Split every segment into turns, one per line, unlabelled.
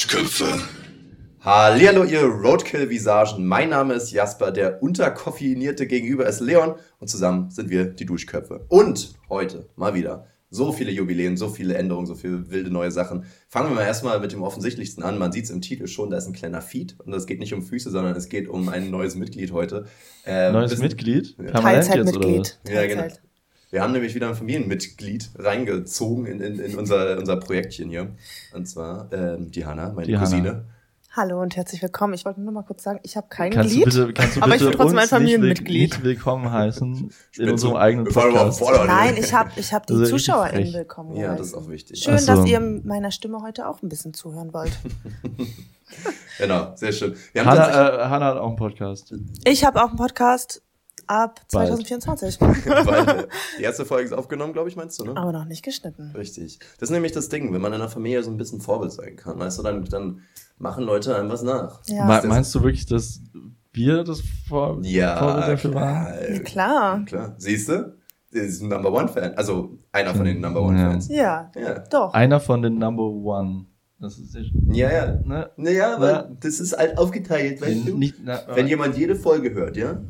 Duschköpfe.
Hallihallo, ihr Roadkill-Visagen. Mein Name ist Jasper, der unterkoffeinierte Gegenüber ist Leon und zusammen sind wir die Duschköpfe. Und heute mal wieder so viele Jubiläen, so viele Änderungen, so viele wilde neue Sachen. Fangen wir mal erstmal mit dem offensichtlichsten an. Man sieht es im Titel schon, da ist ein kleiner Feed und es geht nicht um Füße, sondern es geht um ein neues Mitglied heute.
Ähm, Neues Mitglied?
Ja.
Permanent
Teilzeitmitglied.
Ja, genau. Wir haben nämlich wieder ein Familienmitglied reingezogen in, in, in unser, unser Projektchen hier. Und zwar ähm, die Hanna, meine
Die
Cousine.
Hanna.
Hallo und herzlich willkommen. Ich wollte nur mal kurz sagen, ich habe kein
Kannst
Glied.
du bitte, kannst du
aber
bitte
ich bin trotzdem ein Familienmitglied.
nicht willkommen heißen in
bin
unserem eigenen Podcast?
Nein, ich habe ich hab die
richtig
ZuschauerInnen willkommen
Ja, das ist auch wichtig.
Schön,
so.
dass ihr meiner Stimme heute auch ein bisschen zuhören wollt.
Genau, sehr schön. Wir
Hanna, äh, Hanna hat auch einen Podcast.
Ich habe auch einen Podcast ab
Bald.
2024,
Weil die erste Folge ist aufgenommen, glaube ich, meinst du, ne?
aber noch nicht geschnitten.
Richtig. Das ist nämlich das Ding, wenn man in einer Familie so ein bisschen Vorbild sein kann, weißt du, dann, dann machen Leute einem was nach.
Ja,
Me- meinst du wirklich, dass wir das vor
Ja,
Vorbild dafür waren?
klar.
Ja, klar.
Klar. Siehst du? Das ist ein Number One Fan. Also einer von den Number One
Ja.
Fans.
Ja,
Ja.
doch.
Einer von den Number One. Das ist echt,
Ja, ja.
ne?
Naja, aber
Ja.
das ist halt aufgeteilt, weißt du?
Nicht, na,
Wenn jemand jede Folge hört, ja,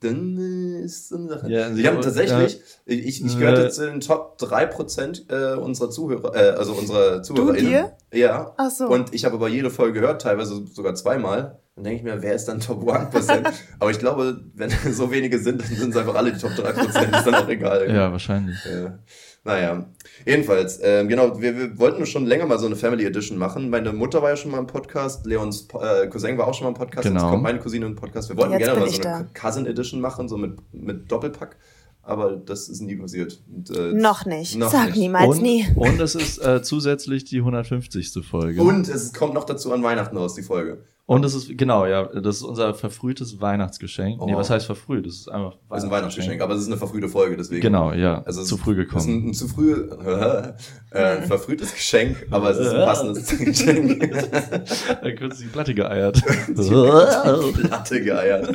dann äh, ist so eine Sache.
Ja,
wir haben
ja.
tatsächlich, ich, ich gehörte zu den Top 3% äh, unserer Zuhörer, äh, also unserer ZuhörerInnen.
dir?
Ja.
Ach so.
Und ich habe aber jede Folge gehört, teilweise sogar zweimal. Dann denke ich mir, wer ist dann Top 1%? aber ich glaube, wenn so wenige sind, dann sind es einfach alle die Top 3%. Ist dann auch egal.
ja, wahrscheinlich.
Äh, naja, jedenfalls, ähm, genau, wir, wir wollten schon länger mal so eine Family Edition machen. Meine Mutter war ja schon mal im Podcast, Leons äh, Cousin war auch schon mal im Podcast,
Genau.
jetzt kommt meine Cousine im Podcast. Wir wollten
Jetzt
gerne mal so eine Cousin Edition machen, so mit, mit Doppelpack, aber das ist nie passiert. Und, äh,
Noch nicht.
noch
Sag
nicht.
niemals
und,
nie.
und es ist äh, zusätzlich die 150. Folge.
Und es kommt noch dazu an Weihnachten raus, die Folge.
Und es ist, genau, ja, das ist unser verfrühtes Weihnachtsgeschenk. Nee,
Oh.
was heißt verfrüht? Das ist einfach
Das ist ein Weihnachtsgeschenk, aber es ist eine verfrühte Folge, deswegen.
Genau, ja.
Also es
zu früh
ist
gekommen.
ein, ein zu früh, äh, verfrühtes Geschenk, aber es ist ein passendes Geschenk.
da kurz die Platte geeiert.
Platte geeiert.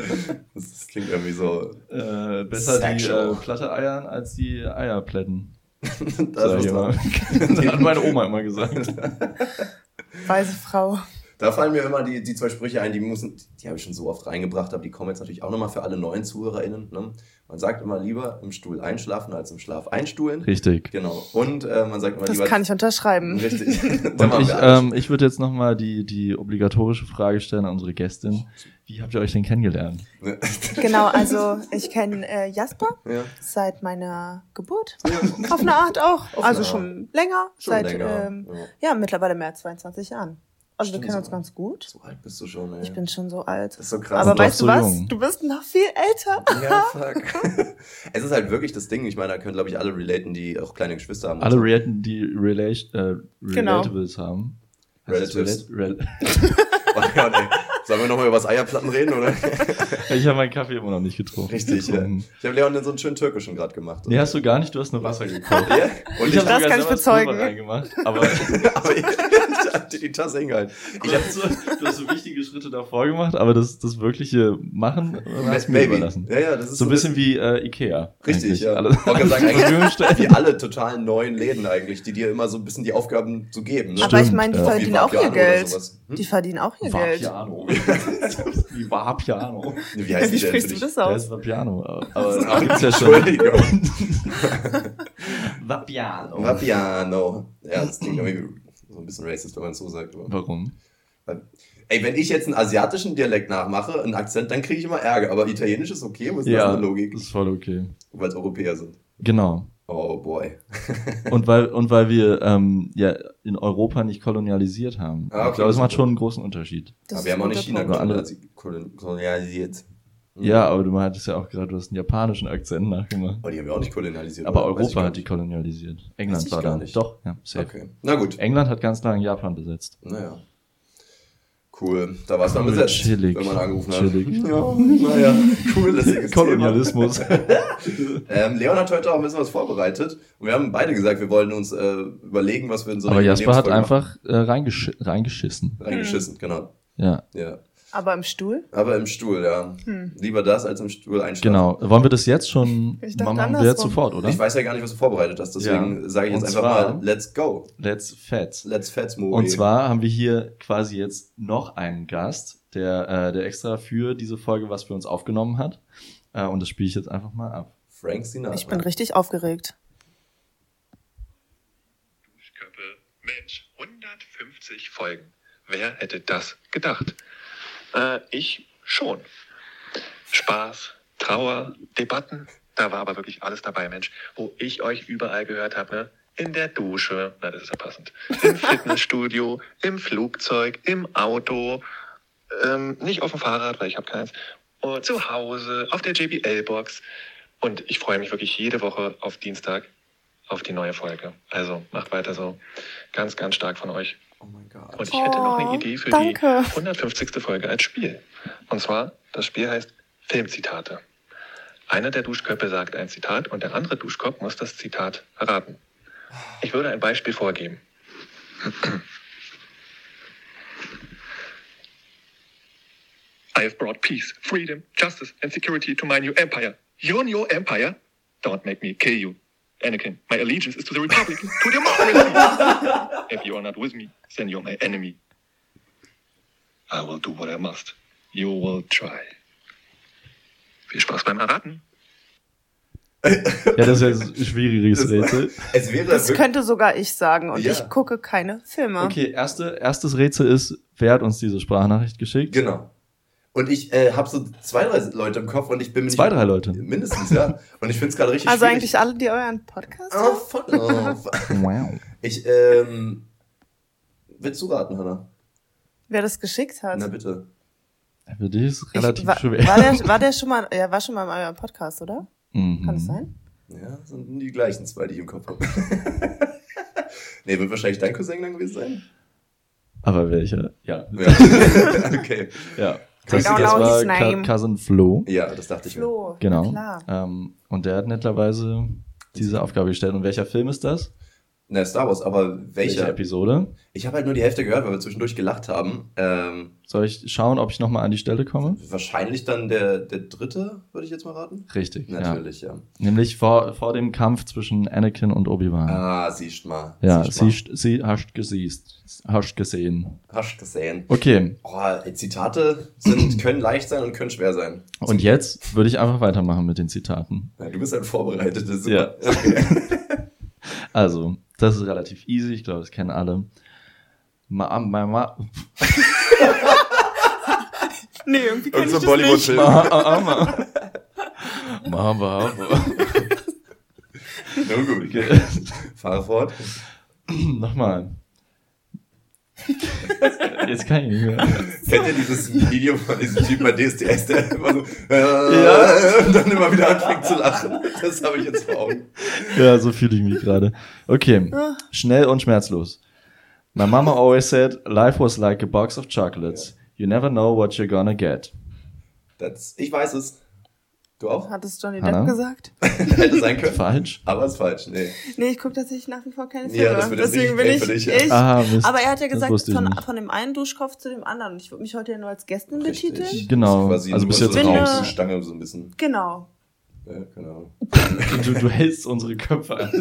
Das, das klingt irgendwie so.
äh, besser
Sexual.
die äh, Platte eiern als die Eierplätten.
Das
Sag
ist
ich immer.
doch-
Das hat meine Oma immer gesagt.
Weise Frau.
Da fallen mir immer die, die zwei Sprüche ein, die müssen, die habe ich schon so oft reingebracht, aber die kommen jetzt natürlich auch nochmal für alle neuen ZuhörerInnen. Ne? Man sagt immer lieber im Stuhl einschlafen als im Schlaf einstuhlen.
Richtig.
Genau. Und äh, man sagt immer
Das
lieber.
kann ich unterschreiben.
Richtig.
Ich, ähm, ich würde jetzt nochmal die, die obligatorische Frage stellen an unsere Gästin. Wie habt ihr euch denn kennengelernt?
Genau, also ich kenne äh, Jasper
ja.
seit meiner Geburt. Auf eine Art auch.
Auf
also schon länger.
Schon
seit
länger.
Ähm,
ja.
ja, mittlerweile mehr als 22 Jahren. Also wir
Stimmt
kennen uns
so.
ganz gut.
So alt bist du schon, ey.
Ich bin schon so alt.
das ist so krass.
Aber
Und
weißt
so
du was?
jung.
Du bist noch viel älter.
Ja, fuck. es ist halt wirklich das Ding. Ich meine, da können, glaube ich, alle relaten, die auch kleine Geschwister haben.
Alle Reaten, die Relation, äh,
Genau.
Relatables haben. Heißt das
Relatives.
Relat- Rel
Oh Gott, ey. Sollen wir nochmal über das Eierplatten reden, oder?
ich habe meinen Kaffee immer noch nicht getrunken.
Richtig, ja. Ich habe Leon so einen schönen türkischen gerade gemacht.
Nee, hast du gar nicht, du hast nur Wasser gekocht.
Ja? Und ich,
hab
Das
sogar
kann ich
selber
bezeugen.
Reingemacht, aber
aber hab die Tasse hingehalten.
ich hab so, du hast so wichtige Schritte davor gemacht, aber das, das wirkliche Machen äh, hast du mir überlassen.
Ja, ja, das ist
So ein bisschen wie äh, Ikea.
Richtig,
eigentlich.
ja. Wollte
alles
sagen, eigentlich- wie alle total neuen Läden eigentlich, die dir immer so ein bisschen die Aufgaben zu geben. Ne?
Aber ich meine, die
ja.
verdienen
Wie
auch ihr Geld.
Hm?
Die verdienen auch ihr Geld.
Vapiano. Wie Vapiano.
Wie heißt
Wie
die denn
sprichst du das aus?
ist Vapiano. Aber
Aber-
das gibt's ja schon.
Entschuldigung.
Vapiano.
Vapiano. Ja, das klingt irgendwie so ein bisschen racist, wenn man es so sagt. Aber.
Warum?
Ey, wenn ich jetzt einen asiatischen Dialekt nachmache, einen Akzent, dann kriege ich immer Ärger. Aber Italienisch ist okay, wo ist das
Ja,
eine Logik?
das ist voll okay.
Weil es Europäer sind.
Genau.
Oh boy.
Und weil, und weil wir ähm, ja in Europa nicht kolonialisiert haben.
Ah, okay,
ich glaube, es
das
macht schon einen großen Unterschied.
Das
Aber wir haben auch nicht China kolonialisiert.
Ja, aber du meintest ja auch gerade, du hast einen japanischen Akzent nachgemacht.
Aber die haben wir auch nicht kolonialisiert.
Aber
oder?
Europa hat die kolonialisiert. England war
gar
da.
nicht.
Doch, ja, safe.
Okay. Na gut.
England hat ganz lange Japan besetzt.
Naja. Cool. Da war es dann
Cool,
besetzt,
chillig.
wenn man angerufen hat.
Chillig.
Ja, naja. Cool, lässiges
Kolonialismus.
Ähm, Leon hat heute auch ein bisschen was vorbereitet. Und wir haben beide gesagt, wir wollten uns äh, überlegen, was wir in so einer
aber Jasper hat einfach äh, reingesch reingeschissen.
Reingeschissen, genau.
Ja.
Ja.
Aber im Stuhl?
Aber im Stuhl, ja. Lieber das als im Stuhl einschlafen.
Genau. Wollen wir das jetzt schon
Ich dachte
machen? Wir jetzt sofort, oder?
Ich weiß ja gar nicht, was du vorbereitet hast, deswegen
Ja.
sage ich jetzt einfach mal, let's go.
Let's Fats.
Let's Fats Movie.
Und zwar haben wir hier quasi jetzt noch einen Gast, der, äh, der extra für diese Folge was für uns aufgenommen hat. Äh, und das spiele ich jetzt einfach mal ab.
Frank Sinatra.
Ich bin richtig aufgeregt.
Mensch, 150 Folgen. Wer hätte das gedacht? Äh, ich schon. Spaß, Trauer, Debatten, da war aber wirklich alles dabei, Mensch. Wo ich euch überall gehört habe, ne? In der Dusche, na, das ist ja passend. Im Fitnessstudio, im Flugzeug, im Auto, ähm, nicht auf dem Fahrrad, weil ich habe keins, und zu Hause, auf der JBL-Box. Und ich freue mich wirklich jede Woche auf Dienstag auf die neue Folge. Also macht weiter so. Ganz, ganz stark von euch.
Oh mein Gott.
Und ich hätte noch
Oh,
eine Idee für
danke.
die 150. Folge als Spiel. Und zwar, das Spiel heißt Filmzitate. Einer der Duschköpfe sagt ein Zitat und der andere Duschkopf muss das Zitat erraten. Ich würde ein Beispiel vorgeben. I have brought peace, freedom, justice and security to my new empire. Your empire? Don't make me kill you. Anakin, my allegiance is to the Republic, to democracy. If you are not with me, then you're my enemy. I will do what I must. You will try. Viel Spaß beim Erraten.
Ja, das ist ja ein schwieriges Rätsel.
Es wäre
Das könnte sogar ich sagen und
Ja.
ich gucke keine Filme.
Okay, erste, erstes Rätsel ist, wer hat uns diese Sprachnachricht geschickt?
genau. Und ich äh, habe so zwei, drei Leute im Kopf und ich bin mir
Zwei,
nicht,
drei Leute.
Mindestens, ja. Und ich finde es gerade richtig
Also
schwierig.
eigentlich alle, die euren Podcast
Oh,
hören?
fuck off.
Wow.
Ich, ähm, willst du raten, Hannah?
Wer das geschickt hat.
Na bitte.
Für dich ist es
Ich-
relativ
war,
schwer.
War der, war der schon mal, ja, war schon mal in eurem Podcast, oder?
Mhm.
Kann das sein?
Ja, das sind die gleichen zwei, die ich im Kopf habe. nee, wird wahrscheinlich dein Cousin dann gewesen sein?
Aber welcher? Ja.
Ja. okay.
ja.
I
Das, das
know
war Cousin Flo.
Ja, das dachte ich mir.
Flo.
Genau.
Na klar.
Ähm, und der hat netterweise diese Aufgabe gestellt. Und welcher Film ist das?
Na, Star Wars, aber
Welche
welcher?
Episode?
Ich habe halt nur die Hälfte gehört, weil wir zwischendurch gelacht haben. Ähm,
Soll ich schauen, ob ich nochmal an die Stelle komme?
wahrscheinlich dann der, der dritte, würde ich jetzt mal raten.
Richtig. Ja.
Natürlich, ja.
Nämlich vor, vor dem Kampf zwischen Anakin und Obi-Wan.
Ah, siehst mal.
ja,
siehst
sie, hast gesiehst, hast gesehen.
Hast gesehen.
Okay,
Oh, Zitate sind, können leicht sein und können schwer sein.
und jetzt würde ich einfach weitermachen mit den Zitaten.
Ja, du bist halt vorbereitet. Das ist
Ja.
Okay.
Also, das ist relativ easy, ich glaube, das kennen alle. Ma, ma, ma,
Nee, irgendwie kenn
Irgend
ich das nicht.
Bollywood-Film.
ma, ma, ma. Ma, ma, ma.
Na gut.
Okay.
Fahre fort.
Nochmal. Jetzt kann ich nicht mehr.
Kennt ihr dieses Video von diesem Typen bei DSDS, der immer so äh, und dann immer wieder anfängt zu lachen? Das habe ich jetzt vor Augen.
Ja, so fühle ich mich gerade. Okay, schnell und schmerzlos. My mama always said, life was like a box of chocolates. You never know what you're gonna get.
Das, ich weiß es. Du auch?
Hat es Johnny
Hanna?
Depp gesagt?
Hätte sein können.
Falsch?
Aber ist falsch. Nee.
Nee, ich gucke tatsächlich nach wie vor keine Filme.
Ja, das wird
Deswegen bin ich,
ja.
ich.
Aha, Mist.
Aber er hat ja gesagt,
ich
von, von dem einen Duschkopf zu dem anderen. Ich würde mich heute ja nur als Gästin
Richtig.
betiteln.
Genau, also
nur
bis
so
jetzt
eine
raus.
äh,
Stange so ein bisschen.
Genau.
Ja, genau.
Du, du hältst unsere Köpfe an.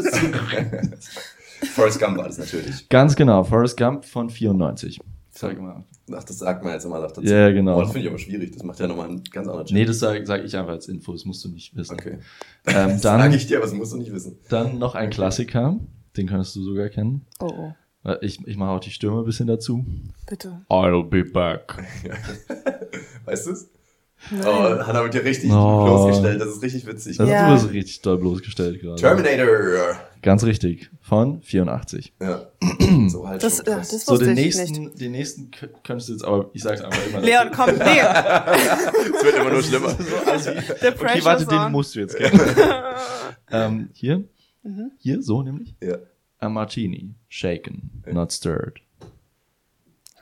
Forrest Gump war das natürlich.
Ganz genau, Forrest Gump von 94. Sag mal.
Ach, das sagt man jetzt immer noch dazu.
Ja, genau.
Oh, das finde ich aber schwierig. Das macht ja nochmal einen ganz anderen
Nee, das sage sag ich einfach als Info, das musst du nicht wissen.
Okay.
Ähm,
Das
dann,
sage ich dir, aber das musst du nicht wissen.
dann noch ein Klassiker, den könntest du sogar kennen.
Oh, oh.
Ich, ich mache auch die Stimme ein bisschen dazu.
Bitte.
I'll be back.
Weißt du es? Oh, Hannah wird dir richtig
Oh.
bloßgestellt. Das ist richtig witzig.
Also
Ja.
du bist richtig doll bloßgestellt gerade.
Terminator.
Ganz richtig. Von 84.
Ja. So halt
Das,
schon
ja,
krass.
das
So,
wusste
den
ich
nächsten,
nicht.
den nächsten kö- könntest du jetzt aber, ich sag's einfach immer.
Leon, komm, nee.
Es wird immer nur schlimmer.
So, also, okay, warte, den musst du jetzt kennen. ähm, hier,
Mhm.
hier, so nämlich.
Ja.
A martini, shaken,
Ja.
not stirred.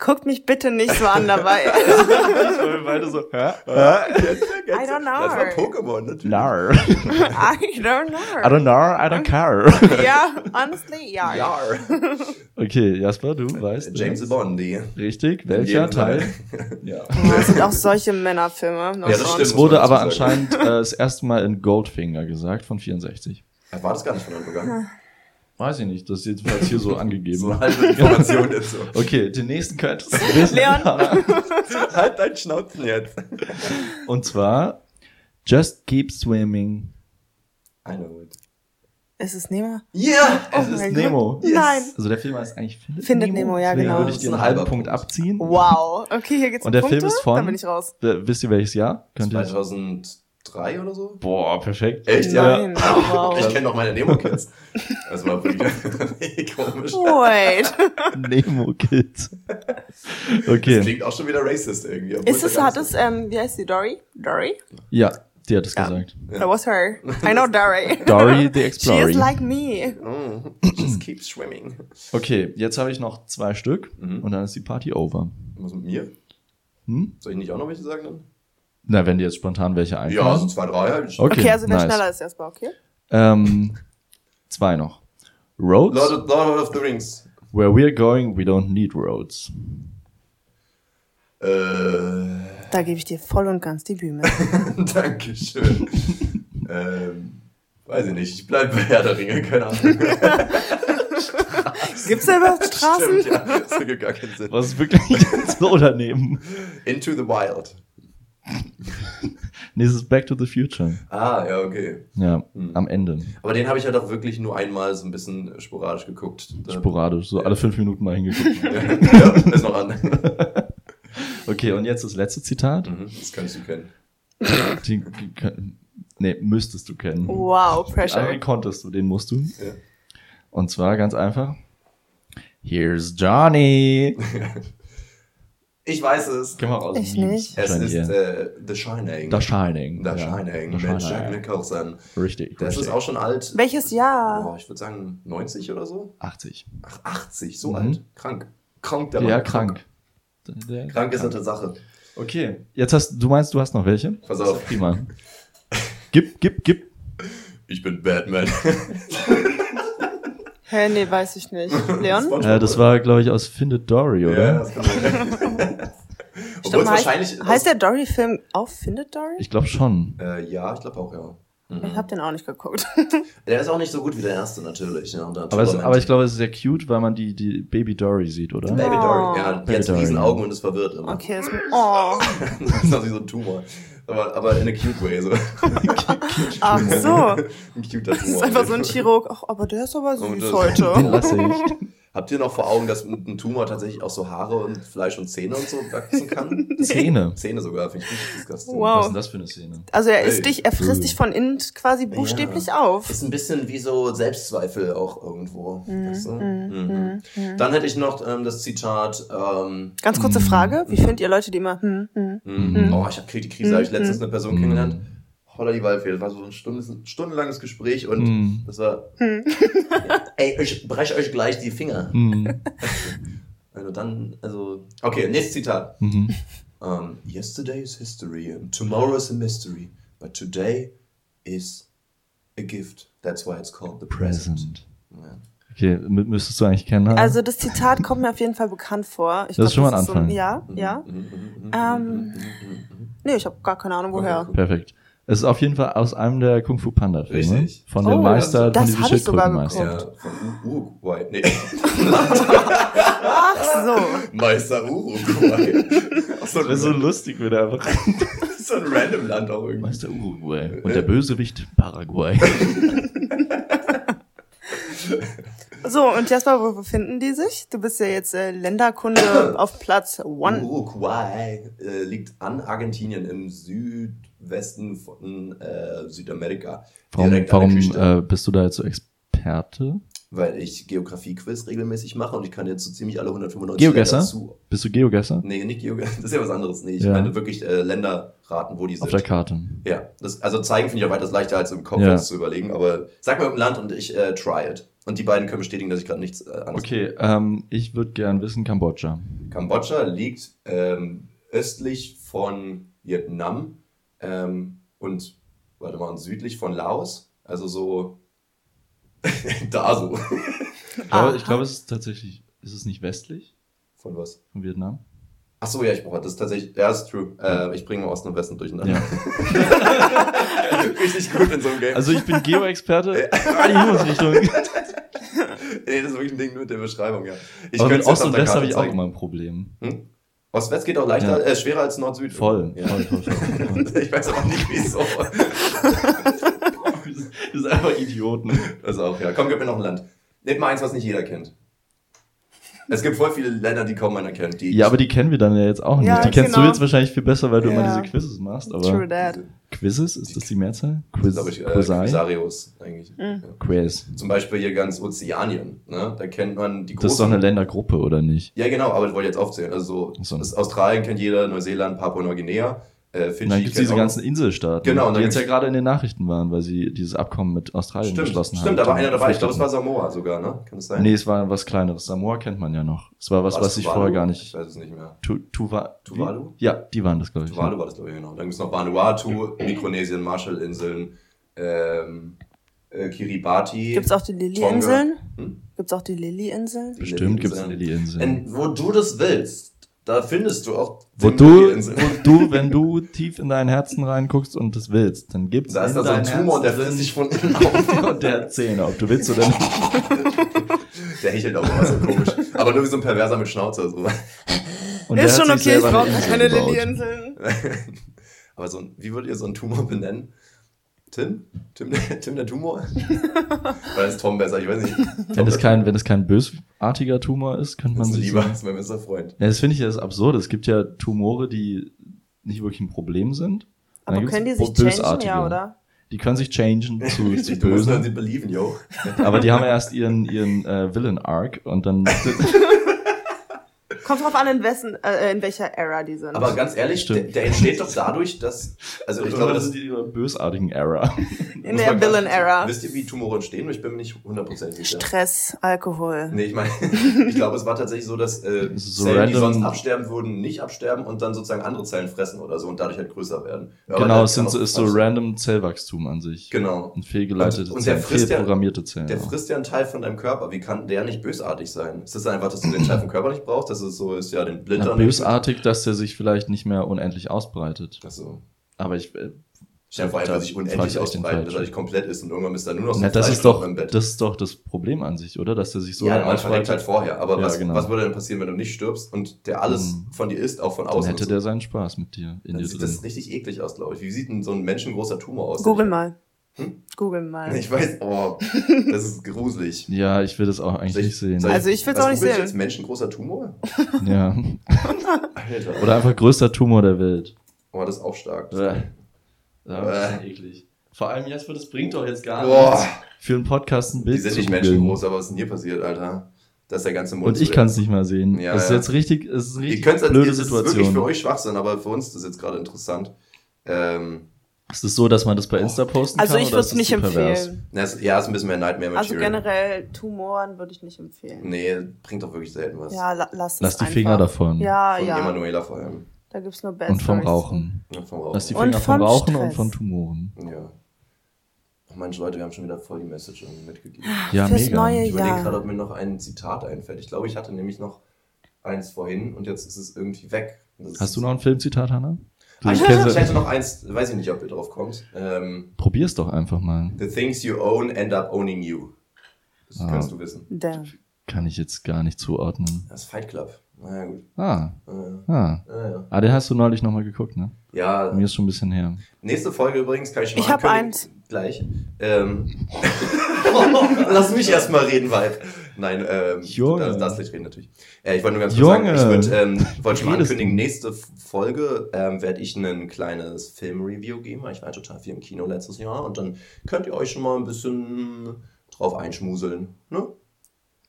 Guckt mich bitte nicht so an dabei.
Beide so, hä?
I don't know.
Das war Pokémon natürlich.
Nar.
I don't know.
I don't know, I don't care.
Ja, honestly, ja.
Ja.
Okay, Jasper, du weißt.
James Bond, die.
Richtig, welcher. Teil? Ja.
Es sind auch solche Männerfilme.
Ja, das stimmt.
Es wurde aber anscheinend äh, das erste Mal in Goldfinger gesagt von 64.
Ach, War das gar nicht von Anfang an?
Weiß ich nicht, das ist jedenfalls hier so angegeben.
so halbe Information dazu.
Okay, den nächsten könntest du wissen.
Leon!
halt dein Schnauzen jetzt.
Und zwar, just keep swimming.
I know it.
Es ist Nemo?
Ja!
Yeah,
oh
es
ist
Nemo.
Yes. Nein.
Also der Film heißt eigentlich Findet,
Findet Nemo. Nemo ja
Deswegen
genau.
würde ich dir einen halben Punkt abziehen.
Wow. Okay, hier geht's
Und
um
der
Punkte?
Film ist von,
dann bin ich raus.
Wisst ihr welches Jahr? Könnt 2000
drei oder so.
Boah, perfekt.
Echt, ja.
Nein, wow.
Ich kenne noch meine Nemo-Kids. Das also war wirklich komisch.
Wait.
Nemo-Kids. Okay.
Das klingt auch schon wieder racist irgendwie.
Ist es, hat es, ähm, wie heißt die, Dory? Dory?
Ja. Die hat es
yeah.
gesagt.
That was her. I know Dory.
Dory the Explorer.
She is like me.
Mm, just keeps swimming.
Okay, jetzt habe ich noch zwei Stück
mhm.
und dann ist die Party over.
Was mit mir?
Hm?
Soll ich nicht auch noch welche sagen dann?
Na, wenn dir jetzt spontan welche
Ja,
einfallen.
so zwei, drei halt.
Okay,
Okay, also
nice.
schneller ist erstmal, okay?
Ähm, zwei noch. Roads.
Lord of, Lord of the Rings.
Where we're going, we don't need roads.
Äh,
Da gebe ich dir voll und ganz die Bühne.
Dankeschön. ähm, weiß ich nicht. Ich bleibe bei Herr der Ringe, keine Ahnung.
Gibt's da überhaupt Straßen?
Stimmt, ja. Das ergibt gar keinen Sinn.
Was ist wirklich so daneben?
Into the Wild.
Nee, es ist Back to the Future.
Ah, ja, okay.
Ja,
Hm.
am Ende.
Aber den habe ich halt auch wirklich nur einmal so ein bisschen sporadisch geguckt.
Sporadisch, so
Ja.
alle fünf Minuten mal hingeguckt.
ja, ist noch an.
Okay, und jetzt das letzte Zitat.
Mhm, das kannst du kennen.
Die, nee, müsstest du kennen.
Wow,
Den
Pressure.
anderen konntest du, den musst du.
Ja.
Und zwar ganz einfach. Here's Johnny.
Ich weiß es.
Geh mal raus.
Ich nicht.
Es ist äh, The Shining.
The Shining.
The
ja.
Shining
The
mit Jack. Nicholson.
Richtig,
Das
richtig.
ist auch schon alt.
Welches Jahr?
Boah, ich würde sagen 90 oder so.
80.
Ach, 80, so
Mhm.
alt. Krank. Krank, der
Ja,
Mann.
krank. Der-
Krank ist eine Tatsache.
Okay, jetzt hast du meinst, du hast noch welche?
Pass auf.
Prima. Gib, gib, gib.
Ich bin Batman.
Hä, nee, weiß ich nicht. Leon?
SpongeBob,
Äh, das war, glaube ich, aus Findet Dory, oder?
Ja, das kann sein. Obwohl
heißt,
wahrscheinlich.
heißt der Dory-Film auch Findet Dory?
Ich glaube schon.
Äh, ja, ich glaube auch, ja.
Ich hab den auch nicht geguckt.
Der ist auch nicht so gut wie der erste, natürlich. Ja,
Aber, es, aber ich glaube, es ist sehr cute, weil man die, die Baby Dory sieht, oder?
Baby
Oh.
Dory, ja, die
Baby
hat
Dory.
riesen Augen und ist verwirrt immer.
Okay, ist mir. Oh.
das ist auch wie so ein Tumor. Aber, aber in a cute way, so.
Ach so.
ein cuter Tumor.
Das ist einfach so ein Chirurg. Ach, aber der ist aber süß
das-
Den
heute.
lasse ich.
Habt ihr noch vor Augen, dass ein Tumor tatsächlich auch so Haare und Fleisch und Zähne und so wachsen kann?
Zähne.
Zähne sogar, finde ich richtig disgusting.
Wow.
Was ist denn das für eine Szene?
Also er isst
Ey.
dich, er frisst dich von innen quasi buchstäblich auf.
Ist ein bisschen wie so Selbstzweifel auch irgendwo. weißt du? Mhm. Dann hätte ich noch ähm, das Zitat, ähm,
Ganz kurze Frage. Wie findet ihr Leute, die immer, hm, hm.
mhm. oh, ich habe die Krise, habe ich letztens eine Person kennengelernt. Holla die Waldfee, das war so ein Stunde, stundenlanges Gespräch und
Mhm.
das war, ey, ich breche euch gleich die Finger.
Mhm.
Also dann, also, okay, nächstes Zitat.
Mhm.
Um, yesterday is history and tomorrow is a mystery, but today is a gift. That's why it's called the present.
Present.
Ja.
Okay, mü- müsstest du eigentlich kennen.
Also das Zitat kommt mir auf jeden Fall bekannt vor. Ich
Das ist schon mal ein
so
Anfang.
ja, ja. Ähm, nee, ich habe gar keine Ahnung woher.
Perfekt. Es ist auf jeden Fall aus einem der Kung Fu Panda Filme.
Richtig.
Von dem
Oh,
Meister,
das
von diesem Schildkrötenmeister.
Ja, von Uruguay. Nee,
Ach so.
Meister Uruguay. so,
Das wäre so lustig, wenn er einfach
so ein random Land auch irgendwie.
Meister Uruguay und der Bösewicht Paraguay.
So, und Jasper, wo befinden die sich? Du bist ja jetzt äh, Länderkunde auf Platz One.
Uruguay äh, liegt an Argentinien im Südwesten von äh, Südamerika.
Warum, warum äh, bist du da jetzt so Experte?
Weil ich Geografie-Quiz regelmäßig mache und ich kann jetzt so ziemlich alle 195
Geogesser?
Länder zu.
Bist du Geogesser?
Nee, nicht Geogesser, das ist ja was anderes. Nee, ich
Ja.
meine wirklich äh, Länder raten, wo die sind.
Auf der Karte.
Ja, das, also zeigen finde ich auch weitaus leichter als im Kopf
Ja.
zu überlegen, aber sag mal irgendein Land und ich äh, try it. Und die beiden können bestätigen, dass ich gerade nichts äh, anderes
Okay, ähm, ich würde gern wissen, Kambodscha.
Kambodscha liegt ähm, östlich von Vietnam ähm, und, warte mal, und südlich von Laos. Also so da so.
Ich glaube, ich glaube, es ist tatsächlich, ist es nicht westlich
Von was?
von Vietnam?
Ach so, ja, ich brauche das ist tatsächlich, ja, ist true. Äh, ich bringe Osten und Westen durcheinander.
Ja.
Richtig gut in so einem Game.
Also ich bin Geo-Experte. Ah, die Himmelsrichtung.
nee, das ist wirklich ein Ding mit der Beschreibung, ja. Ich
Aber mit Ost und West habe ich auch immer ein Problem.
Hm? Ost-West geht auch leichter,
Ja.
äh, schwerer als Nord-Süd.
Voll,
Ja.
voll, voll, voll,
ich weiß auch nicht, wieso.
Das ist einfach Idioten.
Das auch, ja. Komm, gib mir noch ein Land. Nehmt mal eins, was nicht jeder kennt. Es gibt voll viele Länder, die kaum einer kennt. Die
Ja, aber die kennen wir dann ja jetzt auch nicht.
Ja,
die kennst
genau.
du jetzt wahrscheinlich viel besser, weil du immer
Ja.
diese Quizzes machst. Aber
True that.
Quizzes, ist das die Mehrzahl? Quiz,
glaube ich, äh? Quizarios eigentlich.
Mhm.
Ja.
Quiz.
Zum Beispiel hier ganz Ozeanien. Ne? Da kennt man die großen.
Das ist doch eine Ländergruppe, oder nicht?
Ja, genau, aber ich wollte jetzt aufzählen. Also
so.
Australien kennt jeder, Neuseeland, Papua-Neuguinea, äh, Fidschi.
Und dann gibt es diese
auch-
ganzen Inselstaaten,
Genau,
die jetzt ja gerade in den Nachrichten waren, weil sie dieses Abkommen mit Australien
Stimmt,
geschlossen haben.
stimmt, da war einer dabei. Ich glaube, es war. Samoa sogar, ne? Kann das sein?
Nee, es war was kleineres. Samoa kennt man ja noch. Es war was,
War
was ich
Tuvalu?
vorher gar
Ich
nicht.
weiß es nicht mehr.
Tu, Tuva, wie?
Tuvalu?
Ja, die waren das, glaube ich.
Tuvalu war das, glaube ich, genau. Dann gibt es noch Vanuatu, Mikronesien, Marshallinseln, ähm, äh, Kiribati.
Gibt's auch die Lily-Inseln?
Hm?
Gibt's auch die Lily-Inseln?
Bestimmt gibt es.
Und wo du das willst, da findest du auch
Wo du, wo du, wenn du tief in dein Herzen reinguckst und das willst, dann gibt's
Da ist da so ein Tumor und der
Herzen
frisst sich von innen auf.
und der hat Zähne, ob du willst oder nicht.
Der hechelt auch immer so komisch. Aber nur wie so ein Perverser mit Schnauze. So.
Und der
Ist schon okay, ich brauche keine
gebaut.
Lily-Inseln.
Aber so ein, wie würdet ihr so einen Tumor benennen? Tim? Tim, der- Tim der Tumor? Oder ist Tom besser? Ich weiß nicht.
Wenn es kein, wenn es kein bösartiger Tumor ist, könnte man
ist
sich
lieber, ist mein bester Freund.
Ja, das finde ich ja das absurd. Es gibt ja Tumore, die nicht wirklich ein Problem sind. Und
Aber können die sich
bösartige.
changen, ja, oder?
Die können sich changen zu, zu bösen.
sie belieben, yo.
Aber die haben erst ihren, ihren äh, Villain-Arc und dann
Kommt drauf an, in, wessen, äh, in welcher Era die sind.
Aber ganz ehrlich, der, der entsteht doch dadurch, dass, also ich glaube, das
die bösartigen Era.
in der
man ganz-
Villain-Era.
Wisst ihr, wie Tumore entstehen? Ich bin mir nicht hundertprozentig sicher.
Stress, Alkohol.
Nee, ich meine, ich glaube, es war tatsächlich so, dass äh,
ist so
Zellen, die
random-
sonst absterben würden, nicht absterben und dann sozusagen andere Zellen fressen oder so und dadurch halt größer werden. Ja,
genau, es sind so, ist so random Zellwachstum an sich.
Genau.
Und fehlgeleitete
Und- und der
Zellen,
frisst ja-
fehlprogrammierte Zellen.
Der frisst ja einen Teil von deinem Körper. Wie kann der nicht bösartig sein? Ist das einfach, dass du den Teil vom Körper nicht brauchst? Dass es so ist, ja, den Blindern.
ja, bösartig, dass der sich vielleicht nicht mehr unendlich ausbreitet.
Achso.
Aber ich. Äh,
Stell dir vor,
Da
einfach sich unendlich ausbreitet, dass er komplett ist und irgendwann bist du nur noch so
na,
ein
das ist doch
im Bett.
das ist doch das Problem an sich, oder? Dass der sich so
ja, man verreckt halt vorher. Aber
Ja,
was,
genau.
was würde denn passieren, wenn du nicht stirbst und der alles
Mhm.
von dir isst, auch von
Dann
außen?
hätte
und
der
so?
seinen Spaß mit dir in
Dann
dir
sieht
drin.
das richtig eklig aus, glaube ich. Wie sieht denn so ein menschengroßer Tumor aus?
Google mal.
Hm?
Google mal.
Ich weiß, oh, das ist gruselig.
Ja, ich will das auch eigentlich
ich-
nicht sehen.
Also ich will's
was
auch nicht sehen.
Jetzt menschengroßer Tumor?
ja.
Alter.
Oder einfach größter Tumor der Welt.
Oh, das ist auch stark.
Ja, das ist
Bäh.
eklig. Vor allem jetzt, das bringt doch jetzt gar
Boah.
nichts, für einen Podcast ein Bild
Die sind nicht menschengroß, aber was ist denn hier passiert, Alter? Das ist der ganze Mund.
Und ich kann es nicht mal sehen.
Ja,
das ist
ja.
jetzt richtig, es ist eine
Ihr
richtig
es
blöde
das ist wirklich für
Situation.
euch Schwachsinn, aber für uns ist das jetzt gerade interessant. Ähm,
Ist es so, dass man das bei Insta posten
Also
kann?
ich
oder
würde es
das
nicht empfehlen.
na, es, ja, ist ein bisschen mehr Nightmare
Also
Material.
generell Tumoren würde ich nicht empfehlen.
Nee, bringt doch wirklich selten was.
Ja, la lass es
Lass die
einfach.
Finger davon.
Ja,
Von
ja.
Emanuela vor allem.
Da gibt's nur Bad
Und vom. Rauchen.
Ja, vom Rauchen.
Lass die
Und
Finger vom
vom
Rauchen und
Stress.
von Tumoren.
Ja. Ach Mensch, Leute, wir haben schon wieder voll die Message irgendwie mitgegeben.
Ja,
Fürs
mega.
neue
Ich überlege gerade, ob mir noch ein Zitat einfällt. Ich glaube, ich hatte nämlich noch eins vorhin und jetzt ist es irgendwie weg. Das
Hast du noch ein Filmzitat, Hanna? Du
Ah, ich, hätte noch eins, weiß ich nicht, ob ihr drauf kommt. Ähm,
Probier's doch einfach mal.
The things you own end up owning you. Das
Ah.
kannst du wissen.
Damn.
Kann ich jetzt gar nicht zuordnen.
Das ist Fight Club. Naja, gut.
Ah,
Äh,
ah.
äh, ja.
Ah, den hast du neulich nochmal geguckt, ne?
ja,
Mir ist schon ein bisschen her.
nächste Folge übrigens kann ich schon mal
Ich hab
ankündigen.
eins.
Gleich. Ähm, lass mich erstmal reden, Vibe. Nein, ähm,
Junge.
das darfst nicht reden natürlich. Äh, ich wollte nur ganz kurz
Junge.
sagen, ich würde ähm, wollte schon mal ankündigen, nächste Folge ähm, werde ich ein kleines Film-Review geben, weil ich war total viel im Kino letztes Jahr und dann könnt ihr euch schon mal ein bisschen drauf einschmuseln. Ne?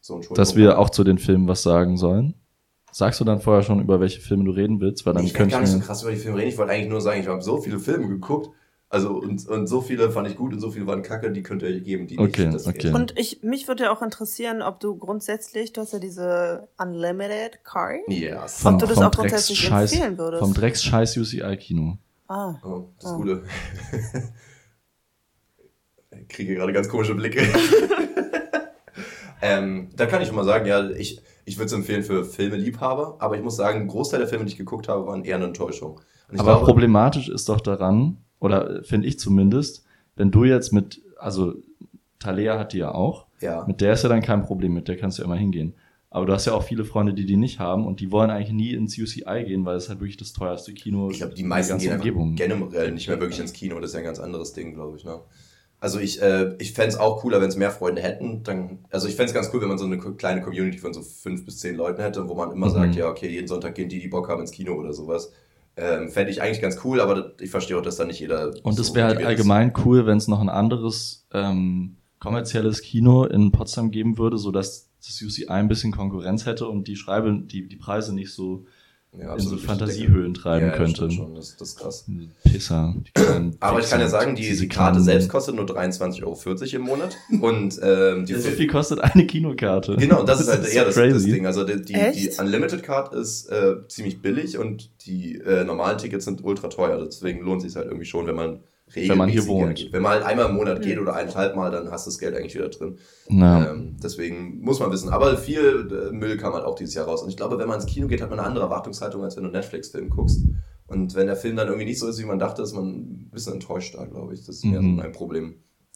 So.
Dass wir auch zu den Filmen was sagen sollen. Sagst du dann vorher schon, über welche Filme du reden willst? Weil dann
ich will gar
ich
nicht so krass über die Filme reden. Ich wollte eigentlich nur sagen, ich habe so viele Filme geguckt, Also und, und so viele fand ich gut und so viele waren kacke, die könnt ihr euch geben, die
Okay,
nicht. Das
okay.
geht.
Und ich, mich würde ja auch interessieren, ob du grundsätzlich, du hast ja diese Unlimited Card.
Ja,
Ob du das auch
Drecks-
grundsätzlich
Scheiß-
empfehlen würdest?
Vom Drecks-Scheiß UCI-Kino.
Ah.
Oh, das
Oh.
Gute. ich kriege gerade ganz komische Blicke. ähm, da kann ich schon mal sagen, ja, ich, ich würde es empfehlen für Filmeliebhaber, aber ich muss sagen, ein Großteil der Filme, die ich geguckt habe, waren eher eine Enttäuschung.
Aber
glaube,
problematisch ist doch daran, oder finde ich zumindest, wenn du jetzt mit, also Talea hat die ja auch,
ja,
mit der ist ja dann kein Problem, mit der kannst du ja immer hingehen. Aber du hast ja auch viele Freunde, die die nicht haben und die wollen eigentlich nie ins UCI gehen, weil es halt wirklich das teuerste Kino
ich glaube, die meisten gehen
Umgebung.
generell nicht mehr wirklich ins Kino. Das ist ja ein ganz anderes Ding, glaube ich. Ne? Also ich, äh, ich fände es auch cooler, wenn es mehr Freunde hätten. Dann, also ich fände es ganz cool, wenn man so eine kleine Community von so fünf bis zehn Leuten hätte, wo man immer
Mhm.
sagt, ja, okay, jeden Sonntag gehen die, die Bock haben, ins Kino oder sowas. Ähm, fände ich eigentlich ganz cool, aber ich verstehe auch, dass da nicht jeder.
Und es
so
wäre halt
motiviert ist.
allgemein cool, wenn es noch ein anderes ähm, kommerzielles Kino in Potsdam geben würde, sodass das UCI ein bisschen Konkurrenz hätte und die Schreibe, die, die Preise nicht so
ja,
in so. Fantasiehöhlen treiben
ja,
könnte.
Schon, das, das ist krass.
Pisser. die kleinen
Aber ich kann ja sagen, die,
diese
die Karte selbst kostet nur 23,40 Euro im Monat. Und ähm, die
Ja, so viel kostet eine Kinokarte.
Genau, das ist halt eher das, das
crazy.
Ding. Also die, die, die? Unlimited Card ist äh, ziemlich billig und die äh, normalen Tickets sind ultra teuer. Deswegen lohnt sich halt irgendwie schon, wenn man
Wenn man hier wohnt.
Wenn man halt einmal im Monat geht oder eineinhalb Mal, dann hast du das Geld eigentlich wieder drin.
Ja.
Ähm, deswegen muss man wissen. Aber viel äh, Müll kam halt auch dieses Jahr raus. Und ich glaube, wenn man ins Kino geht, hat man eine andere Erwartungshaltung, als wenn du einen Netflix-Film guckst. Und wenn der Film dann irgendwie nicht so ist, wie man dachte, ist man ein bisschen enttäuscht da, glaube ich. Das ist mehr
Mhm.
so mein Problem.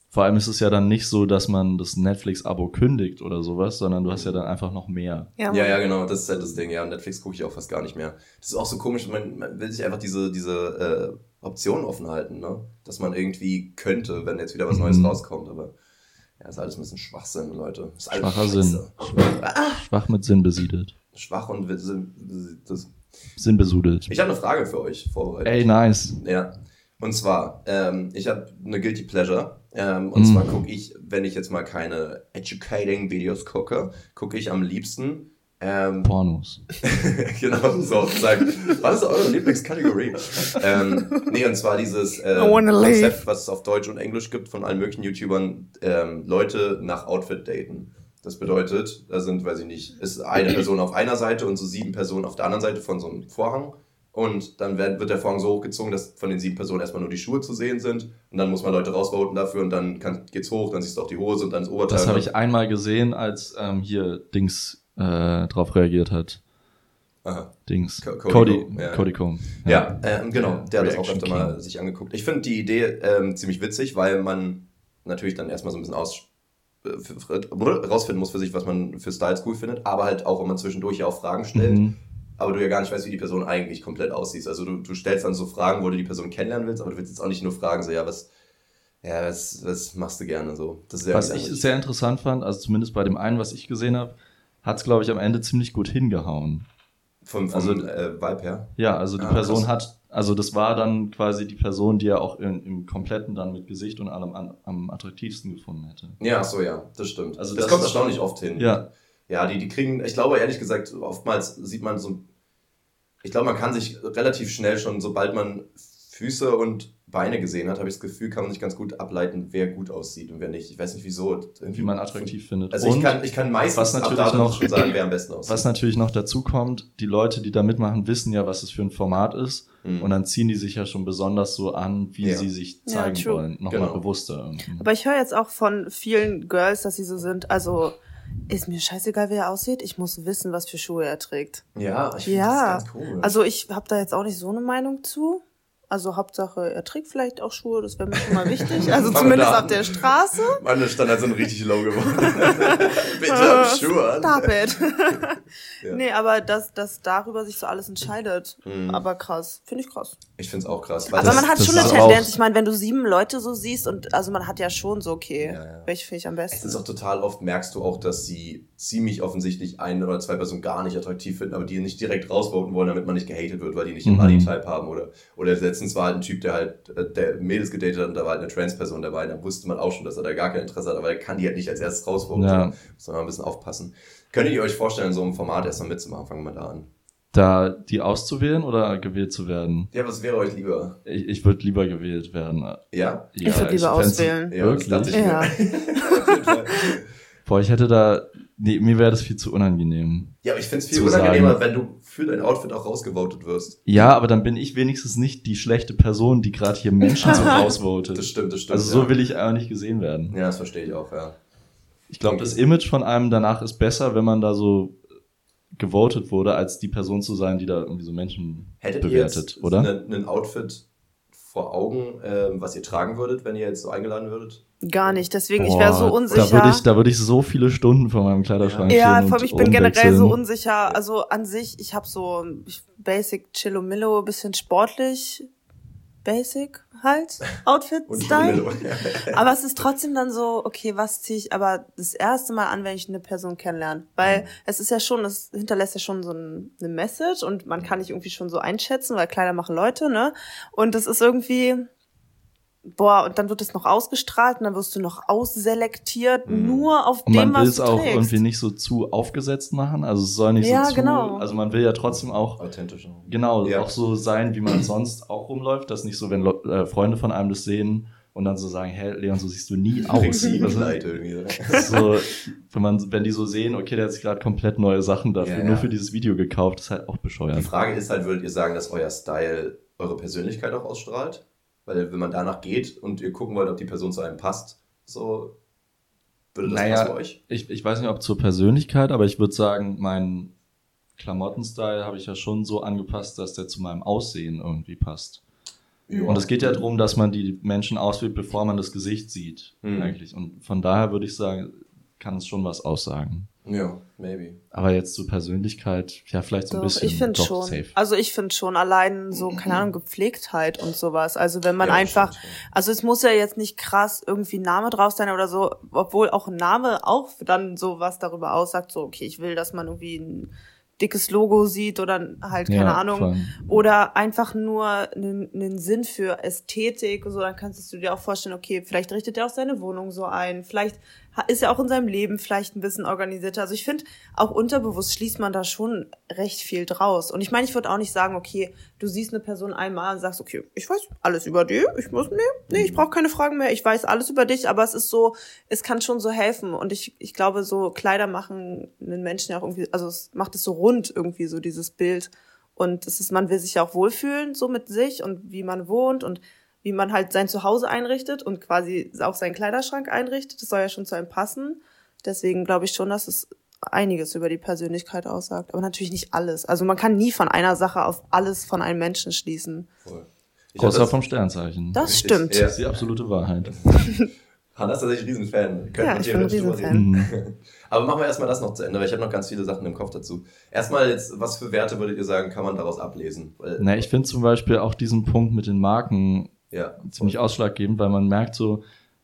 Vor allem ist es ja dann nicht so, dass man das Netflix-Abo kündigt oder sowas, sondern du hast ja dann einfach noch mehr.
Ja, ja, genau, das ist halt das Ding. Ja, Netflix gucke ich auch fast gar nicht mehr. Das ist auch so komisch, man, man will sich einfach diese, diese äh, Option offen halten, ne? Dass man irgendwie könnte, wenn jetzt wieder was Neues
Mhm.
rauskommt, aber ja, ist alles ein bisschen Schwachsinn, Leute. Ist alles
Schwacher
Scheiße.
Sinn. Schwach mit Sinn besiedelt.
Schwach und Sinn- das.
Sinn besudelt.
Ich habe eine Frage für euch vorbereitet.
Ey, nice.
Ja. Und zwar, ähm, ich habe eine Guilty Pleasure. Ähm, und
Mm.
zwar gucke ich, wenn ich jetzt mal keine educating Videos gucke, gucke ich am liebsten ähm,
Pornos.
genau, so, sag, was ist eure Lieblingskategorie? ähm, nee, und zwar dieses äh. Konzept, was es auf Deutsch und Englisch gibt von allen möglichen YouTubern, ähm, Leute nach Outfit daten. Das bedeutet, da sind, weiß ich nicht, ist eine Person auf einer Seite und so sieben Personen auf der anderen Seite von so einem Vorhang. Und dann werden, wird der Vorhang so hochgezogen, dass von den sieben Personen erstmal nur die Schuhe zu sehen sind. Und dann muss man Leute rausvoten dafür und dann kann, geht's hoch, dann siehst du auch die Hose und dann das Oberteil.
Das habe ich einmal gesehen, als ähm, hier Dings äh, drauf reagiert hat.
Aha.
Dings.
Co-
Cody,
Cody ja.
Cody Cohn.
Ja, ähm, genau. Der hat das auch öfter mal
King.
sich angeguckt. Ich finde die Idee ähm, ziemlich witzig, weil man natürlich dann erstmal so ein bisschen aus, äh, rausfinden muss für sich, was man für Styles cool findet, aber halt auch, wenn man zwischendurch ja auch Fragen stellt,
Mhm.
aber du ja gar nicht weißt, wie die Person eigentlich komplett aussieht. Also du, du stellst dann so Fragen, wo du die Person kennenlernen willst, aber du willst jetzt auch nicht nur fragen, so, ja, was, ja, was, was machst du gerne so. Das ist ja
Was ich sehr interessant fand, also zumindest bei dem einen, was ich gesehen habe, hat es, glaube ich, am Ende ziemlich gut hingehauen.
vom, vom
also-
äh, Vibe her.
Ja, also die
Ah,
Person
krass.
hat, also das war dann quasi die Person, die er auch in, im Kompletten dann mit Gesicht und allem an, am attraktivsten gefunden hätte.
Ja, so, ja, das stimmt.
Also
das,
das
kommt erstaunlich oft hin.
Ja.
Ja, die, die kriegen, ich glaube ehrlich gesagt, oftmals sieht man so, ich glaube, man kann sich relativ schnell schon, sobald man Füße und Beine gesehen hat, habe ich das Gefühl, kann man sich ganz gut ableiten, wer gut aussieht und wer nicht. Ich weiß nicht wieso.
Wie man attraktiv findet.
Also
und
ich kann, ich kann meistens
was natürlich
ab
noch-
schon sagen, wer am besten aussieht.
was natürlich noch dazu kommt, die Leute, die da mitmachen, wissen ja, was es für ein Format ist.
Mhm.
Und dann ziehen die sich ja schon besonders so an, wie
Ja.
sie sich
Ja,
zeigen
true.
wollen. Nochmal
Genau.
bewusster. irgendwie.
Aber ich höre jetzt auch von vielen Girls, dass sie so sind. Also ist mir scheißegal, wie er aussieht. Ich muss wissen, was für Schuhe er trägt.
ja, ich finde
Ja,
das ganz komisch.
also ich habe da jetzt auch nicht so eine Meinung zu. Also Hauptsache, er trägt vielleicht auch Schuhe, das wäre mir schon mal wichtig. Also zumindest auf der Straße.
Meine Standards sind richtig low geworden. Bitte hab Schuhe an.
Stop it.
Ja.
Nee, aber dass, dass darüber sich so alles entscheidet.
Mhm.
Aber krass. Finde ich krass.
Ich finde es auch krass.
Aber
das-
man hat schon eine Tendenz. Ich meine, wenn du sieben Leute so siehst und also man hat ja schon so, okay,
Ja, ja.
welche finde ich am
Es
besten?
ist auch total oft, merkst du auch, dass sie ziemlich offensichtlich ein oder zwei Personen gar nicht attraktiv finden, aber die nicht direkt rausvoten wollen, damit man nicht gehatet wird, weil die nicht einen
Mhm.
Buddy-Type haben. Oder, oder letztens war halt ein Typ, der halt, äh, der Mädels gedatet hat und da war halt eine Trans-Person dabei. Und da wusste man auch schon, dass er da gar kein Interesse hat, aber er kann die halt nicht als erstes rausvoten.
Ja.
Muss man mal ein bisschen aufpassen. Könntet ihr euch vorstellen, in so einem Format erstmal mitzumachen? Fangen wir mal da an.
Da die auszuwählen oder gewählt zu werden?
Ja, was wäre euch lieber?
Ich, ich würde lieber gewählt werden.
Ja?
Ich würd lieber auswählen.
Ja,
Wirklich?
Ja.
Boah, ich hätte da. Nee, mir wäre das viel zu unangenehm.
Ja, aber ich finde es viel unangenehmer,
sagen.
wenn du für dein Outfit auch rausgevotet wirst.
Ja, aber dann bin ich wenigstens nicht die schlechte Person, die gerade hier Menschen so rausvotet.
Das stimmt, das stimmt.
Also so
ja.
will ich auch nicht gesehen werden.
Ja, das verstehe ich auch, ja.
Ich glaube, das Image von einem danach ist besser, wenn man da so gewotet wurde, als die Person zu sein, die da irgendwie so Menschen
Hättet ihr
bewertet,
jetzt
oder?
Ein, ein Outfit vor Augen, ähm, was ihr tragen würdet, wenn ihr jetzt so eingeladen würdet?
Gar nicht. Deswegen, ich wäre so
Boah,
unsicher.
Da würde ich, da würde ich so viele Stunden vor meinem Kleiderschrank
Ja, allem, ich bin generell so unsicher. Also an sich, ich habe so Basic Chillomillo, bisschen sportlich, Basic halt, Outfit-Style. Aber es ist trotzdem dann so, okay, was ziehe ich aber das erste Mal an, wenn ich eine Person kennenlerne? Weil es ist ja schon, es hinterlässt ja schon so ein, eine Message und man kann nicht irgendwie schon so einschätzen, weil Kleider machen Leute, ne? Und es ist irgendwie, boah, und dann wird es noch ausgestrahlt und dann wirst du noch ausselektiert, nur auf
Und
dem,
man will
was
es
du
auch
trägst.
irgendwie nicht so zu aufgesetzt machen. Also es soll nicht
Ja,
so zu.
genau.
Also man will ja trotzdem auch
Authentisch.
genau
Ja.
auch so sein, wie man sonst auch rumläuft. Das nicht so, wenn äh, Freunde von einem das sehen und dann so sagen, hey Leon, so siehst du nie aus.
Irgendwie.
so, wenn man, wenn die so sehen, okay, der hat sich gerade komplett neue Sachen dafür
Ja,
nur
ja.
für dieses Video gekauft, ist halt auch
Die
bescheuert.
Frage ist halt, würdet ihr sagen, dass euer Style eure Persönlichkeit auch ausstrahlt? Weil wenn man danach geht und ihr gucken wollt, ob die Person zu einem passt, so würde das
Naja,
passen bei euch?
Ich, ich weiß nicht, ob zur Persönlichkeit, aber ich würde sagen, mein Klamottenstyle habe ich ja schon so angepasst, dass der zu meinem Aussehen irgendwie passt. Und es geht ja darum, dass man die Menschen auswählt, bevor man das Gesicht sieht,
Mhm.
eigentlich. Und von daher würde ich sagen, kann es schon was aussagen.
Ja, maybe.
Aber jetzt zur Persönlichkeit, ja, vielleicht so ein
Doch,
bisschen.
ich finde schon.
Safe.
Also ich finde schon allein so, keine Ahnung, Gepflegtheit und sowas. Also wenn man
Ja,
einfach,
stimmt, ja.
also es muss ja jetzt nicht krass irgendwie ein Name drauf sein oder so, obwohl auch ein Name auch dann so was darüber aussagt, so, okay, ich will, dass man irgendwie ein dickes Logo sieht oder halt, keine
Ja,
Ahnung.
voll.
Oder einfach nur einen, einen Sinn für Ästhetik, so, dann kannst du dir auch vorstellen, okay, vielleicht richtet er auch seine Wohnung so ein, vielleicht ist er auch in seinem Leben vielleicht ein bisschen organisierter. Also ich finde, auch unterbewusst schließt man da schon recht viel draus. Und ich meine, ich würde auch nicht sagen, okay, du siehst eine Person einmal und sagst, okay, ich weiß alles über die, ich muss, nee, nee, ich brauche keine Fragen mehr, ich weiß alles über dich, aber es ist so, es kann schon so helfen. Und ich, ich glaube, so Kleider machen einen Menschen ja auch irgendwie, also es macht es so rund irgendwie, so dieses Bild. Und es ist, man will sich ja auch wohlfühlen, so mit sich und wie man wohnt und wie man halt sein Zuhause einrichtet und quasi auch seinen Kleiderschrank einrichtet. Das soll ja schon zu einem passen. Deswegen glaube ich schon, dass es einiges über die Persönlichkeit aussagt. Aber natürlich nicht alles. Also man kann nie von einer Sache auf alles von einem Menschen schließen.
Voll. Ich
Außer
das-
vom Sternzeichen.
Das stimmt.
ja.
Das ist die absolute Wahrheit.
Hanna ist tatsächlich ein Riesenfan. Könnte
Ja, ich bin ein Riesenfan.
reden. Aber machen wir erstmal das noch zu Ende, weil ich habe noch ganz viele Sachen im Kopf dazu. Erstmal jetzt, was für Werte würdet ihr sagen, kann man daraus ablesen? Weil,
Na, ich finde zum Beispiel auch diesen Punkt mit den Marken
ja,
ziemlich ausschlaggebend, weil man merkt so,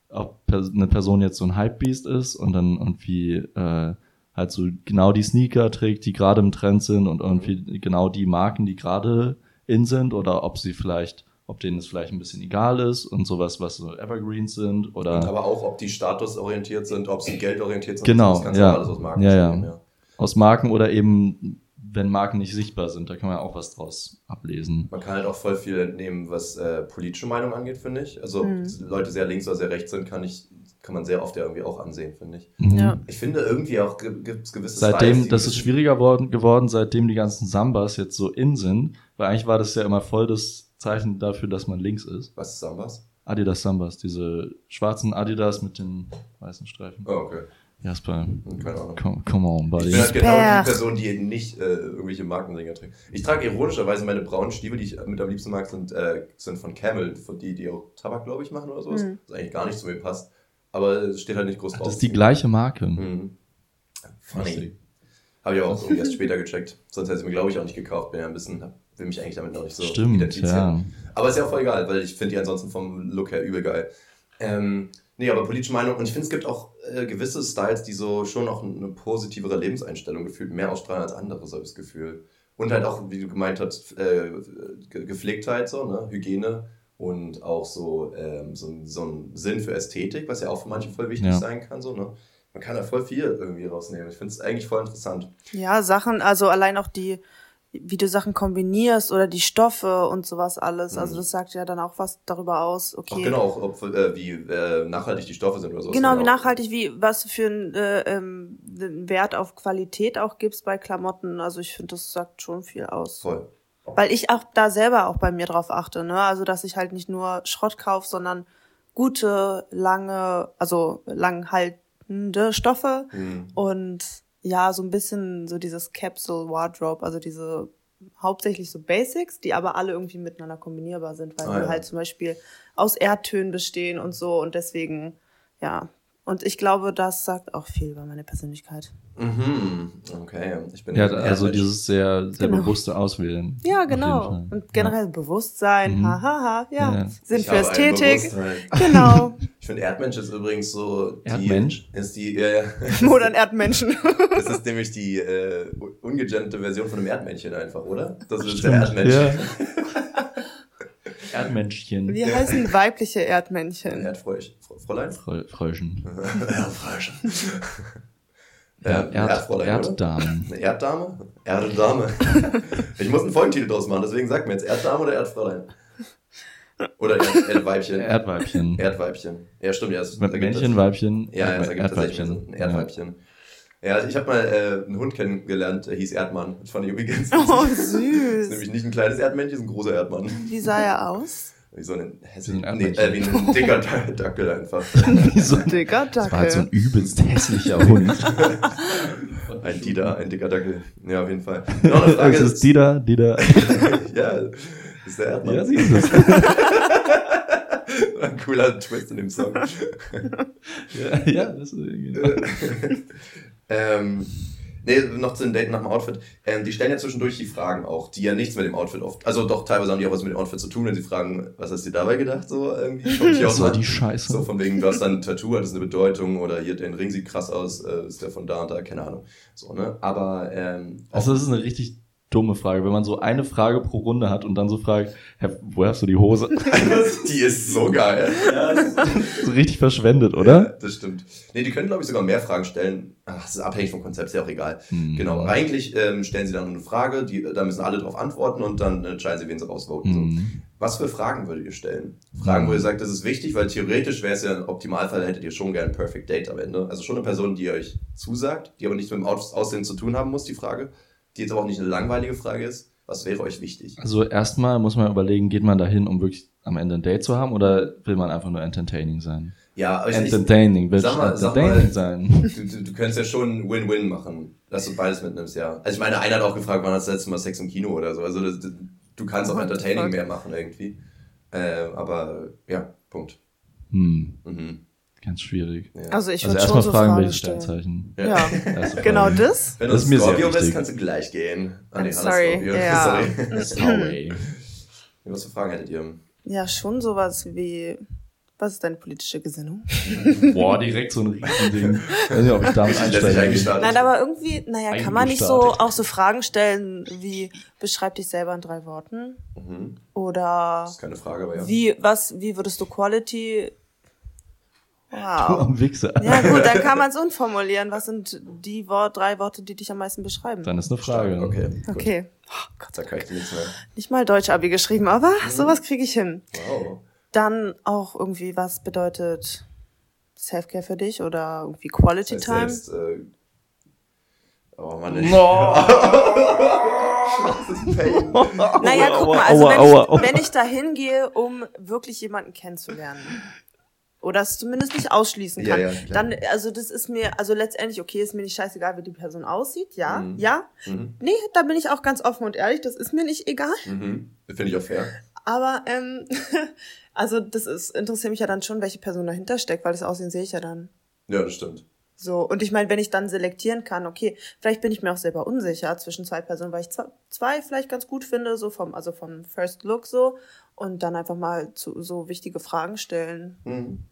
ob eine Person jetzt so ein Hypebeast ist und dann irgendwie äh, halt so genau die Sneaker trägt, die gerade im Trend sind und irgendwie genau die Marken, die gerade in sind oder ob sie vielleicht, ob denen es vielleicht ein bisschen egal ist und sowas, was so Evergreens sind oder
Und aber auch, ob die statusorientiert sind, ob sie geldorientiert sind.
Genau,
das kannst
ja.
du alles aus Marken
Ja, ja.
nehmen, ja.
aus Marken oder eben wenn Marken nicht sichtbar sind, da kann man auch was draus ablesen.
Man kann halt auch voll viel entnehmen, was äh, politische Meinung angeht, finde ich. Also
Mhm.
Leute sehr links oder sehr rechts sind, kann ich, kann man sehr oft ja irgendwie auch ansehen, finde ich.
Mhm.
Ja.
Ich finde irgendwie auch gibt es gewisse Styles,
Seitdem,
die
das ist schwieriger worden, geworden, seitdem die ganzen Sambas jetzt so in sind, weil eigentlich war das ja immer voll das Zeichen dafür, dass man links ist.
Was ist Sambas?
Adidas Sambas, diese schwarzen Adidas mit den weißen Streifen.
Oh, okay.
Jasper,
Keine Ahnung.
come, come on,
Ich
buddy.
bin halt genau die Person, die nicht äh, irgendwelche Markendinger trägt. Ich trage ironischerweise meine braunen Stiefel, die ich mit am liebsten mag, sind, äh, sind von Camel, von die, die auch Tabak, glaube ich, machen oder sowas.
Mhm.
Was eigentlich gar nicht zu mir passt. Aber es steht halt nicht groß drauf.
Das ist die gleiche Marke.
Mhm. Funny. Habe ich aber auch irgendwie erst später gecheckt. Sonst hätte ich mir, glaube ich, auch nicht gekauft. Bin ja ein bisschen, will mich eigentlich damit noch nicht so
Stimmt, ja.
Aber ist ja auch voll egal, weil ich finde die ansonsten vom Look her übel geil. Ähm, nee, aber politische Meinung. Und ich finde, es gibt auch äh, gewisse Styles, die so schon auch eine positivere Lebenseinstellung gefühlt mehr ausstrahlen als andere, so das Gefühl. Und halt auch, wie du gemeint hast, äh, Ge- Gepflegtheit, so, ne? Hygiene und auch so, ähm, so, ein- so ein Sinn für Ästhetik, was ja auch für manche voll wichtig
Ja.
sein kann. So, ne? Man kann da voll viel irgendwie rausnehmen. Ich finde es eigentlich voll interessant.
Ja, Sachen, also allein auch die wie du Sachen kombinierst oder die Stoffe und sowas alles. Also
Mhm.
das sagt ja dann auch was darüber aus. Okay.
genau, auch, ob, äh, wie äh, nachhaltig die Stoffe sind oder so.
Genau, wie nachhaltig, wie was du für einen äh, ähm, Wert auf Qualität auch gibst bei Klamotten. Also ich finde, das sagt schon viel aus.
Voll.
Weil ich auch da selber auch bei mir drauf achte, ne? Also dass ich halt nicht nur Schrott kaufe, sondern gute, lange, also langhaltende Stoffe
Mhm.
und ja, so ein bisschen so dieses Capsule Wardrobe, also diese hauptsächlich so Basics, die aber alle irgendwie miteinander kombinierbar sind, weil
Ah,
die
ja.
halt zum Beispiel aus Erdtönen bestehen und so und deswegen, ja. Und ich glaube, das sagt auch viel über meine Persönlichkeit.
Mhm. Okay, ich bin
Ja, also dieses sehr, sehr
Genau.
bewusste Auswählen.
Ja, genau. Und generell Bewusstsein,
Mhm.
hahaha, ja.
Ja.
Sinn
Ich
für
habe ein
Ästhetik.
Bewusstsein.
Genau.
Ich finde Erdmensch ist übrigens so die,
Erdmensch?
ist die ja, ja.
Oder ein Erdmenschen.
Das ist nämlich die äh, ungegenderte Version von einem Erdmännchen einfach, oder? Das ist
Stimmt,
der Erdmensch.
ja. Erdmännchen.
Wie heißen weibliche Erdmännchen?
Erdfräuch, Fräulein?
Frö Fröschen.
Erdfräuschen.
Ja,
Ja,
Erd
Erdfräulein, oder?
Erddamen.
Eine Erddame? Erddame. ich muss einen Folgentitel draus machen, deswegen sag mir jetzt Erddame oder Erdfräulein? Oder Erd Erdweibchen?
Erdweibchen.
Erdweibchen. Ja, stimmt, ja. das
Männchen. Weibchen,
Ja, ja, das ergibt tatsächlich
Erdweibchen.
Sinn. Ja, ich habe mal äh, einen Hund kennengelernt, der hieß Erdmann. Das fand ich irgendwie ganz
Oh,
ist
süß.
nämlich nicht ein kleines Erdmännchen, ist ein großer Erdmann.
Wie sah er aus?
Wie so ein hässlich,
Wie ein
nee, äh, wie ein dicker Dackel einfach.
Wie so ein,
Dicker
das war halt so ein
Dackel.
übelst hässlicher Hund.
Ein Dieter, ein dicker Dackel. Ja, auf jeden Fall. Noch eine Frage
es ist Dieter, Dieter.
ja, das ist der Erdmann.
Ja, siehst du es.
ein cooler Twist in dem Song.
Ja, ja, das ist irgendwie.
Ähm, nee, noch zu den Daten nach dem Outfit. Ähm, die stellen ja zwischendurch die Fragen auch, die ja nichts mit dem Outfit oft. Also doch, teilweise haben die auch was mit dem Outfit zu tun, wenn sie fragen, was hast du dir dabei gedacht? So irgendwie.
Das war
mal.
die Scheiße.
So von wegen, du hast dann ein Tattoo, hat das eine Bedeutung oder hier dein Ring sieht krass aus, äh, ist der von da und da, keine Ahnung. So, ne? Aber ähm,
Also das ist eine richtig dumme Frage, wenn man so eine Frage pro Runde hat und dann so fragt, Hä, woher hast du die Hose?
die ist so geil.
so richtig verschwendet, oder?
Ja, das stimmt. Nee, die können, glaube ich, sogar mehr Fragen stellen. Ach, das ist abhängig vom Konzept, ist ja auch egal.
Hm.
Genau, eigentlich ähm, stellen sie dann eine Frage, die, da müssen alle drauf antworten und dann entscheiden sie, wen sie rausvoten. So.
Hm.
Was für Fragen würdet ihr stellen? Fragen, wo ihr sagt, das ist wichtig, weil theoretisch wäre es ja im Optimalfall, hättet ihr schon gern ein Perfect Date am Ende. Also schon eine Person, die euch zusagt, die aber nichts mit dem Aus- Aussehen zu tun haben muss, die Frage. Die jetzt aber auch nicht eine langweilige Frage ist. Was wäre euch wichtig?
Also erstmal muss man überlegen, geht man dahin, um wirklich am Ende ein Date zu haben oder will man einfach nur entertaining sein?
Ja, aber ich,
Entertaining, will
Sag mal- sag
entertaining
mal-
sein.
du, du, du könntest ja schon Win-Win machen, dass du beides mitnimmst, ja. Also ich meine, einer hat auch gefragt, wann hast du das letzte Mal Sex im Kino oder so. Also das, das, du kannst auch
the
Entertaining mehr machen irgendwie. Äh, aber ja, Punkt.
Hm,
Mhm.
Ganz schwierig.
Ja.
Also ich
Also
würde
erstmal
schon so
fragen,
Fragen
welches
stellen.
Sternzeichen.
Ja,
Frage.
genau das.
Wenn du
Das ist mir sehr
Scorpio bist,
wichtig.
kannst du gleich gehen. Ah, Hanna
sorry,
Scorpio.
ja.
Sorry. Was für Fragen hättet ihr?
Ja, schon sowas wie, was ist deine politische Gesinnung?
Boah, direkt so ein Riesending. Ich weiß nicht, ob ich damit einsteige.
Nein, aber irgendwie, naja, kann man nicht so auch so Fragen stellen wie, beschreib dich selber in drei Worten?
Mhm.
Oder
Das ist keine Frage, aber ja.
wie, was, wie würdest du Quality?
Du
Wow.
am Wichser.
Ja gut, dann kann man es umformulieren. Was sind die Wort, drei Worte, die dich am meisten beschreiben?
Dann ist eine Frage.
Okay, gut.
Okay. Oh Gott,
Da kann ich nichts mehr.
nicht mal Deutsch-Abi geschrieben, aber sowas kriege ich hin.
Wow.
Dann auch irgendwie, was bedeutet Self-Care für dich oder irgendwie Quality
Das
Time?
heißt, selbst, äh, oh Mann, ey.
No.
Naja, guck mal, also wenn, ich, wenn ich da hingehe, um wirklich jemanden kennenzulernen. Oder es zumindest nicht ausschließen
Ja,
kann.
ja, klar.
dann, also das ist mir, also letztendlich, okay, ist mir nicht scheißegal, wie die Person aussieht, ja,
Mhm.
ja.
Mhm.
Nee, da bin ich auch ganz offen und ehrlich, das ist mir nicht egal.
Mhm. Finde ich auch fair.
Aber, ähm, also das ist, interessiert mich ja dann schon, welche Person dahinter steckt, weil das Aussehen sehe ich ja dann.
Ja, das stimmt.
So, und ich meine, wenn ich dann selektieren kann, okay, vielleicht bin ich mir auch selber unsicher zwischen zwei Personen, weil ich zwei, zwei vielleicht ganz gut finde, so vom, also vom First Look so, und dann einfach mal zu, so wichtige Fragen stellen.
Mhm.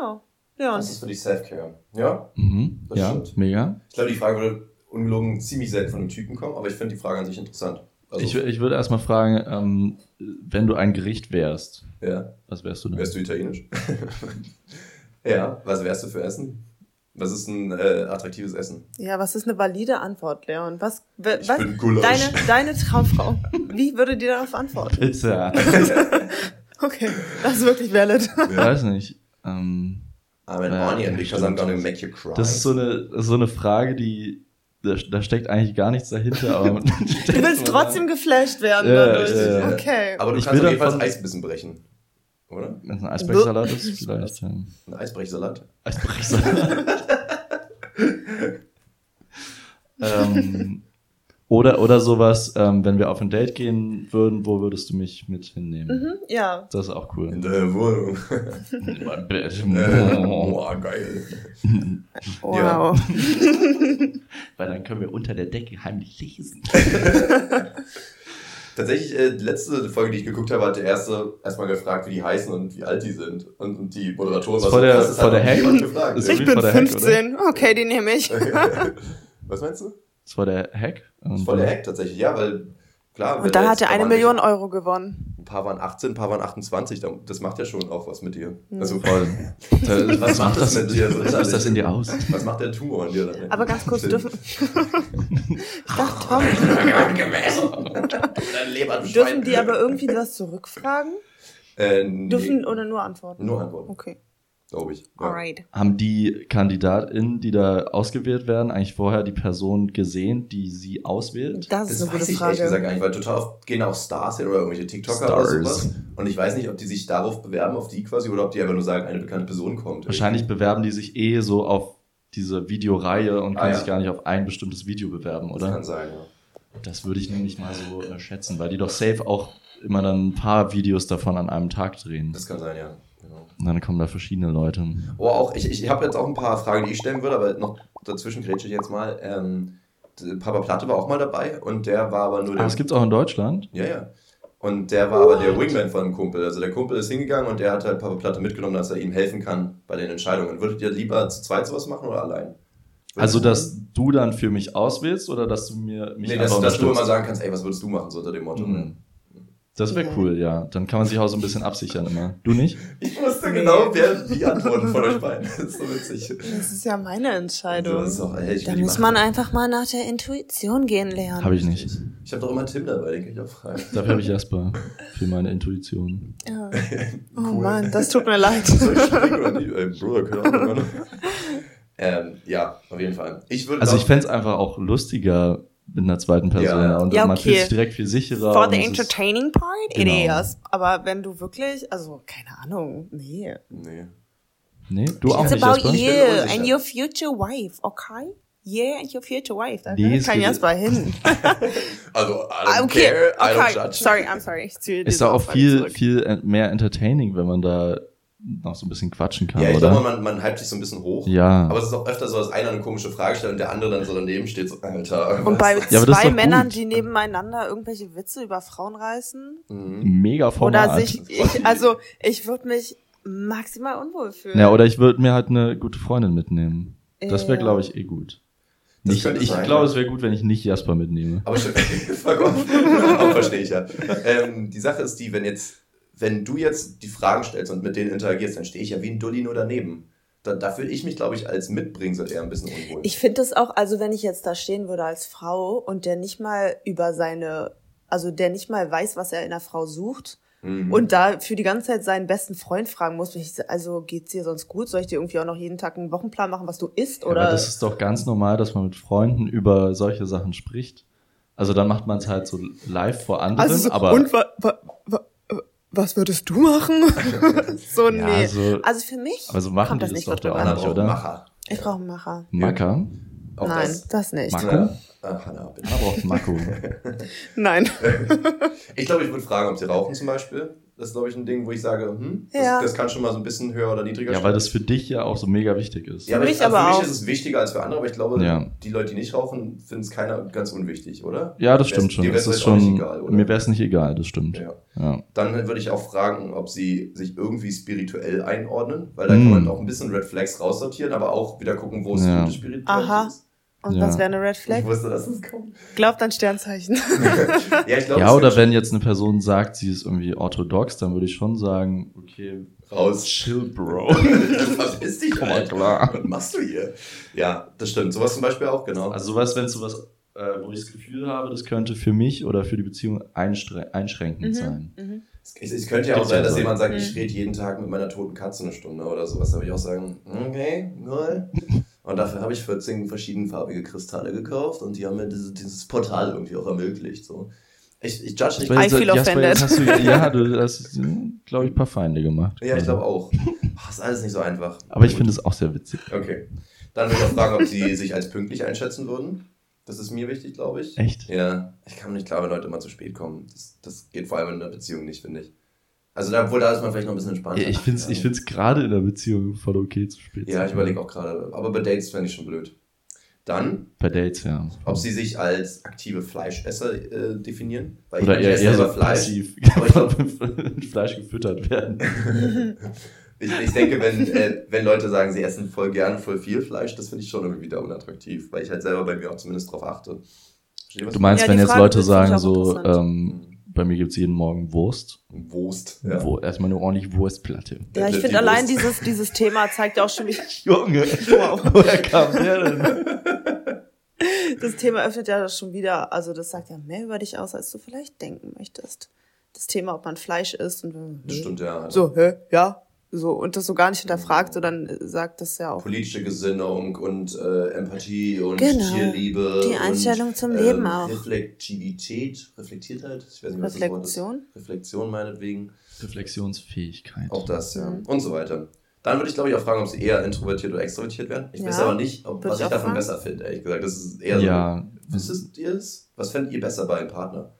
Wie- Ja, ja.
Das ist für dich Self-Care. Ja?
Mhm.
Das
Ja,
stimmt.
mega.
Ich glaube, die Frage würde ungelogen ziemlich selten von einem Typen kommen, aber ich finde die Frage an sich interessant. Also,
Ich, ich würde erstmal fragen, ähm, wenn du ein Gericht wärst,
ja.
was wärst du denn?
Wärst du italienisch? ja. Was wärst du für Essen? Was ist ein äh, attraktives Essen?
Ja, was ist eine valide Antwort, Leon? Was,
Ich
was
bin Gulasch.
deine, deine Traumfrau? Wie würde die darauf antworten?
Pizza.
Okay, das ist wirklich valid.
Ich weiß nicht. Ähm,
I'm an
Ja,
onion because I'm gonna make you cry.
das ist so eine, das ist so eine Frage, die, da, da steckt eigentlich gar nichts dahinter. Aber
Du willst trotzdem geflasht werden
Ja,
dadurch.
ja, ja.
Okay.
Aber du
Ich
kannst
will
auf jeden Fall Eisbissen brechen. Oder?
Wenn es ein Eisbergsalat ist, vielleicht. Ja.
Ein Eisbrechsalat.
Eisbergsalat. ähm, oder, oder sowas, ähm, wenn wir auf ein Date gehen würden, wo würdest du mich mit hinnehmen?
Mhm, ja.
Das ist auch cool.
In der Wohnung.
In meinem Bett.
Boah, geil.
Wow.
Weil dann können wir unter der Decke heimlich lesen.
Tatsächlich, äh, die letzte Folge, die ich geguckt habe, hat der erste erstmal gefragt, wie die heißen und wie alt die sind. Und, und die Moderatorin
war der-
das
war der
hat
Hack?
gefragt.
Ich bin
vor der Hack,
15. okay, die nehme ich.
Was meinst du?
Das war der Hack.
Das war der Hack tatsächlich, ja, weil klar.
Und dann
da
hat er eine Million Euro gewonnen.
Ein paar waren 18, ein paar waren 28. da- Das macht ja schon auch was mit dir.
Mhm.
Also,
Voll.
Was macht das mit dir?
Was löst das in dir aus?
was macht der Tumor in dir dann?
Aber ganz kurz, dürfen, ich dachte, Tom,
Dein Leber
dürfen die aber irgendwie was zurückfragen?
Äh, nee,
Dürfen oder nur antworten?
Nur antworten,
Okay,
glaube ich. Ja.
alright.
Haben die KandidatInnen, die da ausgewählt werden, eigentlich vorher die Person gesehen, die sie auswählt?
Das ist
Das
eine
weiß
gute
ich ehrlich gesagt
Frage.
gar nicht, weil total oft gehen auch Stars hin oder irgendwelche TikToker
Stars.
oder sowas. Und ich weiß nicht, ob die sich darauf bewerben, auf die quasi, oder ob die einfach nur sagen, eine bekannte Person kommt.
Wahrscheinlich bewerben die sich eh so auf diese Videoreihe und
Ah,
können
ja.
sich gar nicht auf ein bestimmtes Video bewerben,
Das
oder?
kann sein, ja.
Das würde ich nämlich mal so äh, schätzen, weil die doch safe auch immer dann ein paar Videos davon an einem Tag drehen.
Das kann sein, ja.
Und dann kommen da verschiedene Leute.
Oh, auch, ich, ich habe jetzt auch ein paar Fragen, die ich stellen würde, aber noch dazwischen grätsche ich jetzt mal. Ähm, Papa Platte war auch mal dabei und der war aber nur der.
Ah, das gibt's auch in Deutschland?
Ja, ja. Und der war aber der Wingman von dem Kumpel. Also der Kumpel ist hingegangen und der hat halt Papa Platte mitgenommen, dass er ihm helfen kann bei den Entscheidungen. Würdet ihr lieber zu zweit sowas machen oder allein?
Also, dass du dann für mich auswählst oder dass du mir mich
Nee, dass, dass du immer sagen kannst, ey, was würdest du machen, so unter dem Motto.
Mhm. Das wäre cool, ja. Dann kann man sich auch so ein bisschen absichern immer. Du nicht?
Ich wusste
Nee.
genau, wer die Antworten von euch beiden. Das ist so witzig.
Das ist ja meine Entscheidung.
Das ist auch, ey, ich
Da
die
muss
machen.
man einfach mal nach der Intuition gehen lernen.
Habe ich nicht.
Ich habe doch immer Tim dabei, den kann ich auch fragen.
Dafür habe ich Jasper für meine Intuition.
Ja. Oh
Cool.
Mann, das tut mir leid.
Soll ich nicht? Ey, Bruder, keine Ahnung. ähm, ja, auf jeden Fall. Ich würde
Also ich fände es einfach auch lustiger mit einer zweiten Person.
Ja.
Und
Ja,
man fühlt
okay.
sich direkt viel sicherer.
For
und
the entertaining part, it
Genau.
is. Aber wenn du wirklich, also keine Ahnung, nee.
Nee.
Nee, du auch
It's
nicht,
about
Jasper?
You and your future wife, okay? Yeah, and your future wife. Da
Nee,
kann Jasper hin.
Also, I
Ah,
don't
okay,
care, I don't
okay.
judge.
Sorry, I'm sorry.
Ist da auch viel,
zurück.
viel mehr entertaining, wenn man da noch so ein bisschen quatschen kann,
Ja, ich
oder?
glaube, man, man hypt sich so ein bisschen hoch.
ja.
Aber es ist auch öfter so, dass einer eine komische Frage stellt und der andere dann so daneben steht, so, Alter.
Und bei
Ja,
zwei Männern,
gut.
die nebeneinander irgendwelche Witze über Frauen reißen,
Mhm.
Mega Format.
oder sich, ich, also ich würde mich maximal unwohl fühlen.
ja, oder ich würde mir halt eine gute Freundin mitnehmen. Das wäre, glaube ich, eh gut.
Das
Nicht, ich
sein,
glaube,
ja.
es wäre gut, wenn ich nicht Jasper mitnehme.
Aber schon, fuck off. Auch verstehe ich ja. Ähm, die Sache ist die, wenn jetzt, wenn du jetzt die Fragen stellst und mit denen interagierst, dann stehe ich ja wie ein Dulli nur daneben. Da, da fühle ich mich, glaube ich, als Mitbringsel eher ein bisschen unwohl.
Ich finde das auch, also wenn ich jetzt da stehen würde als Frau und der nicht mal über seine, also der nicht mal weiß, was er in einer Frau sucht
Mhm.
und da für die ganze Zeit seinen besten Freund fragen muss, also geht's dir sonst gut? Soll ich dir irgendwie auch noch jeden Tag einen Wochenplan machen, was du isst?
Ja,
Oder?
Aber das ist doch ganz normal, dass man mit Freunden über solche Sachen spricht. Also dann macht man es halt so live vor anderen,
also so,
aber
und wa, wa, wa, was würdest du machen? so,
Ja,
nee.
so-
also für mich
aber so machen
kommt
die
das
das
nicht
doch der auch nicht, oder?
einen Macher.
Ich brauche einen Macher.
Macker?
Auch
Nein,
das.
das, nicht.
Macker?
Ja. Ah, Hannah, bitte.
Einen Mako.
Nein.
Ich glaube, ich würde fragen, ob sie rauchen zum Beispiel. Das ist, glaube ich, ein Ding, wo ich sage, hm, das,
Ja.
das kann schon mal so ein bisschen höher oder niedriger
ja, weil das für dich ja auch so mega wichtig ist.
Ja, aber
mich
ich, also
aber
für
auch.
mich ist es wichtiger als für andere, aber ich glaube,
Ja.
die Leute, die nicht rauchen, finden es keiner ganz unwichtig, oder?
Ja, das stimmt schon. Das ist schon
nicht egal, oder?
mir wäre es nicht egal, das stimmt.
Ja.
Ja.
Dann würde ich auch fragen, ob sie sich irgendwie spirituell einordnen, weil da
Mm.
kann man auch ein bisschen Red Flags raussortieren, aber auch wieder gucken, wo es
Ja.
gute Spiritualität
Aha.
ist.
Und
Ja.
was wäre eine Red
Ich
Flag?
wusste, dass es kommt.
Glaubt an Sternzeichen.
ja, ich glaube,
Ja, oder wenn jetzt eine Person sagt, sie ist irgendwie orthodox, dann würde ich schon sagen, okay,
raus.
chill, Bro.
Verpiss dich,
Komm mal klar.
Was machst du hier? Ja, das stimmt. Sowas zum Beispiel auch, genau.
Also sowas, wenn es sowas, äh, wo ich das Gefühl habe, das könnte für mich oder für die Beziehung einschrä einschränkend sein.
Mhm.
Es, es könnte ja auch sein, dass jemand sagt,
Mhm.
ich rede jeden Tag mit meiner toten Katze eine Stunde oder sowas. Da würde ich auch sagen, okay, cool. Und dafür habe ich 14 verschiedenfarbige Kristalle gekauft und die haben mir dieses, dieses Portal irgendwie auch ermöglicht. So. Ich, ich judge nicht.
I feel
Jasper,
offended.
hast du, ja, du hast, glaube ich, ein paar Feinde gemacht.
Ja, ich glaube auch. Ach, ist alles nicht so einfach.
Aber ich finde es auch sehr witzig.
Okay. Dann würde ich auch fragen, ob sie sich als pünktlich einschätzen würden. Das ist mir wichtig, glaube ich.
Echt?
Ja, ich kann nicht klar, wenn Leute immer zu spät kommen. Das, das geht vor allem in einer Beziehung nicht, finde ich. Also, da, obwohl da ist man vielleicht noch ein bisschen entspannter.
Ja, ich finde es ich find's gerade in der Beziehung voll okay zu spät
Ja, ich überlege auch gerade. Aber bei Dates fände ich schon blöd. Dann,
Bei Dates, ja.
ob sie sich als aktive Fleischesser äh, definieren. Weil
Oder
ich
eher,
esse
eher so
Fleisch.
passiv Fleisch gefüttert werden.
Ich, ich denke, wenn, äh, wenn Leute sagen, sie essen voll gern voll viel Fleisch, das finde ich schon irgendwie wieder unattraktiv, weil ich halt selber bei mir auch zumindest drauf achte.
Du meinst,
Ja,
wenn jetzt Leute sagen so, ähm, bei mir gibt's jeden Morgen Wurst.
Wurst. Ja.
Wo, erstmal eine ordentliche Wurstplatte.
Ja, ich
Die
finde allein
Wurst.
dieses, dieses Thema zeigt ja auch schon, wie,
Junge,
Wow.
woher kam der denn?
das Thema öffnet ja schon wieder, also das sagt ja mehr über dich aus, als du vielleicht denken möchtest. Das Thema, ob man Fleisch isst und
Das stimmt ja.
so, hä, ja, so und das so gar nicht hinterfragt, so dann äh, sagt das ja auch.
Politische Gesinnung und äh, Empathie und
Genau.
Tierliebe.
Die Einstellung
und,
zum Leben
ähm,
auch.
Reflektivität, Reflektiertheit, ich weiß nicht, was das Wort
Reflexion?
ist. Reflexion meinetwegen.
Reflexionsfähigkeit.
Auch das, ja.
Mhm.
Und so weiter. Dann würde ich, glaube ich, auch fragen, ob sie eher introvertiert oder extrovertiert werden. Ich weiß
Ja,
aber nicht, ob, was
ich
davon
fragen.
besser finde, ehrlich gesagt. Das ist eher so.
Ja,
Wisst ihr es? Was fändet ihr besser bei einem Partner?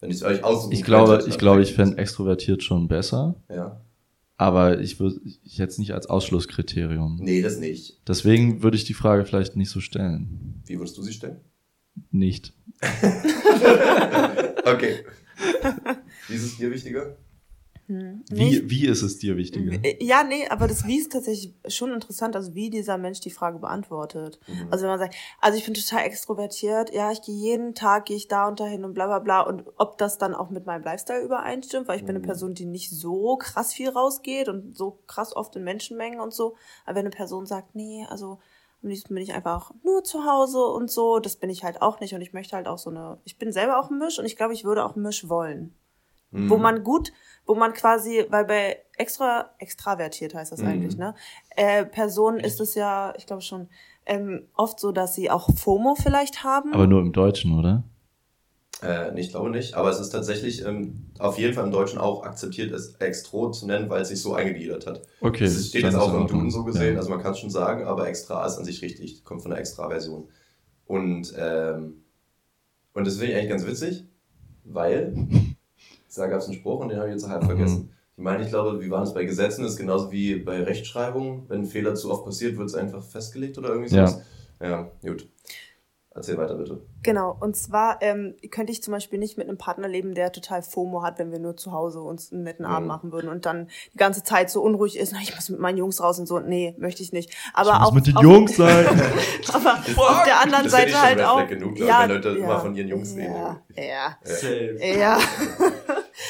Wenn ich es euch aussuchen
ich glaube, ich glaube, ich fände extrovertiert schon besser,
Ja.
Aber ich würde jetzt nicht als Ausschlusskriterium.
Nee, das nicht.
Deswegen würde ich die Frage vielleicht nicht so stellen.
Wie würdest du sie stellen?
Nicht.
Okay. Wie ist es dir wichtiger?
Hm.
Wie,
Nicht-
wie ist es dir wichtiger?
Äh, Ja, nee, aber das Wie ist tatsächlich schon interessant, also wie dieser Mensch die Frage beantwortet.
Mhm.
Also wenn man sagt, also ich bin total extrovertiert, ja, ich gehe jeden Tag, gehe ich da und dahin und bla bla bla und ob das dann auch mit meinem Lifestyle übereinstimmt, weil ich bin eine
Mhm.
Person, die nicht so krass viel rausgeht und so krass oft in Menschenmengen und so. Aber wenn eine Person sagt, nee, also am liebsten bin ich einfach nur zu Hause und so, das bin ich halt auch nicht und ich möchte halt auch so eine, ich bin selber auch ein Misch und ich glaube, ich würde auch ein Misch wollen
Mhm.
wo man gut, wo man quasi, weil bei extra, extravertiert heißt das
Mhm.
eigentlich, ne? Äh, Personen ist es ja, ich glaube schon, ähm, oft so, dass sie auch FOMO vielleicht haben.
Aber nur im Deutschen, oder?
Äh, nee, ich glaube nicht, aber es ist tatsächlich ähm, auf jeden Fall im Deutschen auch akzeptiert, es Extro zu nennen, weil es sich so eingegliedert hat.
Okay.
Es steht jetzt auch
in
im Duden so gesehen,
Ja.
also man kann es schon sagen, aber Extra ist an sich richtig, kommt von der Extra-Version. Und, ähm, und das finde ich eigentlich ganz witzig, weil da gab es einen Spruch und den habe ich jetzt halb
Mhm.
vergessen. Ich meine, ich glaube, wie war es bei Gesetzen, ist genauso wie bei Rechtschreibung. Wenn ein Fehler zu oft passiert, wird es einfach festgelegt oder irgendwie
Ja.
sowas. Ja, gut. Erzähl weiter bitte.
Genau, und zwar ähm, könnte ich zum Beispiel nicht mit einem Partner leben, der total FOMO hat, wenn wir nur zu Hause uns einen netten Abend
Mhm.
machen würden und dann die ganze Zeit so unruhig ist, na, ich muss mit meinen Jungs raus und so. Nee, möchte ich nicht. Aber
ich muss
auch
mit den
auf,
Jungs sein.
aber auf der anderen
Das
Seite halt auch.
Genug, ich, wenn Leute immer von ihren Jungs reden
ja, ja.
Safe.
Ja.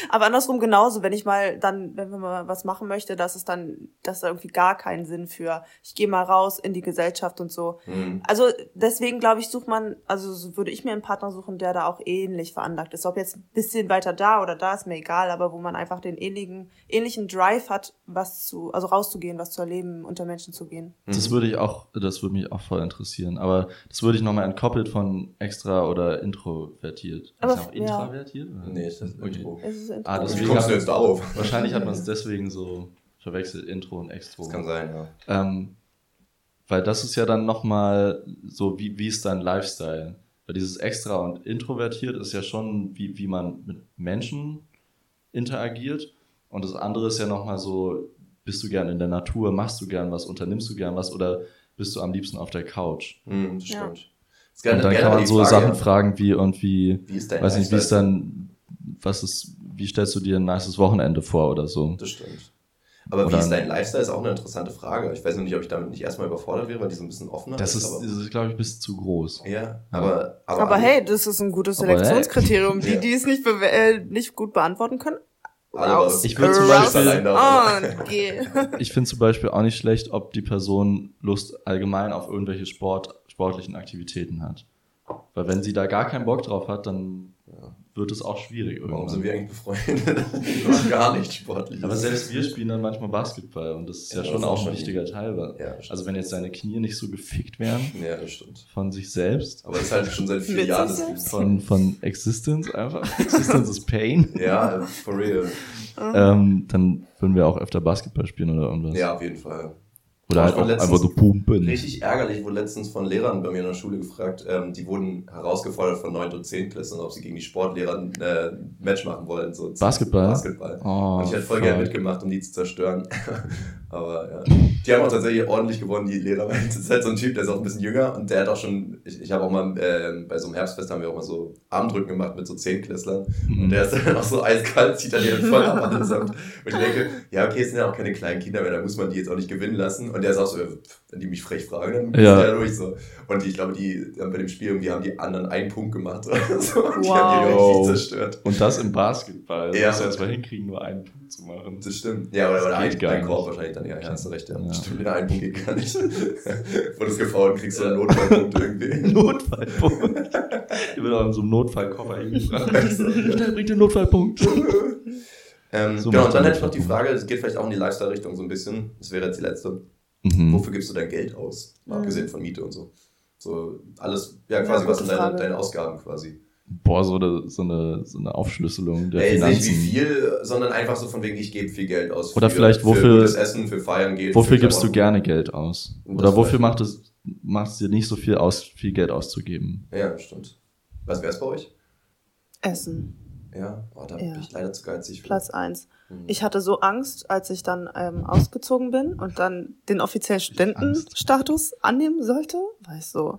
Aber andersrum genauso, wenn ich mal dann, wenn man mal was machen möchte, dass es dann, dass da irgendwie gar keinen Sinn für, ich gehe mal raus in die Gesellschaft und so.
Mhm.
Also deswegen glaube ich, sucht man, also so würde ich mir einen Partner suchen, der da auch ähnlich veranlagt ist. Ob jetzt ein bisschen weiter da oder da, ist mir egal, aber wo man einfach den ähnlichen, ähnlichen Drive hat, was zu, also rauszugehen, was zu erleben, unter Menschen zu gehen.
Das würde ich auch, das würde mich auch voll interessieren. Aber das würde ich nochmal entkoppelt von extra oder introvertiert.
Aber
ist ja auch
ja.
intravertiert? oder?
Nee, ist das
Okay.
Intro.
Es ist
Ah,
Wie
interessant.
deswegen
kommst du jetzt darauf?
Wahrscheinlich hat man es deswegen so verwechselt, Intro und Extro.
Das kann sein, ja.
Ähm, weil das ist ja dann nochmal so, wie, wie ist dein Lifestyle? Weil dieses Extra und Introvertiert ist ja schon, wie, wie man mit Menschen interagiert. Und das andere ist ja nochmal so, bist du gern in der Natur, machst du gern was, unternimmst du gern was oder bist du am liebsten auf der Couch?
Mhm, das
Ja.
stimmt. Das ist
Und dann kann man so
Frage,
Sachen fragen wie irgendwie,
Wie ist dein
weiß nicht, wie ist dann, was ist, wie stellst du dir ein nices Wochenende vor oder so?
Das stimmt. Aber wie
Oder-
ist dein Lifestyle, ist auch eine interessante Frage. Ich weiß noch nicht, ob ich damit nicht erstmal überfordert wäre, weil die so ein bisschen offener
Das ist,
aber,
das ist glaube ich, ein bisschen zu groß.
ja, aber, aber,
Aber hey, das ist ein gutes. Selektionskriterium. Die, die es nicht, bewe- äh, nicht gut beantworten können, raus.
Ich will zum Beispiel-. Ich finde zum Beispiel auch nicht schlecht, ob die Person Lust allgemein auf irgendwelche Sport, sportlichen Aktivitäten hat. Weil wenn sie da gar keinen Bock drauf hat, dann wird es auch schwierig
Warum sind
irgendwann.
wir eigentlich befreundet? Wir gar nicht sportlich.
Aber selbst wir spielen dann manchmal Basketball und das ist ja,
Ja,
schon auch ein wichtiger Teil. Weil,
Ja, das
also wenn jetzt seine Knie nicht so gefickt wären
Ja, das stimmt.
von sich selbst,
Aber das ist halt schon seit vier Jahren das
selbst?
von, von Existence einfach, Existence is Pain,
Ja, for real.
ähm, dann würden wir auch öfter Basketball spielen oder irgendwas.
Ja, auf jeden Fall.
Oder halt auch
letztens
einfach so pumpen.
Richtig ärgerlich, wurde letztens von Lehrern bei mir in der Schule gefragt, ähm, die wurden herausgefordert von 9. und 10. Klässlern, ob sie gegen die Sportlehrer ein äh, Match machen wollen. So
Basketball?
Basketball.
Oh,
und ich hätte voll gerne mitgemacht, um die zu zerstören. Aber ja. Die haben auch tatsächlich ordentlich gewonnen, die Lehrer. Weil Das ist halt so ein Typ, der ist auch ein bisschen jünger und der hat auch schon, ich, ich habe auch mal äh, bei so einem Herbstfest haben wir auch mal so Armdrücken gemacht mit so Zehntklässlern.
Mhm.
Und der ist dann auch so eiskalt, zieht dann die halt voll ab allesamt. Und ich denke, ja, okay, es sind ja auch keine kleinen Kinder mehr, da muss man die jetzt auch nicht gewinnen lassen. Und der ist auch so, wenn die mich frech fragen, dann
Ja.
die ja durch so. Und ich glaube, die haben bei dem Spiel irgendwie haben die anderen einen Punkt gemacht oder so. Und die
Wow.
haben die richtig zerstört.
Und das im Basketball.
Ja.
Ja. Du erst mal hinkriegen, nur einen Punkt zu machen.
Das stimmt. Ja,
Das geht
ein,
gar
ein Korb
nicht.
wahrscheinlich dann, ja, ja, hast du recht, ja.
Ja.
Stimmt, in einen Punkt geht gar nicht. Wurdest gefault kriegst so einen Notfallpunkt irgendwie.
Notfallpunkt. Ich bin auch in so einem Notfallkoffer hingebracht. Schnell, bringt den Notfallpunkt.
Ähm,
So
genau, und dann
der
hätte ich noch die. Frage, es geht vielleicht auch in die Lifestyle-Richtung so ein bisschen. Das wäre jetzt die letzte.
Mhm.
Wofür gibst du dein Geld aus? Mal
Mhm.
Abgesehen von Miete und so. So alles, ja,
Ja,
quasi, was
gute
sind deine, deine Ausgaben quasi?
Boah, so eine, so, eine, so eine Aufschlüsselung der
Ja, jetzt nicht
Finanzen.
wie viel, sondern einfach so von wegen, ich gebe viel Geld aus.
Oder
für,
vielleicht
Für
wofür-
gutes Essen, für Feiern geht.
Wofür
für
gibst du gerne Geld aus? Oder wofür macht es, macht es dir nicht so viel aus, viel Geld auszugeben?
Ja, stimmt. Was wäre es bei euch?
Essen.
Ja, oh, da
Ja.
bin ich leider zu geizig. für.
Platz eins.
Mhm.
Ich hatte so Angst, als ich dann ähm, ausgezogen bin und dann den offiziellen Studentenstatus annehmen sollte, war ich so.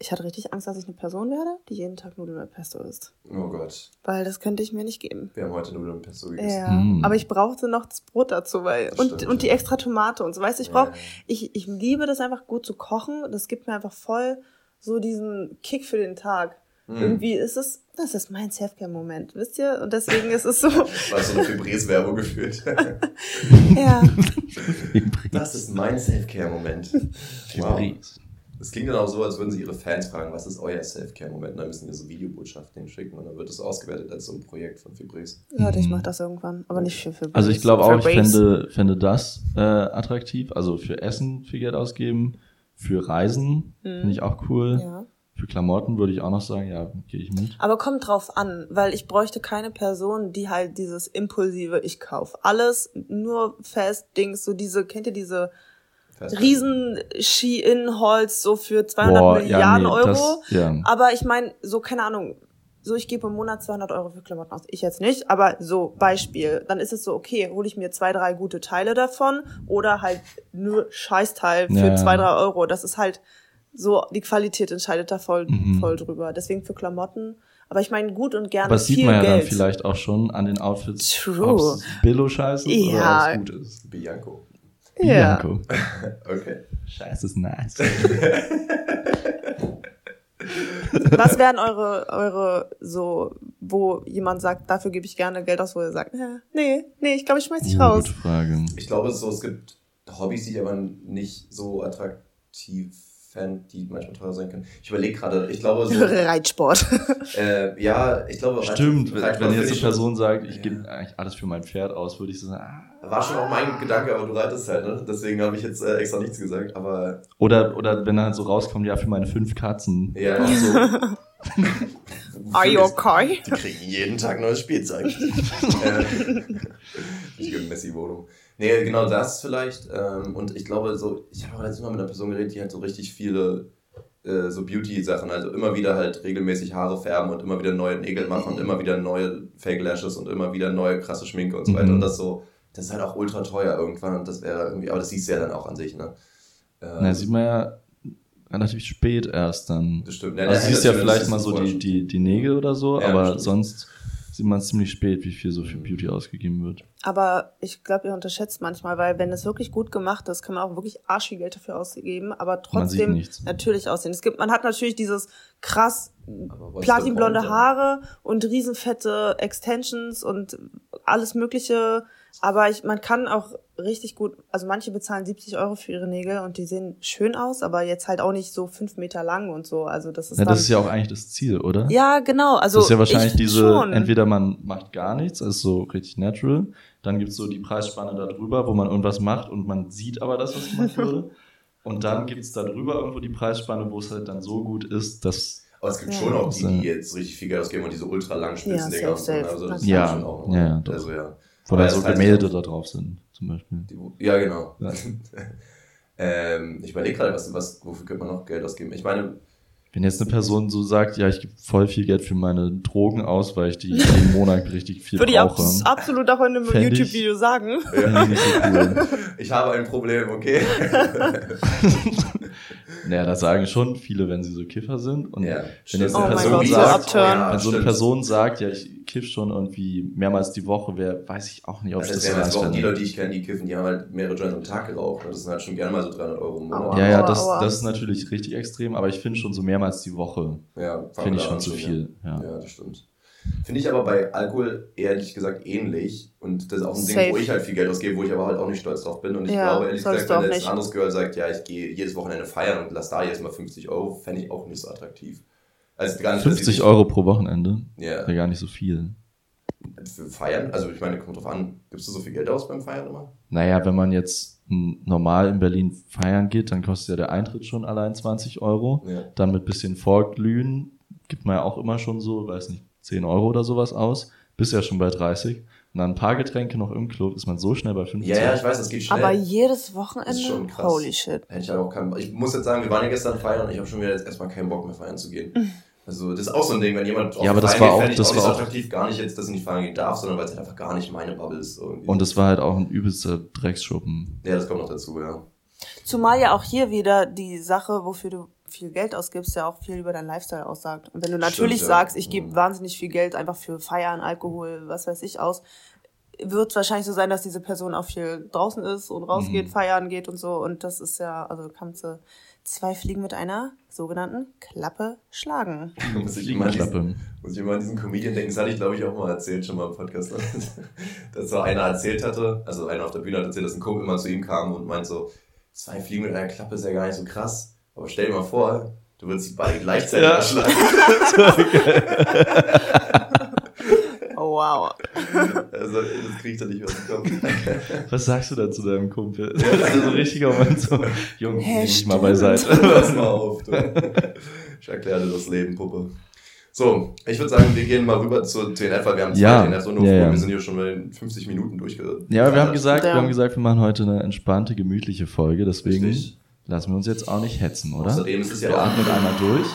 Ich hatte richtig Angst, dass ich eine Person werde, die jeden Tag Nudeln mit Pesto isst.
Oh Gott,
Weil das könnte ich mir nicht geben.
wir haben heute Nudeln mit Pesto gegessen.
Ja,
Mm.
aber ich brauchte noch das Brot dazu, weil
Das
und,
stimmt,
und die
ja.
extra Tomate und so. Weißt du, ich brauche,
Ja.
ich, ich liebe das einfach gut zu kochen. Das gibt mir einfach voll so diesen Kick für den Tag.
Mhm.
Irgendwie ist es, das ist mein Selfcare-Moment, wisst ihr? Und deswegen ist es so,
War so eine Fibres-Werbung gefühlt.
ja.
Das ist mein Self-Care-Moment. Wow. Das klingt dann auch so, als würden sie ihre Fans fragen, was ist euer Self-Care-Moment? Und dann müssen wir so Videobotschaften hinschicken und dann wird das ausgewertet als so ein Projekt von Fibres.
Leute, ich
Mhm.
mach das irgendwann, aber nicht für, für
Also ich glaube auch, ich fände, fände das äh, attraktiv. Also für Essen viel Geld ausgeben, für Reisen
Mhm.
finde ich auch cool.
Ja.
Für Klamotten würde ich auch noch sagen, ja, gehe ich mit.
Aber kommt drauf an, weil ich bräuchte keine Person, die halt dieses impulsive, ich kauf alles, nur fest Dings, so diese, kennt ihr diese riesen Ski-In-Holz so für 200
Boah,
Milliarden
nee,
Euro?
Das, ja.
Aber ich meine, so keine Ahnung, so ich gebe im Monat 200 Euro für Klamotten aus. Ich jetzt nicht, aber so Beispiel. Dann ist es so, okay, hole ich mir zwei, drei gute Teile davon oder halt nur Scheißteil für
Ja, ja.
zwei, drei Euro. Das ist halt so, die Qualität entscheidet da voll,
Mhm.
voll drüber. Deswegen für Klamotten. Aber ich meine, gut und gerne
Aber das
viel
sieht man ja
Geld.
dann vielleicht auch schon an den Outfits,
True.
ob es Billo-Scheiße ist
Ja.
oder ob es gut ist.
Bianco.
Ja.
Bianco.
Okay.
Scheiße ist nice.
Was wären eure, eure, so, wo jemand sagt, dafür gebe ich gerne Geld aus, wo ihr sagt, "Ja, nee, nee, ich glaube, ich schmeiß dich
Uh,
raus.
gute Frage.
Ich glaube, so, es gibt Hobbys, die ich aber nicht so attraktiv fände, die manchmal teuer sein können. Ich überlege gerade, ich glaube so,
Reitsport.
äh, ja, ich glaube,
Stimmt, wenn,
Reitsport
wenn jetzt
ich
eine Person sagt, ich
Ja.
gebe eigentlich alles für mein Pferd aus, würde ich so sagen, ah.
War schon auch mein Gedanke, aber du reitest halt, ne? Deswegen habe ich jetzt äh, extra nichts gesagt, aber
Oder, oder wenn dann so rauskommt, ja, für meine fünf Katzen.
ja,
so,
Are you okay?
Die kriegen jeden Tag neues Spielzeug. äh, richtige Messi-Wohnung. Nee, genau das vielleicht. Ähm, und ich glaube, so, ich habe auch letztes Mal mit einer Person geredet, die halt so richtig viele äh, so Beauty-Sachen, also immer wieder halt regelmäßig Haare färben und immer wieder neue Nägel machen und immer wieder neue Fake Lashes und immer wieder neue krasse Schminke und so weiter.
Mhm.
Und das so, das ist halt auch ultra teuer irgendwann und das wäre irgendwie, aber das siehst du ja dann auch an sich, ne? Ähm,
na, sieht man ja relativ spät erst dann.
das stimmt. Ja,
Also siehst ja vielleicht mal so die, die, die Nägel oder so,
Ja,
aber
stimmt.
sonst sieht man ziemlich spät, wie viel so für Beauty ausgegeben wird.
Aber ich glaube, ihr unterschätzt manchmal, weil wenn es wirklich gut gemacht ist, kann man auch wirklich arschig Geld dafür ausgeben, aber trotzdem
nichts.
natürlich aussehen. Es gibt, man hat natürlich dieses krass platinblonde Haare und riesenfette Extensions und alles mögliche. Aber ich, man kann auch richtig gut, also manche bezahlen 70 Euro für ihre Nägel und die sehen schön aus, aber jetzt halt auch nicht so fünf Meter lang und so. Also das ist
Ja,
dann,
das ist ja auch eigentlich das Ziel, oder?
ja genau. Also
das ist ja wahrscheinlich
ich
diese,
schon.
entweder man macht gar nichts, also so richtig natural, dann gibt's so die Preisspanne da drüber, wo man irgendwas macht und man sieht aber das, was gemacht wurde. Und dann gibt's da drüber irgendwo die Preisspanne, wo es halt dann so gut ist, dass
Aber es gibt
Ja.
schon auch die, die jetzt richtig viel Geld ausgeben und diese ultra langen Spitzendinger
Ja,
und so. ne? Also das.
Ja.
schon auch.
Ja, ja, doch.
Also ja.
Dann
das
so
heißt-
Gemälde da drauf sind, zum Beispiel.
Die, ja, genau.
Ja.
ähm, ich überlege gerade, was, was, wofür könnte man noch Geld ausgeben? Ich meine,
Wenn jetzt eine Person so sagt, ja, ich gebe voll viel Geld für meine Drogen aus, weil ich die jeden Monat richtig viel
Würde ich
brauche.
abs absolut auch in einem
ich-
YouTube-Video sagen.
Ich so cool.
ich habe ein Problem, okay?
Naja, das sagen schon viele, wenn sie so Kiffer sind. Und
ja,
wenn jetzt
Oh
eine
mein
Person
Gott, so
sagt,
abturn.
wenn so eine. Person sagt, ja, ich kiff schon irgendwie mehrmals die Woche, wer weiß ich auch nicht, ob
Also
ich
das
so
auch
ernst
die. Leute, die ich kenne, die kiffen, die haben halt mehrere Joints am Tag geraucht. Und das sind halt schon gerne mal so 300 Euro im Monat.
Aua.
Ja, ja, das,
aua.
das ist natürlich richtig extrem, aber ich finde schon so mehrmals die Woche,
Ja,
finde ich schon zu viel.
Ja.
Ja.
ja, das stimmt. Finde ich aber bei Alkohol ehrlich gesagt ähnlich. Und das ist auch ein Ding,
Safe.
wo ich halt viel Geld ausgebe, wo ich aber halt auch nicht stolz drauf bin. Und ich
Ja,
glaube, ehrlich gesagt, wenn jetzt ein anderes Girl sagt, ja, ich gehe jedes Wochenende feiern und lass da jedes Mal 50 Euro, fände ich auch nicht so attraktiv. Also gar nicht, dass ich
50
nicht-
Euro pro Wochenende,
Ja.
wäre gar nicht so viel.
Für Feiern? Also ich meine, kommt drauf an. Gibst du so viel Geld aus beim Feiern immer?
Naja, wenn man jetzt normal in Berlin feiern geht, dann kostet ja der Eintritt schon allein 20 Euro.
Ja.
Dann mit bisschen Vorglühen gibt man ja auch immer schon so, weiß nicht, 10 Euro oder sowas aus. Bist ja schon bei 30. Und dann ein paar Getränke noch im Club, ist man so schnell bei 50.
Ja, ja, ich weiß, das geht schnell.
Aber jedes
Das
Wochenende?
ist schon krass.
Holy shit.
Hätte ich aber auch keinen Ich muss jetzt sagen, wir waren ja gestern feiern und ich habe schon wieder jetzt erstmal keinen Bock mehr feiern zu gehen. Also, das ist auch so ein Ding, wenn jemand auf
Ja, aber das
feiern
war auch- das
auch
war
so
auch-
attraktiv, gar nicht jetzt, dass ich nicht feiern gehen darf, sondern weil es halt einfach gar nicht meine Bubble ist. Irgendwie.
Und es war halt auch ein übelster Drecksschuppen.
ja, das kommt noch dazu, ja.
Zumal ja auch hier wieder die Sache, wofür du viel Geld ausgibst, ja auch viel über deinen Lifestyle aussagt. Und wenn du natürlich
Stimmt, ja.
sagst, ich gebe
Mhm.
wahnsinnig viel Geld einfach für Feiern, Alkohol, was weiß ich aus, wird wahrscheinlich so sein, dass diese Person auch viel draußen ist und rausgeht,
Mhm.
feiern geht und so. Und das ist ja, also kannst du zwei Fliegen mit einer sogenannten Klappe schlagen.
muss, ich immer an diesen, muss ich immer an diesen Comedian denken, das hatte ich glaube ich auch mal erzählt, schon mal im Podcast, dass so einer erzählt hatte, also einer auf der Bühne hat erzählt, dass ein Kumpel mal zu ihm kam und meint so, zwei Fliegen mit einer Klappe ist ja gar nicht so krass, aber stell dir mal vor, du würdest die beide gleichzeitig
Ja.
erschlagen.
Oh, wow.
Also, das kriegt er nicht mehr aus dem Kopf.
Was sagst du da zu deinem Kumpel? Das ist so ein richtiger Moment so, Junge,
Hä,
nimm mich mal beiseite.
Pass mal auf, du. Ich erkläre dir das Leben, Puppe. So, ich würde sagen, wir gehen mal rüber zur TNF, weil wir haben zwei
Ja,
TNFs und nur
ja, ja.
wir sind hier schon bei den 50 Minuten durchge...
Ja, wir haben gesagt, wir haben gesagt, wir machen heute eine entspannte, gemütliche Folge, deswegen
Richtig.
Lassen wir uns jetzt auch nicht hetzen, oder?
Außerdem ist es ja
wir
auch...
atmen einmal durch.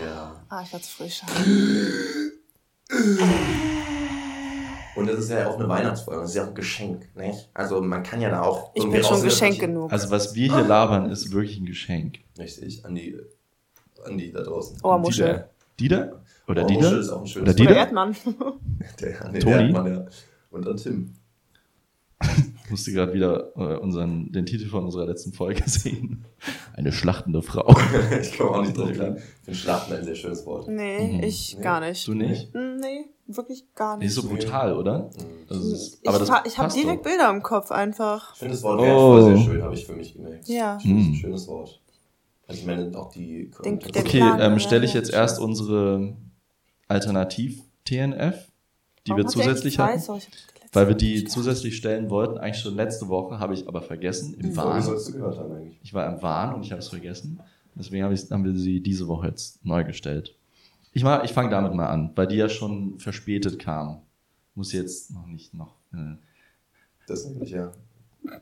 Ja.
Ah, ich war zu frisch.
Und das ist ja auch eine Weihnachtsfolge, das ist ja auch ein Geschenk, nicht? Also man kann ja da auch...
Ich bin schon Geschenk genug.
Also was wir hier labern, ist wirklich ein Geschenk.
Richtig, an die, an die da draußen.
Ohrmuschel.
Dieter? Oder
Ohrmuschel
Dieter?
ist auch ein schönes
Oder
Oder
Dieter?
Erdmann.
Der, den
Toni?
Erdmann, ja. Und an Tim.
Ich musste gerade wieder äh, unseren, den Titel von unserer letzten Folge sehen. Eine schlachtende Frau.
ich komme auch nicht drauf klar. Ich finde Schlachten ein sehr schönes Wort.
Nee,
Mhm.
ich
Nee.
gar nicht.
Du nicht?
Nee, wirklich gar
Nicht
nicht.
so brutal, oder? Also, es ist-
ich
aber das
fa- ich habe direkt
doch.
Bilder im Kopf einfach.
Ich finde das Wort
Oh.
sehr schön, habe ich für mich gemerkt.
Ja.
Ich finde das ein
Hm.
schönes Wort. Also ich meine auch die...
Den- der
Okay,
Plan,
ähm,
ja,
stelle ich
ja.
jetzt erst unsere Alternativ-TNF, die
Warum
wir zusätzlich
eigentlich
hatten.
zwei? Hab
Weil wir die zusätzlich stellen wollten, eigentlich schon letzte Woche, habe ich aber vergessen, im
Die Folge
Wahn.
sollst du gehört haben eigentlich.
Ich war im Wahn und ich habe es vergessen. Deswegen habe ich, haben wir sie diese Woche jetzt neu gestellt. Ich, ich fange damit mal an, weil die ja schon verspätet kam. Muss jetzt noch nicht noch. Äh.
Das nämlich, ja.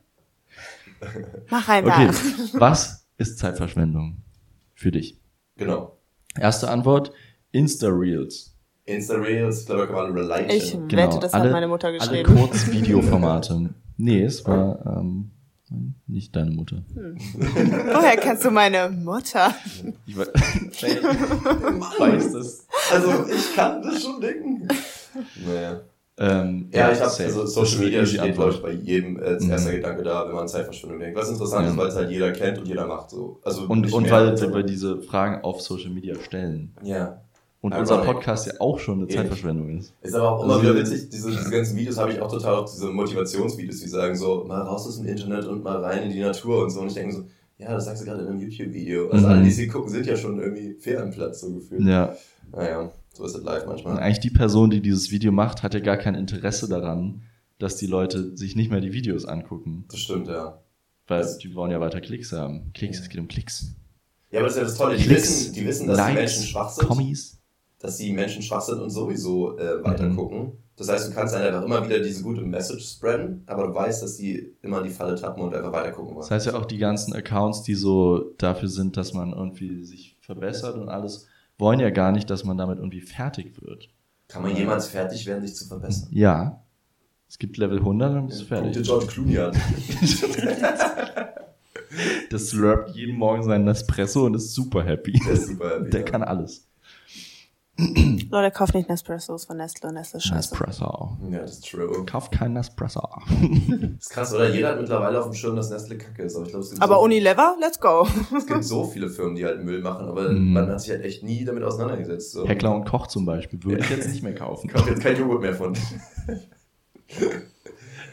Mach ein
Okay, was ist Zeitverschwendung für dich?
Genau.
Erste Antwort, Insta-Reels.
Insta-Reels, ich glaube, kann man Relation.
Ich wette, das hat meine Mutter
Alle
geschrieben.
Kurzvideoformate. nee, es war ähm, nicht deine Mutter.
Woher kennst du meine Mutter?
Ich we- ich weiß das.
Also, ich kann das schon denken. Naja.
Ähm,
Ja, ich habe also Social
eine
Media steht,
Antwort.
glaube ich, bei jedem äh, als
Mhm.
erster Gedanke da, wenn man an Zeitverschwendung denkt. Was interessant
Ja.
ist, weil es halt jeder kennt und jeder macht so. Also
Und, und weil wir diese Fragen auf Social Media stellen.
Ja.
Und
Ironic.
unser Podcast ja auch schon eine
Eben.
Zeitverschwendung ist.
Ist aber auch immer
Also-
wieder witzig, diese, diese ganzen Videos habe ich auch total auf diese Motivationsvideos, die sagen so, mal raus aus dem Internet und mal rein in die Natur und so. Und ich denke so, ja, das sagst du gerade in einem YouTube-Video. Also
Mhm.
alle, die sie gucken, sind ja schon irgendwie fair am Platz, so gefühlt.
Ja.
Naja, so ist es live
Und
manchmal.
eigentlich die Person, die dieses Video macht, hat ja gar kein Interesse daran, dass die Leute sich nicht mehr die Videos angucken.
Das stimmt, ja.
Weil
Das-
die wollen ja weiter Klicks haben. Klicks, es geht um Klicks.
Ja, aber das ist ja das Tolle. Die
Klicks,
wissen, die wissen, dass die
Likes,
Menschen schwach sind.
Kommis.
Dass die Menschen schwach sind und sowieso äh, weiter
Mhm.
gucken. Das heißt, du kannst dann einfach immer wieder diese gute Message spreaden, aber du weißt, dass die immer in die Falle tappen und einfach weiter gucken wollen.
Das heißt ja auch die ganzen Accounts, die so dafür sind, dass man irgendwie sich verbessert und alles, wollen ja gar nicht, dass man damit irgendwie fertig wird.
Kann man jemals fertig werden, sich zu verbessern?
Ja. Es gibt Level 100 und dann bist du
Guck dir
fertig.
George Clooney an.
Das slurpt jeden Morgen seinen Nespresso und ist super happy.
Der ist super happy,
Der
ja.
kann alles.
Leute, kauft nicht Nespressos von Nestle. Nestle ist scheiße.
Nespresso.
Ja, das ist true.
Kauf keinen Nespresso.
Das ist krass, oder? Jeder hat mittlerweile auf dem Schirm, dass Nestle kacke ist. Aber ich glaube, es gibt,
Aber
so,
Unilever, let's go.
es gibt so viele Firmen, die halt Müll machen, aber
Mhm.
man hat sich halt echt nie damit auseinandergesetzt. So.
Heckler und Koch zum Beispiel würde ich jetzt nicht mehr kaufen.
Ich kaufe jetzt kein Joghurt mehr von.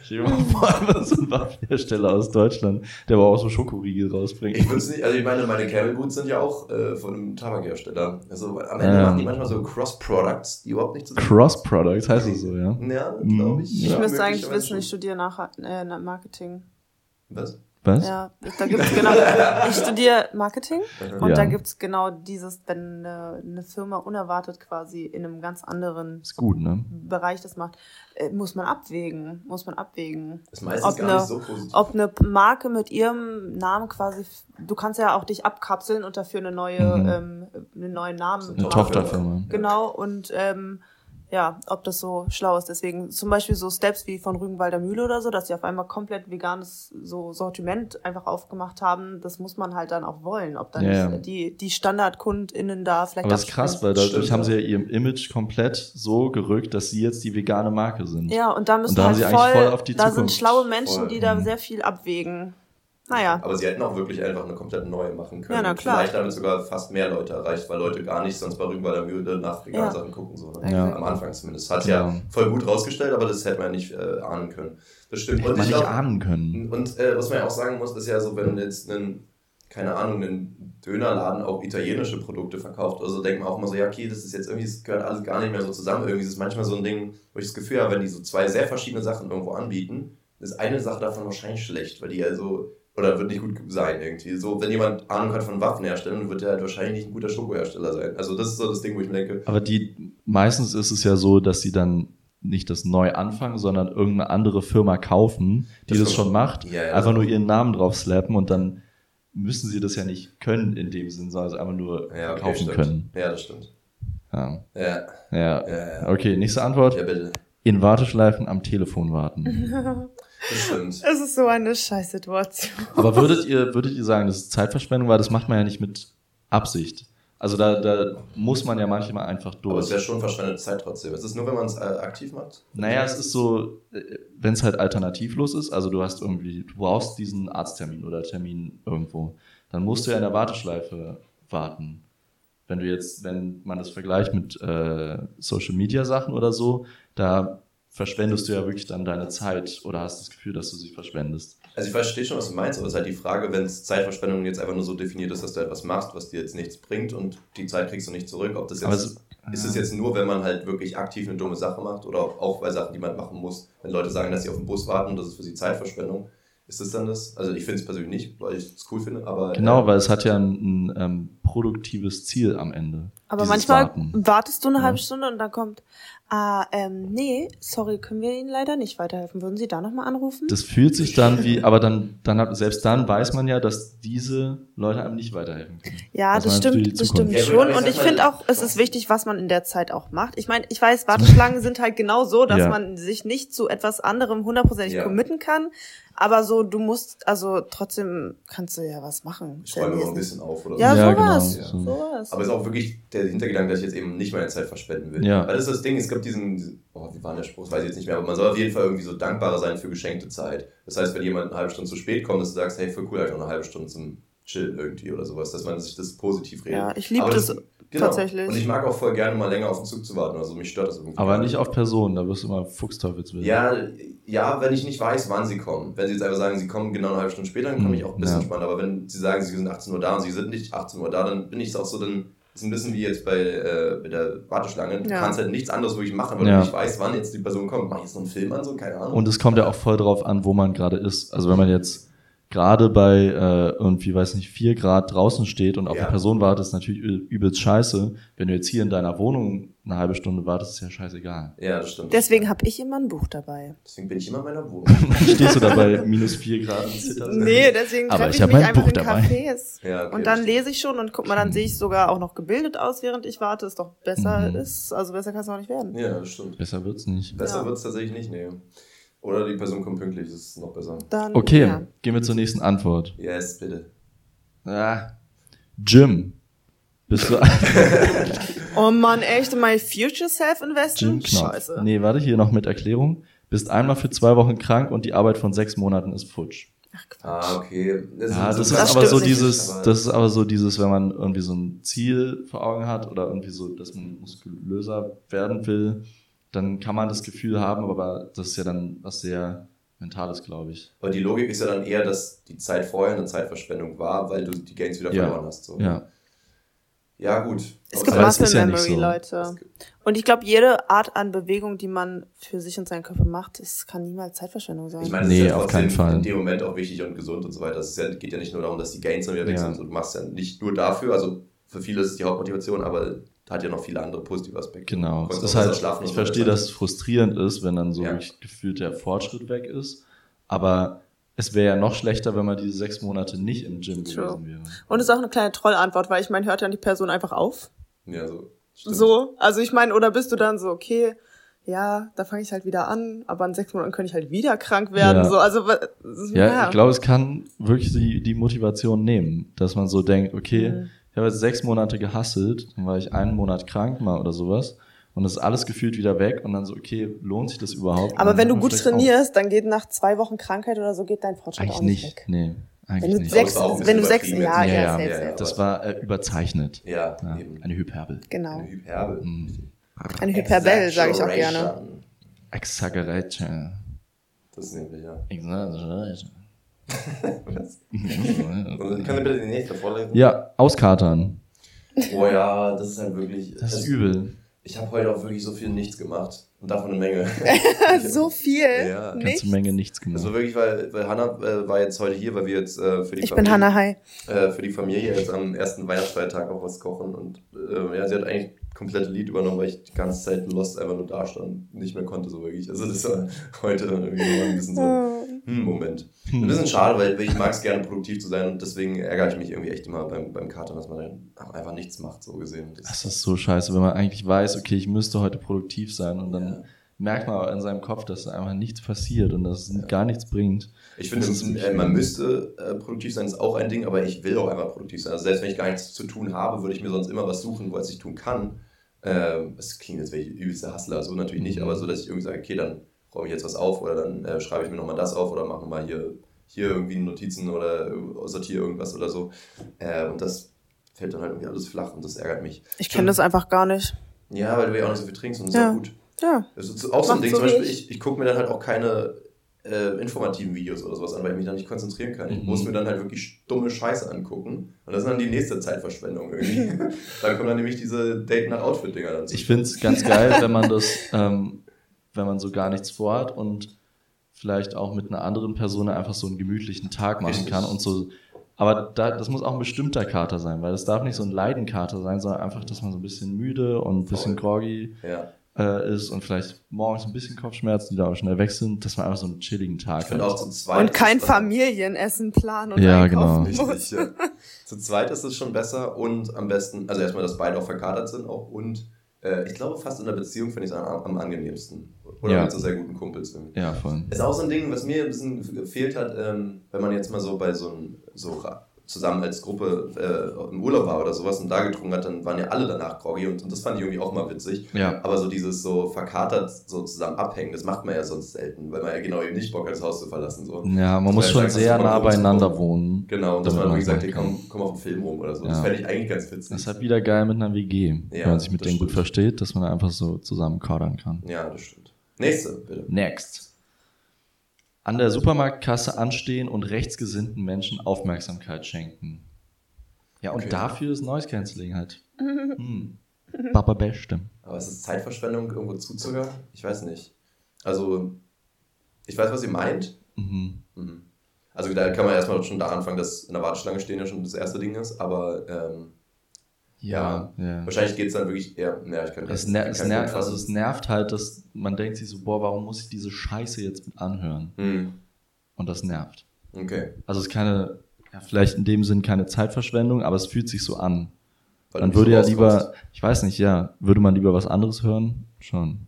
Stell dir mal vor, einfach so ein Waffenhersteller aus Deutschland, der aber auch so Schokoriegel rausbringt.
Ich würde nicht, also ich meine, meine Camel Boots sind ja auch äh, von einem Tabakhersteller. Also am Ende
Ähm.
machen die manchmal so Cross-Products, die überhaupt nicht zusammen.
Cross-Products heißt es so, ja.
Ja,
Mhm.
glaube ich.
Ich
ja,
müsste eigentlich wissen, ich studiere nach, äh, nach Marketing.
Was?
Was?
Ja, da gibt's genau. Ich studiere Marketing und
Ja.
da gibt's genau dieses, wenn eine, eine Firma unerwartet quasi in einem ganz anderen
Ist gut, ne?
Bereich das macht, äh, muss man abwägen. Muss man abwägen.
Meistens
Ob
gar
ne-
nicht so positiv.
Ob eine Marke mit ihrem Namen quasi, du kannst ja auch dich abkapseln und dafür eine neue,
Mhm.
ähm, einen neuen Namen
So
Eine
Tochterfirma.
Tochterfirma.
Genau, und ähm, ja, ob das so schlau ist. Deswegen zum Beispiel so Steps wie von Rügenwalder Mühle oder so, dass sie auf einmal komplett veganes so Sortiment einfach aufgemacht haben, das muss man halt dann auch wollen. Ob dann
Ja,
die, die StandardkundInnen da vielleicht
Aber das ist krass, weil dadurch haben sie
ja.
ja ihr Image komplett so gerückt, dass sie jetzt die vegane Marke sind.
Ja, und da müssen
da haben
halt
sie
voll,
voll auf die
da sind
Zukunft
schlaue Menschen,
voll.
die da sehr viel abwägen. Naja,
Aber sie hätten auch wirklich einfach eine komplett neue machen können.
Ja, na
Und
klar.
Vielleicht damit sogar fast mehr Leute erreicht, weil Leute gar nicht sonst bei Rügenwalder Mühle nach veganen Sachen gucken. So, ne?
Ja.
Am Anfang zumindest. Hat
Ja.
ja voll gut rausgestellt, aber das hätte man nicht äh, ahnen können. Das stimmt.
Hätte man
ich
nicht
glaub-
ahnen können.
Und äh, was man ja auch sagen muss, ist ja so, wenn jetzt einen, keine Ahnung, einen Dönerladen auch italienische Produkte verkauft, also denkt man auch immer so, ja, okay, das ist jetzt irgendwie, das gehört alles gar nicht mehr so zusammen. Irgendwie ist es manchmal so ein Ding, wo ich das Gefühl habe, wenn die so zwei sehr verschiedene Sachen irgendwo anbieten, ist eine Sache davon wahrscheinlich schlecht, weil die ja so, oder wird nicht gut sein irgendwie. So, wenn jemand Ahnung hat von Waffenherstellern, wird der halt wahrscheinlich nicht ein guter Schokohersteller sein. Also das ist so das Ding, wo ich mir denke,
Aber die, meistens ist es ja so, dass sie dann nicht das neu anfangen, sondern irgendeine andere Firma kaufen, die
Das
das, schon macht,
Ja, ja,
einfach nur ihren Namen drauf slappen und dann müssen sie das ja nicht können in dem Sinn, sondern es einfach nur
ja, okay,
kaufen
stimmt.
können.
Ja, das stimmt.
Ja.
Ja,
Ja.
ja, ja.
Okay, nächste Antwort.
Ja, bitte.
In Warteschleifen am Telefon warten.
Das stimmt.
es ist so eine Scheißsituation.
Aber würdet ihr, würdet ihr sagen, das ist Zeitverschwendung, weil das macht man ja nicht mit Absicht. Also da, da muss man ja manchmal einfach
Aber es
durch.
wäre schon verschwendete Zeit trotzdem. Es ist nur, wenn man es äh, aktiv macht.
Naja, es ist so, wenn es halt alternativlos ist, also du hast irgendwie, du brauchst diesen Arzttermin oder Termin irgendwo, dann musst du ja in der Warteschleife warten. Wenn du jetzt, wenn man das vergleicht mit äh, Social Media Sachen oder so, da verschwendest du ja wirklich dann deine Zeit oder hast das Gefühl, dass du sie verschwendest.
Also ich verstehe schon, was du meinst, aber es ist halt die Frage, wenn es Zeitverschwendung jetzt einfach nur so definiert ist, dass du etwas machst, was dir jetzt nichts bringt und die Zeit kriegst du nicht zurück. Ob das jetzt,
es-
ist es jetzt nur, wenn man halt wirklich aktiv eine dumme Sache macht oder auch bei Sachen, die man machen muss, wenn Leute sagen, dass sie auf den Bus warten, das ist für sie Zeitverschwendung. Ist das dann das? Also ich finde es persönlich nicht, weil ich es cool finde, aber
Genau,
äh,
weil es hat ja ein, ein ähm, produktives Ziel am Ende.
Aber manchmal
Warten.
wartest du eine
Ja.
halbe Stunde und dann kommt, ah, ähm, nee, sorry, können wir Ihnen leider nicht weiterhelfen. Würden Sie da nochmal anrufen?
Das fühlt sich dann wie, aber dann, dann hat, selbst dann weiß man ja, dass diese Leute einem nicht weiterhelfen können.
Ja,
Was
das stimmt, das stimmt
Ja,
schon. Und ich finde auch, es ist wichtig, was man in der Zeit auch macht. Ich meine, ich weiß, Warteschlangen sind halt genau so, dass
Ja.
man sich nicht zu etwas anderem hundertprozentig
Ja.
committen kann. Aber so, du musst, also trotzdem kannst du ja was machen.
Ich räume immer ein bisschen auf oder
Ja,
so.
Ja,
sowas.
genau,
so.
sowas.
Aber es ist auch wirklich der Hintergedanke, dass ich jetzt eben nicht meine Zeit verschwenden will.
Ja.
Weil das ist das Ding, es gibt diesen, diesen oh, wie war der Spruch, das weiß ich jetzt nicht mehr, aber man soll auf jeden Fall irgendwie so dankbarer sein für geschenkte Zeit. Das heißt, wenn jemand eine halbe Stunde zu spät kommt, dass du sagst, hey, voll cool, halt noch eine halbe Stunde zum Chillen irgendwie oder sowas, dass man sich das positiv redet.
Ja, ich liebe
Aber
das tatsächlich.
Und ich mag auch voll gerne mal länger auf den Zug zu warten, also mich stört das irgendwie.
Aber nicht auf Personen, da wirst du immer Fuchsteufelswild.
Ja, ja, wenn ich nicht weiß, wann sie kommen. Wenn sie jetzt einfach sagen, sie kommen genau eine halbe Stunde später, dann komme ich auch ein bisschen
Ja.
entspannt. Aber wenn sie sagen, sie sind 18 Uhr da und sie sind nicht 18 Uhr da, dann bin ich auch so, dann ist ein bisschen wie jetzt bei, äh, bei der Warteschlange. Du
Ja.
kannst halt nichts anderes wirklich machen, weil
Ja.
du nicht weißt, wann jetzt die Person kommt. Mach ich jetzt noch einen Film an, so, keine Ahnung.
Und es kommt ja auch voll drauf an, wo man gerade ist. Also wenn man jetzt gerade bei äh, irgendwie, weiß nicht, vier Grad draußen steht und auf
Ja.
eine Person wartet, ist natürlich übelst scheiße. Wenn du jetzt hier in deiner Wohnung eine halbe Stunde wartest, ist ja scheißegal.
ja, das stimmt.
Deswegen habe ich immer ein Buch dabei.
Deswegen bin ich immer in meiner Wohnung.
Stehst du da bei minus vier Grad und zitterst?
Nee, deswegen
Aber
treffe
ich
ich,
hab
mich
mein
einfach
Buch
in
dabei.
Cafés.
Ja, okay,
und dann lese ich schon und guck mal, dann sehe ich sogar auch noch gebildet aus, während ich warte. Ist doch besser
Mhm.
ist. Also besser kann es auch nicht werden.
Ja, das stimmt.
Besser wird's nicht.
Besser
Ja.
wird es tatsächlich nicht, nee. Oder die Person kommt pünktlich, das ist noch besser.
Dann,
Okay,
Ja.
gehen wir zur nächsten Antwort.
Yes, bitte.
Ah, Jim. Bist du
Oh Mann, echt in my future self
Jim
investen?
Knopf?
Scheiße.
Nee, warte, hier noch mit Erklärung. Bist einmal für zwei Wochen krank und die Arbeit von sechs Monaten ist futsch.
Ach, Quatsch.
Ah, okay. Das
Ja, das ist
Das
aber so
nicht,
dieses,
aber-
das ist aber so dieses, wenn man irgendwie so ein Ziel vor Augen hat oder irgendwie so, dass man muskulöser werden will, dann kann man das Gefühl haben, aber das ist ja dann was sehr Mentales, glaube ich.
Aber die Logik ist ja dann eher, dass die Zeit vorher eine Zeitverschwendung war, weil du die Gains wieder
Ja.
verloren hast. So.
Ja.
ja, gut.
Es gibt Muscle
ist ja
Memory,
so.
Leute. Und ich glaube, jede Art an Bewegung, die man für sich und seinen Körper macht, das kann niemals Zeitverschwendung sein.
Ich meine,
Nee,
ist ja
auf
trotzdem
keinen Fall.
in dem Moment auch wichtig und gesund und so weiter. Es ist ja, geht ja nicht nur darum, dass die Gains dann wieder weg
Ja.
sind. Du machst ja nicht nur dafür, also für viele ist es die Hauptmotivation, aber hat ja noch viele andere positive Aspekte.
Genau.
Kannst
ist halt, ich verstehe, dass es frustrierend ist, wenn dann so
Ja.
gefühlt der Fortschritt weg ist. Aber es wäre ja noch schlechter, wenn man diese sechs Monate nicht im Gym
True.
gewesen wäre.
Und es ist auch eine kleine Trollantwort, weil ich meine, hört dann die Person einfach auf?
Ja, so. stimmt.
So, also ich meine, oder bist du dann so, okay, ja, da fange ich halt wieder an, aber in sechs Monaten könnte ich halt wieder krank werden.
Ja.
So, also wa-
Ja, ich glaube, es kann wirklich die, die Motivation nehmen, dass man so denkt, okay,
Mhm.
Ich habe jetzt sechs Monate gehasselt, dann war ich einen Monat krank mal oder sowas und das ist alles gefühlt wieder weg und dann so, okay, lohnt sich das überhaupt?
Aber wenn du gut trainierst, dann geht nach zwei Wochen Krankheit oder so geht dein Fortschritt
Eigentlich
auch nicht,
nicht,
weg.
nee, eigentlich
Wenn du
nicht.
sechs, wenn du sechs, ja, ja,
Ja,
ja, ja.
Das war äh, überzeichnet.
Ja,
Ja,
eben.
eine Hyperbel.
Genau.
Eine Hyperbel.
Mhm.
Eine Hyperbel, sage ich auch gerne.
Exaggeration. Das ist nämlich, ja.
Exaggeration.
Was? Können Sie bitte die nächste vorlesen?
Ja, auskatern.
Oh ja, das ist halt wirklich.
Das ist
es-
übel.
Ich habe heute auch wirklich so viel nichts gemacht. Und davon eine Menge.
so viel.
Ja.
Ganze
Nicht?
Menge nichts gemacht.
wirklich, weil, weil Hannah äh, war jetzt heute hier, weil wir jetzt äh, für die
Ich bin Hannah Hai.
äh, für die Familie jetzt am ersten Weihnachtsfeiertag auch was kochen. Und äh, ja, sie hat eigentlich komplette Lied übernommen, weil ich die ganze Zeit lost einfach nur da stand und nicht mehr konnte so wirklich. Also das war heute irgendwie nochmal ein bisschen so hm, Moment. Ein bisschen schade, weil, ich mag es gerne produktiv zu sein und deswegen ärgere ich mich irgendwie echt immer beim, beim Katern, dass man dann auch einfach nichts macht, so gesehen. Das,
Das ist so scheiße, wenn man eigentlich weiß, okay, ich müsste heute produktiv sein und dann
Ja.
merkt man aber in seinem Kopf, dass einfach nichts passiert und dass es gar nichts bringt.
Ich finde,
Das ist
äh, man müsste äh, produktiv sein, ist auch ein Ding, aber ich will auch einfach produktiv sein. Also selbst wenn ich gar nichts zu tun habe, würde ich mir sonst immer was suchen, was ich tun kann. Ähm, Es klingt jetzt, wäre ich übelster Hustler, so natürlich nicht, aber so, dass ich irgendwie sage, okay, dann räume ich jetzt was auf oder dann äh, schreibe ich mir nochmal das auf oder mache mal hier, hier irgendwie Notizen oder sortiere irgendwas oder so. Äh, und das fällt dann halt irgendwie alles flach und das ärgert mich.
Ich kenne das einfach gar nicht.
Ja, weil du ja auch nicht so viel trinkst und das
Ja.
ist auch gut.
Ja.
Das ist auch so ein Ding,
so
zum Beispiel, ich, ich gucke mir dann halt auch keine äh, informativen Videos oder sowas an, weil ich mich dann nicht konzentrieren kann. Ich
Mhm.
muss mir dann halt wirklich dumme Scheiße angucken. Und das ist dann die nächste Zeitverschwendung irgendwie. dann kommen dann nämlich diese Date-nach-Outfit-Dinger dann zu.
Ich finde es ganz geil, wenn man das, ähm, wenn man so gar nichts vorhat und vielleicht auch mit einer anderen Person einfach so einen gemütlichen Tag machen kann und so. Aber da, das muss auch ein bestimmter Kater sein, weil das darf nicht so ein Leidenkater sein, sondern einfach, dass man so ein bisschen müde und ein bisschen groggy
Ja.
äh, ist und vielleicht morgens ein bisschen Kopfschmerzen, die da auch schnell weg sind, dass man einfach so einen chilligen Tag
finde auch zweit.
Und kein Familienessen planen und
Ja,
einkaufen
genau.
muss.
Richtig, ja. Zu zweit ist es schon besser und am besten, also erstmal, dass beide auch verkatert sind auch und äh, ich glaube, fast in der Beziehung finde ich es am, am angenehmsten. Oder
Ja.
mit so sehr guten Kumpels irgendwie.
Ja, voll.
Ist auch so ein Ding, was mir ein bisschen gefehlt hat, ähm, wenn man jetzt mal so bei so einem, so zusammen als Gruppe äh, im Urlaub war oder sowas und da getrunken hat, dann waren ja alle danach groggy und, und das fand ich irgendwie auch mal witzig.
Ja.
Aber so dieses so verkatert so zusammen abhängen, das macht man ja sonst selten, weil man ja genau eben nicht Bock hat, das Haus zu verlassen. So.
Ja, man
Das
muss schon
einfach
sehr nah beieinander wohnen.
Genau, und dass man irgendwie sagt, hey, komm, komm auf den Film rum oder so. Das
Ja.
fände ich eigentlich ganz witzig.
Das ist halt wieder geil mit einer WG,
Ja,
wenn man sich mit
das
denen gut
stimmt.
versteht, dass man einfach so zusammen kadern kann.
ja, das stimmt. Nächste, bitte.
Next. An der Supermarktkasse anstehen und rechtsgesinnten Menschen Aufmerksamkeit schenken. Ja, und
Okay.
dafür ist Noise Cancelling halt. Hm. Papa Beste.
Aber ist es Zeitverschwendung, irgendwo zuzuhören? Ich weiß nicht. Also, ich weiß, was ihr meint.
Mhm.
Mhm. Also da kann man erstmal schon da anfangen, dass in der Warteschlange stehen ja schon das erste Ding ist, aber ähm,
Ja, ja.
wahrscheinlich geht es dann wirklich eher, ja, ich kann
Es, ner es,
Bild
ner
fassen.
also es nervt halt, dass man denkt sich so, boah, warum muss ich diese Scheiße jetzt mit anhören?
Hm,
Und das nervt.
okay.
Also es ist keine, ja, vielleicht in dem Sinn keine Zeitverschwendung, aber es fühlt sich so an.
Weil
Man
du
würde
so
ja lieber, ich weiß nicht, ja, würde man lieber was anderes hören? Schon.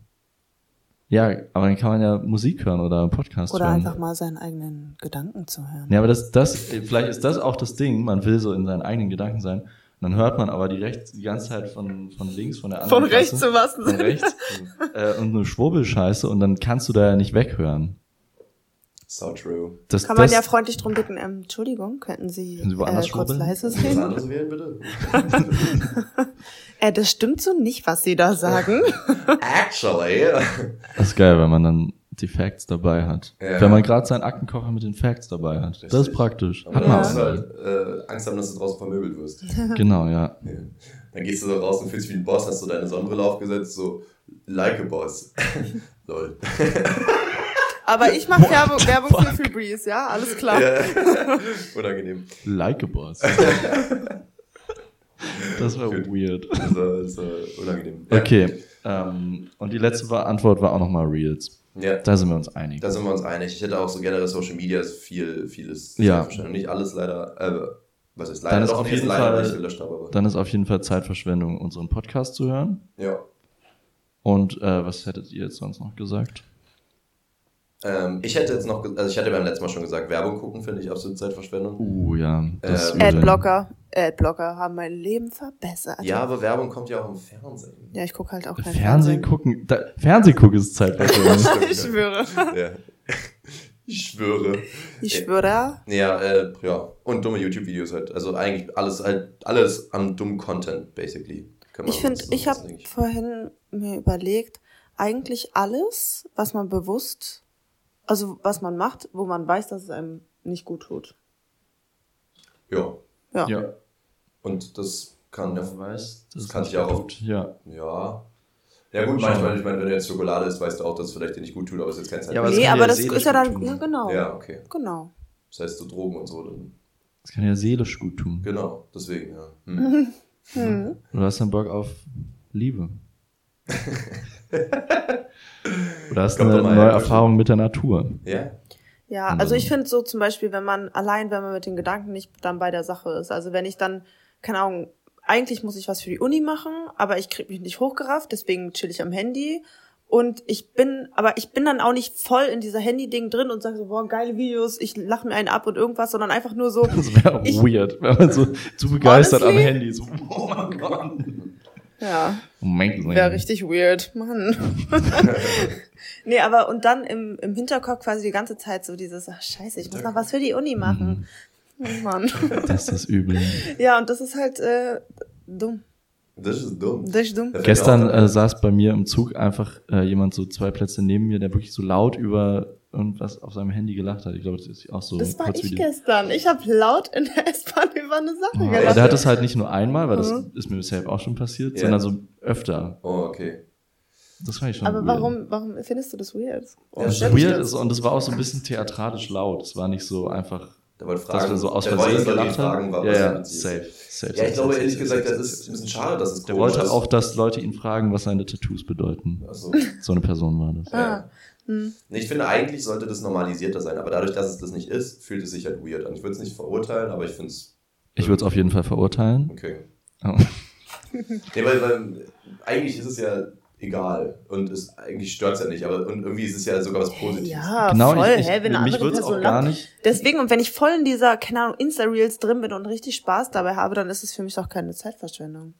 Ja, aber dann kann man ja Musik hören oder Podcast
Oder
hören.
einfach mal seinen eigenen Gedanken zu hören.
Ja, aber das, das, vielleicht ist das auch das Ding, man will so in seinen eigenen Gedanken sein. Und dann hört man aber die, rechts, die ganze Zeit von, von links, von der anderen
Von rechts
Klasse,
im wahrsten
von
Sinne.
rechts äh, und eine Schwurbelscheiße und dann kannst du da ja nicht weghören.
So true.
Das,
Kann man
das,
ja freundlich drum bitten, ähm, Entschuldigung, könnten Sie,
Sie woanders
äh, kurz leise sein?
anderes wählen, bitte?
Äh, das stimmt so nicht, was Sie da sagen.
Actually.
das ist geil, wenn man dann die Facts dabei hat.
Ja.
Wenn man gerade seinen Aktenkoffer mit den Facts dabei hat. Das ist
Richtig.
praktisch.
Aber
Hat
dann
man
musst du
auch.
halt äh, Angst haben, dass du draußen vermöbelt wirst.
Genau, ja.
Ja. Dann gehst du so raus und fühlst dich wie ein Boss, hast so deine Sonnenbrille aufgesetzt, so like a Boss. Lol.
Aber ich mache Werbung, Werbung für Febreze, ja? Alles klar.
Ja. Unangenehm.
Like a Boss. das war weird.
Das war, das war unangenehm. Ja.
Okay. Ähm, und die letzte Antwort war auch nochmal Reels.
Ja,
Da sind wir uns einig.
da sind wir uns einig. Ich hätte auch so generell Social Media ist viel, vieles
Ja.
Nicht alles leider, äh, was ist leider?
Dann ist auf jeden
leider,
Fall-
gelöscht habe. Aber.
Dann ist auf jeden Fall Zeitverschwendung, unseren Podcast zu hören.
Ja.
Und äh, was hättet ihr jetzt sonst noch gesagt?
Ähm, ich hätte jetzt noch, also ich hatte beim letzten Mal schon gesagt, Werbung gucken finde ich absolut Zeitverschwendung.
Uh, ja.
Ähm.
Adblocker, Adblocker haben mein Leben verbessert.
Ja, aber Werbung kommt ja auch im Fernsehen.
Ja, ich gucke halt auch kein
Fernsehen gucken. Da, Fernsehen gucken ist Zeitverschwendung.
ich schwöre.
Ja. Ich schwöre.
Ich schwöre.
Ja, äh, ja. Und dumme YouTube-Videos halt. Also eigentlich alles halt, alles an dummem Content, basically. Kann man
Ich finde, ich habe vorhin mir überlegt, eigentlich alles, was man bewusst, also was man macht, wo man weiß, dass es einem nicht gut tut.
Ja.
Ja.
ja.
Und das kann ja.
weiß,
Das kann ich auch
gut. Ja.
Ja. Ja, gut, manchmal, ich meine, wenn du jetzt Schokolade isst, weißt du auch, dass es vielleicht dir nicht gut tut, aber es ist jetzt kein Zeit.
Ja, aber das
nee, aber
ja
das ist ja dann, ja, genau.
ja, okay.
Genau.
Das heißt, so Drogen und so, dann.
Das kann ja seelisch gut tun.
Genau, deswegen, ja. Hm.
Hm.
Du hast dann Bock auf Liebe. Oder hast
Kommt
eine neue
her,
Erfahrung mit der Natur.
Ja?
Ja, also ich finde so zum Beispiel, wenn man allein, wenn man mit den Gedanken nicht dann bei der Sache ist. Also wenn ich dann, keine Ahnung, eigentlich muss ich was für die Uni machen, aber ich krieg mich nicht hochgerafft, deswegen chill ich am Handy. Und ich bin, aber ich bin dann auch nicht voll in dieser Handy-Ding drin und sage so, boah, geile Videos, ich lache mir einen ab und irgendwas, sondern einfach nur so,
Das wäre weird, wenn man so zu begeistert am
Honestly?
Handy so, oh mein Gott.
Ja,
Gott.
wäre richtig weird, Mann. nee, aber und dann im, im Hinterkopf quasi die ganze Zeit so dieses, ach scheiße, ich muss noch was für die Uni machen. Oh Mann.
Das ist das Übel.
Ja, und das ist halt äh, dumm.
Das ist dumm.
Das ist dumm.
Gestern äh, saß bei mir im Zug einfach äh, jemand so zwei Plätze neben mir, der wirklich so laut über irgendwas auf seinem Handy gelacht hat. Ich glaube, das ist auch so
Das war ich gestern. Ich habe laut in der S-Bahn über eine Sache
Oh, aber
gelacht.
der hat das halt nicht nur einmal, weil das
Mhm.
ist mir bisher auch schon passiert,
Ja.
sondern so öfter.
Oh, okay.
Das war ich schon
Aber
weird.
warum, warum findest du das weird? Oh,
Ja,
Das weird
das?
ist, und es war auch so ein bisschen theatralisch laut. Es war nicht so einfach,
Da wollte
dass
fragen,
wir so aus
der
Versehen
dass
gelacht haben.
fragen, was
ja,
was
ja, safe, safe.
Ja,
safe,
ich glaube
safe,
ehrlich
safe,
gesagt, das ist ein bisschen schade, dass es
Der wollte
ist.
auch, dass Leute ihn fragen, was seine Tattoos bedeuten.
Achso.
So eine Person war das.
Ah, hm.
Nee, Ich finde, eigentlich sollte das normalisierter sein, aber dadurch, dass es das nicht ist, fühlt es sich halt weird an. Ich würde es nicht verurteilen, aber ich finde es
Ich würde es auf jeden Fall verurteilen.
okay.
Oh.
Nee, weil, weil eigentlich ist es ja egal. Und es eigentlich stört's ja nicht, aber und irgendwie ist es ja sogar was Positives.
Ja,
Genau,
voll,
ich- ich-
hä, wenn eine
mich
andere Person
gar nicht-
Deswegen, und wenn ich voll in dieser, keine Ahnung, Insta-Reels drin bin und richtig Spaß dabei habe, dann ist es für mich doch keine Zeitverschwendung.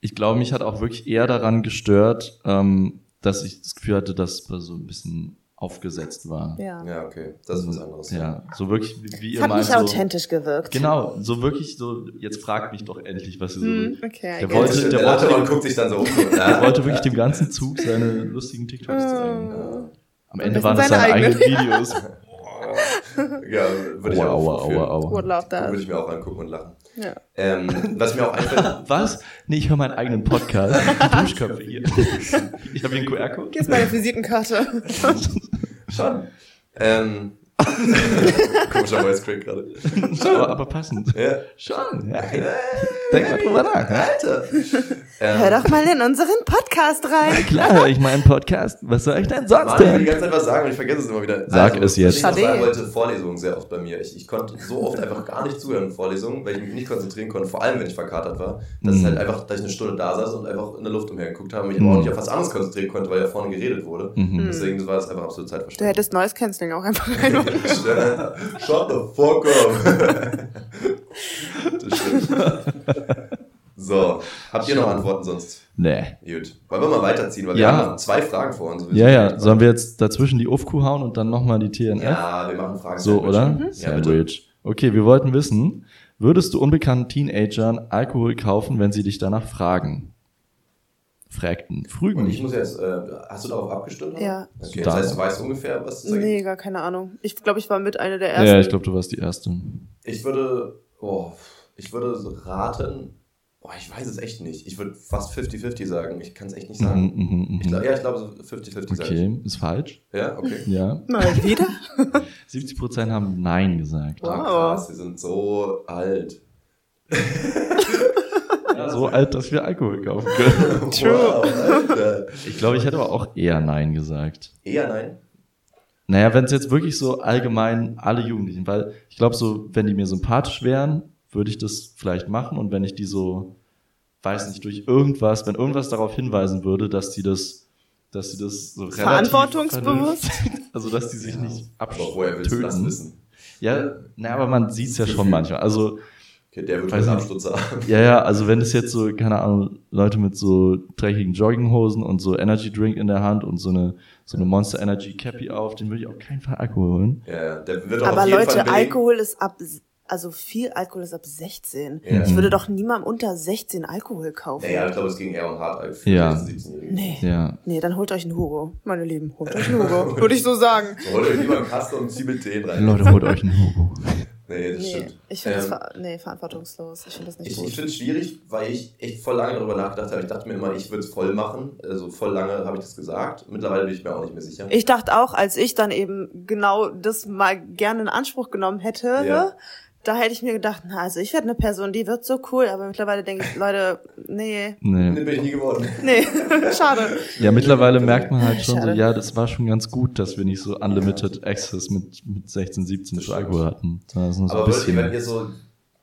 Ich glaube, mich hat auch wirklich eher daran gestört, ähm, dass ich das Gefühl hatte, dass es so ein bisschen aufgesetzt war.
Ja.
Ja, okay. Das ist was anderes.
Ja, so wirklich wie, wie
Es
ihr
hat nicht
So,
authentisch gewirkt.
genau, so wirklich so, jetzt fragt mich doch endlich, was ihr so.
Hm, okay,
Der wollte-
der,
der
der,
wollte-
und guckt sich dann so um.
Er
Ja.
wollte wirklich dem ganzen Zug seine lustigen TikToks zeigen.
Oh.
Am Ende waren es
seine
seine
eigenen.
Videos.
ja, würde ich
aua.
Would love that.
Würde ich mir auch angucken und lachen.
Ja.
Ähm, was mir auch einfällt,
Was? Nee, ich höre meinen eigenen Podcast. Die Duschköpfe hier. Ich habe hier einen QR-Code.
Hier ist meine Visitenkarte.
schon. Ähm, komischer Voice Crack gerade.
Aber, aber passend.
Ja.
Schon. Ja. Denk mal drüber nach. ne?
Alter. Ähm,
Hör doch mal in unseren Podcast rein.
Klar höre ich meinen Podcast. Was soll ich denn sonst
Mann, ich will die
denn?
ganze Zeit was sagen und ich vergesse es immer wieder. Also,
Sag es jetzt.
Ich sagen wollte, Vorlesungen sehr oft bei mir. Ich, ich konnte so oft einfach gar nicht zuhören in Vorlesungen, weil ich mich nicht konzentrieren konnte, vor allem wenn ich verkatert war. Das
Mhm.
ist halt einfach, dass ich eine Stunde da saß und einfach in der Luft umhergeguckt habe und mich
Mhm.
aber auch nicht auf was anderes konzentrieren konnte, weil ja vorne geredet wurde.
Mhm.
Deswegen war das einfach absolut
Du
Zeitverschwendung.
hättest Noise Cancelling auch einfach reinmachen.
Shut the fuck up. das stimmt. So, habt ihr noch Antworten sonst?
Nee.
Gut. Wollen wir mal weiterziehen, weil wir
Ja.
haben noch zwei Fragen vor uns.
Ja, ja. Sollen wir jetzt dazwischen die UFQ hauen und dann nochmal die TNF?
Ja, wir machen Fragen.
So, oder?
Mhm. Ja, bitte.
Sandwich. Okay, wir wollten wissen, würdest du unbekannten Teenagern Alkohol kaufen, wenn sie dich danach fragen? Fragten. Frügen.
Und ich muss jetzt, äh, hast du darauf abgestimmt?
Ja.
Okay,
Da-
das heißt, du weißt ungefähr, was es da
Nee, gar keine Ahnung. Ich glaube, ich war mit einer der ersten.
ja, ich glaube, du warst die Erste.
Ich würde, oh, ich würde raten, boah, ich weiß es echt nicht. Ich würde fast 50-50 sagen. Ich kann es echt nicht
Mhm,
sagen.
mhm,
Ich
mhm.
glaub, ja, ich glaube so 50-50 sage
Okay, ist falsch.
ich. Ja, okay.
Ja.
Mal wieder?
70% haben Nein gesagt.
Wow.
krass, wir sind so alt.
Ja, so alt, dass wir Alkohol kaufen können.
Wow, Alter.
Ich glaube, ich hätte aber auch eher Nein gesagt.
Eher nein.
Naja, wenn es jetzt wirklich so allgemein alle Jugendlichen, weil ich glaube, so, wenn die mir sympathisch wären, würde ich das vielleicht machen und wenn ich die so, weiß nicht, durch irgendwas, wenn irgendwas darauf hinweisen würde, dass die das, dass sie das so
Verantwortungsbewusst?
Also, dass die sich nicht
Aber woher willst du das
abtöten.
wissen?
Ja, na, aber man sieht es ja schon manchmal. Also,
Okay, der wird
Weiß
schon einen
nicht.
Absturz haben.
ja, ja, also wenn es jetzt so, keine Ahnung, Leute mit so dreckigen Jogginghosen und so Energy Drink in der Hand und so eine, so eine Monster Energy Cappy auf, den würde ich auf keinen Fall Alkohol holen.
Ja, ja, der wird auch
Aber
auf jeden Fall
Leute,
billig.
Alkohol ist ab, also viel Alkohol ist ab 16.
Ja.
Ich würde doch niemandem unter 16 Alkohol kaufen.
Naja, ich glaube, es ging eher um Hard für
Ja.
16-Jährige.
Nee.
Ja.
Nee, dann holt euch einen Hugo. Meine Lieben, holt euch einen Hugo. Würde ich so sagen.
So, holt euch lieber einen Kasten und zieht mit den rein.
Leute, holt euch einen Hugo.
Nee, das
Nee,
stimmt.
ich finde das
Ähm,
ver nee, verantwortungslos. Ich finde das nicht
Ich,
gut.
ich finde es schwierig, weil ich echt voll lange darüber nachgedacht habe. Ich dachte mir immer, ich würde es voll machen. Also voll lange habe ich das gesagt. Mittlerweile bin ich mir auch nicht mehr sicher.
Ich dachte auch, als ich dann eben genau das mal gerne in Anspruch genommen hätte,
Ja.
Da hätte ich mir gedacht, na, also ich werde eine Person, die wird so cool, aber mittlerweile denke ich, Leute, nee,
Nee,
Nee.
bin ich nie geworden.
nee, schade.
Ja, mittlerweile merkt man halt schon so,
Schade.
ja, das war schon ganz gut, dass wir nicht so unlimited access mit, mit 16, 17
Das
zu. Alkohol hatten. nur so ein
Aber wirklich, wenn
bisschen.
ihr so,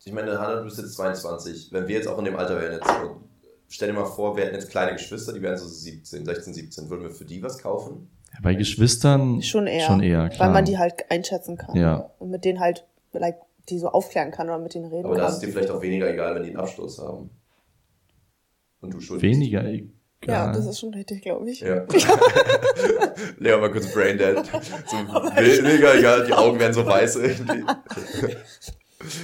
ich meine, Hannah, du bist jetzt 22. Wenn wir jetzt auch in dem Alter wären jetzt, so, stell dir mal vor, wir hätten jetzt kleine Geschwister, die wären so 17, 16, 17. Würden wir für die was kaufen?
Ja, bei Geschwistern
Schon eher.
Schon eher, klar.
Weil man die halt einschätzen kann.
Ja.
Und mit denen halt, like, die so aufklären kann oder mit denen reden
Aber da ist
kann.
es dir vielleicht auch weniger egal, wenn die einen Absturz haben. Und du schuld
Weniger egal.
Ja, das ist schon richtig, glaube ich.
Ja. Leo mal kurz Braindead. So weniger egal, die Augen werden so weiß irgendwie.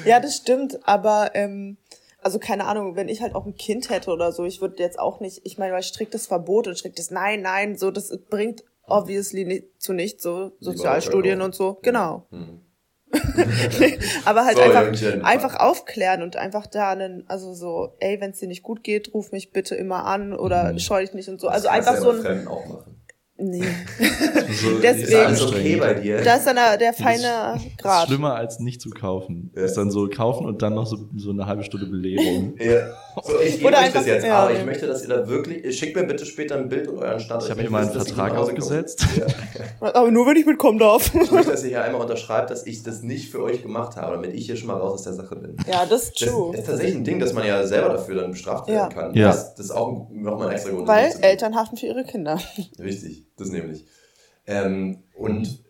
Ja, das stimmt, aber ähm, also keine Ahnung, wenn ich halt auch ein Kind hätte oder so, ich würde jetzt auch nicht, ich meine, weil striktes Verbot und striktes Nein, nein, so, das bringt obviously nicht, zu nichts, so Sozialstudien und so, genau.
Hm.
aber halt
So,
einfach, einfach aufklären und einfach da einen, also so, ey, wenn es dir nicht gut geht, ruf mich bitte immer an oder
Mhm.
scheu dich nicht und so.
Das
Also einfach so ein,
auch machen.
Nee.
So,
Deswegen-
ist
okay bei dir?
Da ist dann der, der feine
Das ist
Grad.
schlimmer als nicht zu kaufen.
Ja.
Ist dann so kaufen und dann noch so, so eine halbe Stunde Belehrung.
Ja. So, ich gebe
Oder
euch
einfach-
das jetzt,
ja,
aber ich möchte, dass ihr da wirklich, schickt mir bitte später ein Bild und euren Stand.
Ich habe mir mal einen Vertrag aufgesetzt.
komme. Ja.
Aber nur, wenn ich mitkommen darf.
Ich möchte, dass ihr hier einmal unterschreibt, dass ich das nicht für euch gemacht habe, damit ich hier schon mal raus aus der Sache bin.
Ja, das ist
Das
true.
ist tatsächlich ein Ding, dass man ja selber dafür dann bestraft werden
Ja.
kann.
Ja.
Das, das ist auch nochmal ein extra Grund. das
Weil. Eltern haften für ihre Kinder.
Richtig, das nämlich. Ähm, und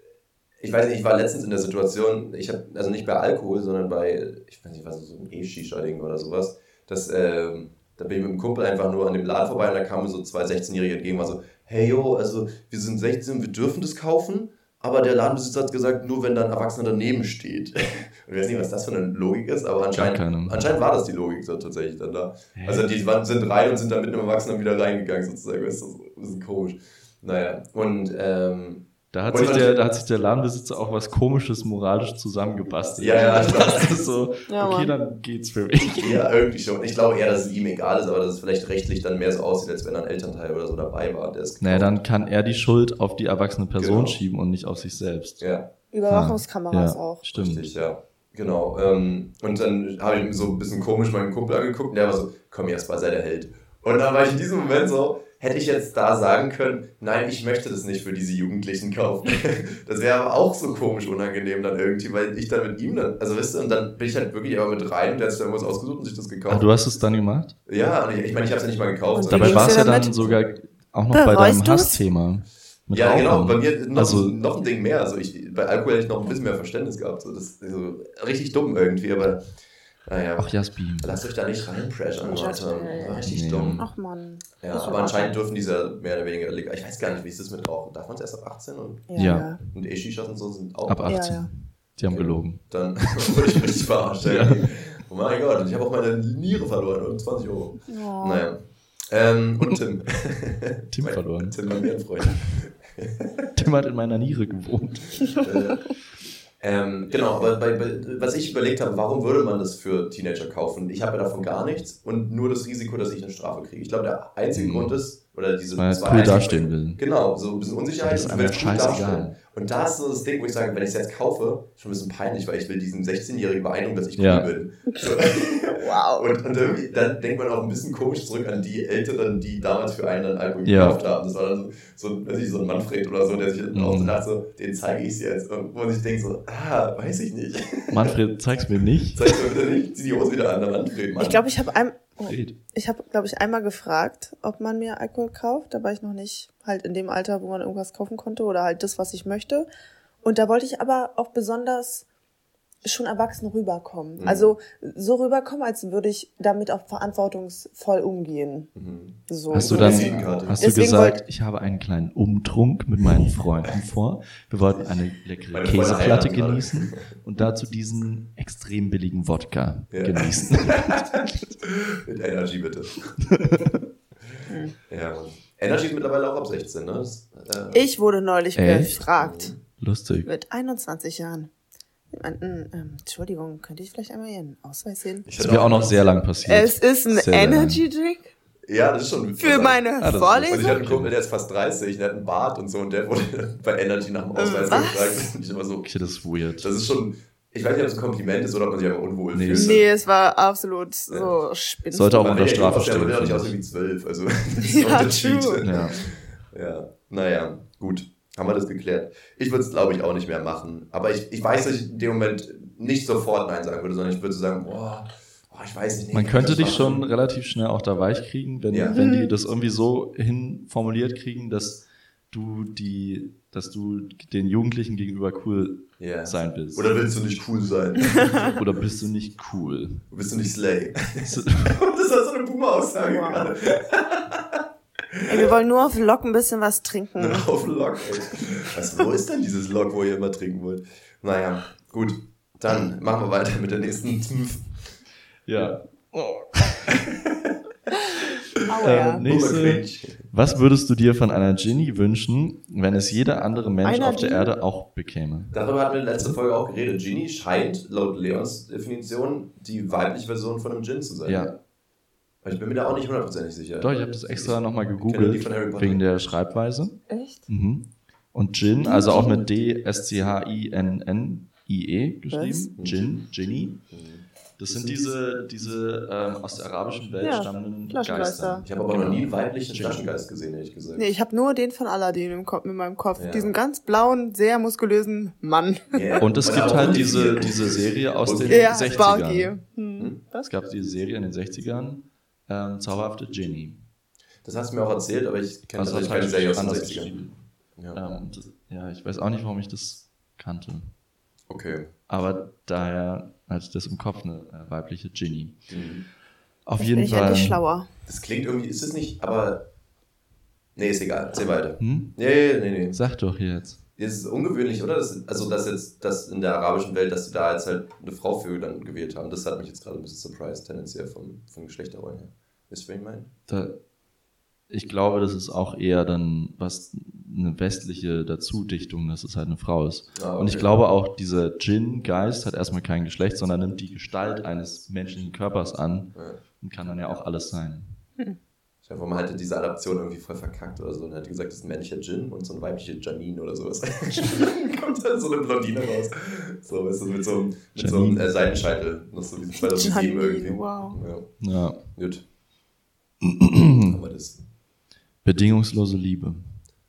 ich weiß nicht, ich war letztens in der Situation, ich habe, also nicht bei Alkohol, sondern bei, ich weiß nicht, was so ein E-Shisha-Ding oder sowas, dass, ähm, da bin ich mit einem Kumpel einfach nur an dem Laden vorbei und da kamen so zwei 16-Jährige entgegen, war so, hey yo, also wir sind 16, wir dürfen das kaufen, aber der Ladenbesitzer hat gesagt, nur wenn da ein Erwachsener daneben steht. Und ich weiß nicht, was das für eine Logik ist, aber anscheinend, anscheinend war das die Logik so tatsächlich dann da. Also die sind rein und sind dann mit einem Erwachsenen wieder reingegangen sozusagen. Das ist ein bisschen komisch. Naja, und ähm,
Da hat,
Und
sich der, da hat sich der Ladenbesitzer auch was Komisches moralisch zusammengebastelt.
Ja, ja,
das ist so,
Ja,
okay, dann geht's für mich.
ja, irgendwie schon. Ich glaube eher, dass es ihm egal ist, aber dass es vielleicht rechtlich dann mehr so aussieht, als wenn ein Elternteil oder so dabei war. Der es
Naja, dann kann er die Schuld auf die erwachsene Person
Genau.
schieben und nicht auf sich selbst.
Ja,
Überwachungskameras
ja,
auch.
Stimmt.
richtig, ja. Genau. Ähm, und dann habe ich mir so ein bisschen komisch meinen Kumpel angeguckt und der war so, komm jetzt mal, sei der Held. Und dann war ich in diesem Moment so, hätte ich jetzt da sagen können, nein, ich möchte das nicht für diese Jugendlichen kaufen. Das wäre aber auch so komisch unangenehm dann irgendwie, weil ich dann mit ihm dann, also wisst ihr, und dann bin ich halt wirklich aber mit rein, der hat sich dann was ausgesucht und sich das gekauft.
Ah, du hast es dann gemacht?
Ja, und ich, ich meine, ich habe es ja nicht mal gekauft.
Und
Dabei war es ja dann sogar auch noch bei deinem? Hassthema.
Ja, genau,
Rauchern.
bei mir noch,
Also-
noch ein Ding mehr. Also ich, bei Alkohol hätte ich noch ein bisschen mehr Verständnis gehabt. So, das ist so richtig dumm irgendwie, aber naja.
Ach, Jasmin.
Lasst euch da nicht reinpressern, Leute. War richtig
Nee.
dumm.
Ach man.
Ja,
Das
aber
war-
anscheinend dürfen diese mehr oder weniger legal. Ich weiß gar nicht, wie ist das mit Rauchen? Darf man es erst ab 18 und,
Ja.
Ja.
ja.
und E-Shishas und so sind auch
Ab
Ja,
18.
ja.
Die haben
Okay.
gelogen.
Dann wurde ich richtig verarscht.
Ja.
Oh mein Gott, und ich habe auch meine Niere verloren und 20 Euro.
Oh.
Naja. Ähm, und Tim.
Tim verloren.
Tim, mein Freund.
Tim hat in meiner Niere gewohnt.
Äh, ähm, genau, aber bei, bei, was ich überlegt habe, warum würde man das für Teenager kaufen? Ich habe ja davon gar nichts und nur das Risiko, dass ich eine Strafe kriege. Ich glaube, der einzige
Mhm.
Grund ist, oder diese
Weil
zwei
cool dastehen will.
Genau, so ein bisschen Unsicherheit.
Das ist
cool
scheißegal.
Und da ist so das Ding, wo ich sage, wenn ich es jetzt kaufe, schon ein bisschen peinlich, weil ich will diesen 16-Jährigen beeindrucken, dass ich cool
Ja.
bin. So.
Wow.
Und, und irgendwie, dann denkt man auch ein bisschen komisch zurück an die Älteren, die damals für einen dann Alkohol
Ja.
gekauft haben. Das war dann so, so, weiß ich, so ein Manfred oder so, der sich
Mhm.
auch so dachte, so, den zeige ich es jetzt. Und wo ich denke so, ah, weiß ich nicht.
Manfred, zeig's mir nicht.
Zeig mir bitte nicht, zieh die Hose wieder an, der Manfred, Mann.
Ich glaube, ich habe ein, oh,
Red.
ich habe, glaube ich, einmal gefragt, ob man mir Alkohol kauft. Da war ich noch nicht halt in dem Alter, wo man irgendwas kaufen konnte oder halt das, was ich möchte. Und da wollte ich aber auch besonders schon erwachsen rüberkommen.
Mhm.
Also so rüberkommen, als würde ich damit auch verantwortungsvoll umgehen.
Mhm.
So.
Hast du dann
das-
Visitenkarte.
hast du
Deswegen
gesagt,
wollt-
ich habe einen kleinen Umtrunk mit meinen Freunden vor. Wir wollten eine leckere Käseplatte genießen und dazu diesen extrem billigen Wodka
Ja.
genießen.
Mit Energy bitte. ja. Energy ist mittlerweile auch ab 16, ne? Das, äh,
Ich wurde neulich
Echt?
gefragt,
Lustig.
mit 21 Jahren. Ähm, Entschuldigung, könnte ich vielleicht einmal Ihren Ausweis sehen?
ich
Das wäre auch noch sehr lang passiert.
Es ist ein
Sehr.
Energy Drink
Ja, das ist schon
für meine
Ah, ist-
Und ich hatte
Vorlesung.
einen Kumpel, der ist fast 30, der hat einen Bart und so und der wurde bei Energy nach dem Ausweis
Was?
gefragt. Und ich immer so,
Okay, das ist weird.
das ist schon, ich weiß nicht, ob es ein Kompliment ist oder ob man sich einfach unwohl
Nee,
fühlt.
Nee, es war absolut so spinnend.
Sollte auch
Man
unter
ja
Strafe
eh- der
stehen,
will ja nicht aussehen wie. 12, also das ist
Ja,
der
true.
Ja.
Ja, naja, gut. Haben wir das geklärt. Ich würde es, glaube ich, auch nicht mehr machen. Aber ich, ich weiß, dass ich in dem Moment nicht sofort Nein sagen würde, sondern ich würde so sagen, boah, boah ich weiß nicht.
Man könnte dich schon relativ schnell auch da weich kriegen, wenn,
Ja.
wenn die das irgendwie so hinformuliert kriegen, dass du die, dass du den Jugendlichen gegenüber cool
Ja.
sein willst.
Oder willst du nicht cool sein?
Oder bist du nicht cool?
Bist du nicht Slay?
Das
war so eine Boomer-Aussage gerade.
Ey, wir wollen nur auf Lock ein bisschen was trinken.
Haufen Lok, ey. Was, wo ist denn dieses Lok, wo ihr immer trinken wollt? Naja, gut. Dann machen wir weiter mit der nächsten.
ja.
Aua, ja.
Ähm, nächste. Was würdest du dir von einer Genie wünschen, wenn es jeder andere Mensch
Einer
auf der
Genie?
Erde auch bekäme?
Darüber hatten wir in der letzten Folge auch geredet. Genie scheint laut Leons Definition die weibliche Version von einem Djinn zu sein.
Ja.
Ich bin mir da auch nicht hundertprozentig sicher.
Doch, ich habe das extra nochmal gegoogelt,
von Harry Potter.
wegen der Schreibweise.
Echt?
Mhm. Und Gin, also auch mit D-S-C-H-I-N-N-I-E E geschrieben. Gin, Ginny. Das sind diese, diese ähm, aus der arabischen Welt
Ja,
stammenden
Flaschengeister.
Geister.
Ich habe aber noch nie einen weiblichen Flaschengeist gesehen, ehrlich gesagt.
Nee, ich habe nur den von Aladdin im Kopf, in meinem Kopf.
Ja.
Diesen ganz blauen, sehr muskulösen Mann.
Yeah.
Und es gibt halt
die-
diese, diese Serie aus den
Ja,
60ern.
Sparky. Hm.
Es gab diese Serie in den 60ern, ähm, Zauberhafte Ginny.
Das hast du mir auch erzählt, aber ich kenne
Also hat
keine Serie aus den
anders
60ern.
geschrieben.
Ja.
Ähm, das, ja, ich weiß auch nicht, warum ich das kannte.
Okay.
Aber daher hatte ich das im Kopf, eine äh, weibliche Ginny.
Mhm.
Auf
Bin
jeden
ich
Fall.
endlich schlauer.
Das klingt irgendwie, ist es nicht, aber. Nee, ist egal. Erzähl weiter.
Hm?
Nee, nee, nee.
Sag doch jetzt.
Das ist ungewöhnlich, oder? Das, also, dass jetzt, dass in der arabischen Welt, dass sie da jetzt halt eine Frau für dann gewählt haben, das hat mich jetzt gerade ein bisschen surprised, tendenziell vom, vom Geschlechterrollen her. Wisst ihr, was ich meine?
Da, ich glaube, das ist auch eher dann was eine westliche Dazudichtung, dass es halt eine Frau ist.
Ah,
Und ich
okay.
glaube auch, dieser Djinn-Geist hat erstmal kein Geschlecht, sondern nimmt die Gestalt eines menschlichen Körpers an
Ja.
und kann dann ja auch alles sein.
Ich hoffe, man hätte diese Adaption irgendwie voll verkackt oder so und hätte gesagt, das ist ein männlicher Jin und so eine weibliche Janine oder sowas. Kommt dann so eine Blondine raus. So, weißt du, mit so einem, mit so einem äh, Seitenscheitel. Noch so wie 2007
Janine,
irgendwie.
wow.
Ja,
Ja.
gut.
Bedingungslose Liebe.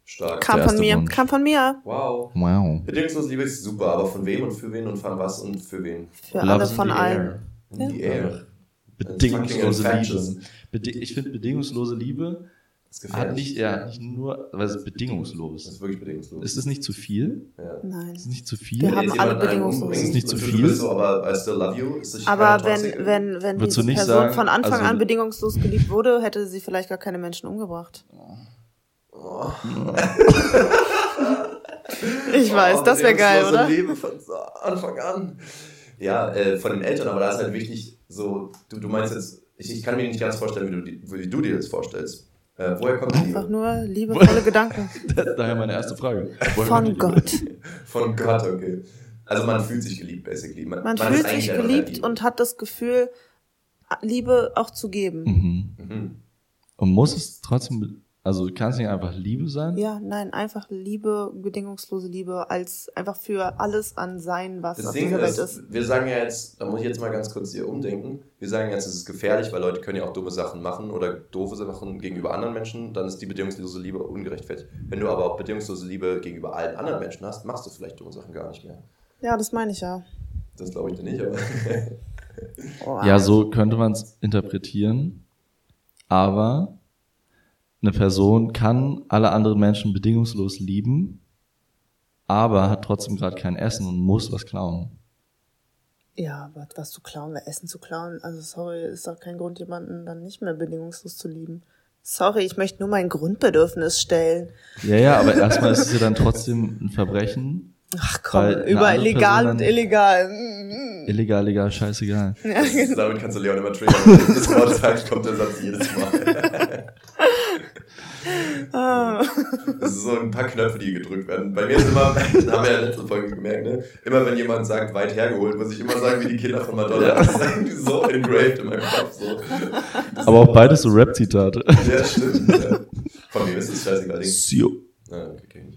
Stark.
Kam von mir,
Wunsch.
kam von mir.
Wow.
Wow.
Bedingungslos Liebe ist super, aber von wem und für wen und von was und für wen?
Für
Love
alle von allen.
In die Air.
Bedingungslose
Fucking infectious.
Liebe. Bedi ich finde, bedingungslose Liebe
Das ist
hat
gefährlich.
nicht, ja, nicht nur, weil es
Das
bedingungslos
ist wirklich bedingungslos.
ist. es nicht zu viel?
ja.
Nein.
Ist es nicht zu
Wir
viel?
haben
Wenn jetzt
alle bedingungslos.
Ist es nicht zu viel?
So, aber I still love you. Ist das
Aber wenn,
toxic-
wenn, wenn
Würdest nicht
Person
sagen,
von Anfang
also-
an bedingungslos geliebt wurde, hätte sie vielleicht gar keine Menschen umgebracht.
Oh.
Ich weiß,
Oh,
das wäre geil, oder?
Liebe von so Anfang an. Ja, äh, von den Eltern, aber da ist halt wichtig, so, du, du meinst jetzt, ich, ich kann mir nicht ganz vorstellen, wie du, die- wie du dir das vorstellst. Äh, woher kommt die
Einfach
Liebe?
nur liebevolle Gedanken.
Daher meine erste Frage. Woher
Von? Gott.
Von Gott, okay. Also man fühlt sich geliebt, basically. Man,
Man
ist
fühlt sich geliebt und hat das Gefühl, Liebe auch zu geben.
Mhm.
Mhm.
Und muss es trotzdem, also kann es nicht einfach Liebe sein?
Ja, nein, einfach Liebe, bedingungslose Liebe, als einfach für alles an Sein, was
Das
auf
Ding
dieser Welt
ist,
ist.
wir sagen ja jetzt, da muss ich jetzt mal ganz kurz hier umdenken, wir sagen jetzt, es ist gefährlich, weil Leute können ja auch dumme Sachen machen oder doofe Sachen gegenüber anderen Menschen, dann ist die bedingungslose Liebe ungerechtfertigt. Wenn du aber auch bedingungslose Liebe gegenüber allen anderen Menschen hast, machst du vielleicht dumme Sachen gar nicht mehr.
Ja, das meine ich ja.
Das glaube ich dir nicht, aber
Oh,
Ja, so könnte man es interpretieren. Aber eine Person kann alle anderen Menschen bedingungslos lieben, aber hat trotzdem gerade kein Essen und muss was klauen.
Ja, aber was zu klauen, wer Essen zu klauen, also sorry, ist doch kein Grund, jemanden dann nicht mehr bedingungslos zu lieben. Sorry, ich möchte nur mein Grundbedürfnis stellen.
Ja, ja, aber erstmal ist es ja dann trotzdem ein Verbrechen.
Ach komm, über legal und illegal.
Illegal, legal, scheißegal.
Ja, genau.
damit kannst du Leon immer triggern. Wenn du das Wort sagst, kommt der Satz jedes Mal.
Ah.
Das ist so ein paar Knöpfe, die gedrückt werden. Bei mir ist immer, das haben wir ja in der letzten Folge gemerkt, ne? immer wenn jemand sagt, weit hergeholt, muss ich immer sagen, wie die Kinder von Madonna. Das ist irgendwie so engraved in meinem Kopf. So.
Aber auch beides so Rap-Zitate.
Ja, stimmt. Ja. Von wem ist das scheißegal? Ding.
Sio.
Ah, okay.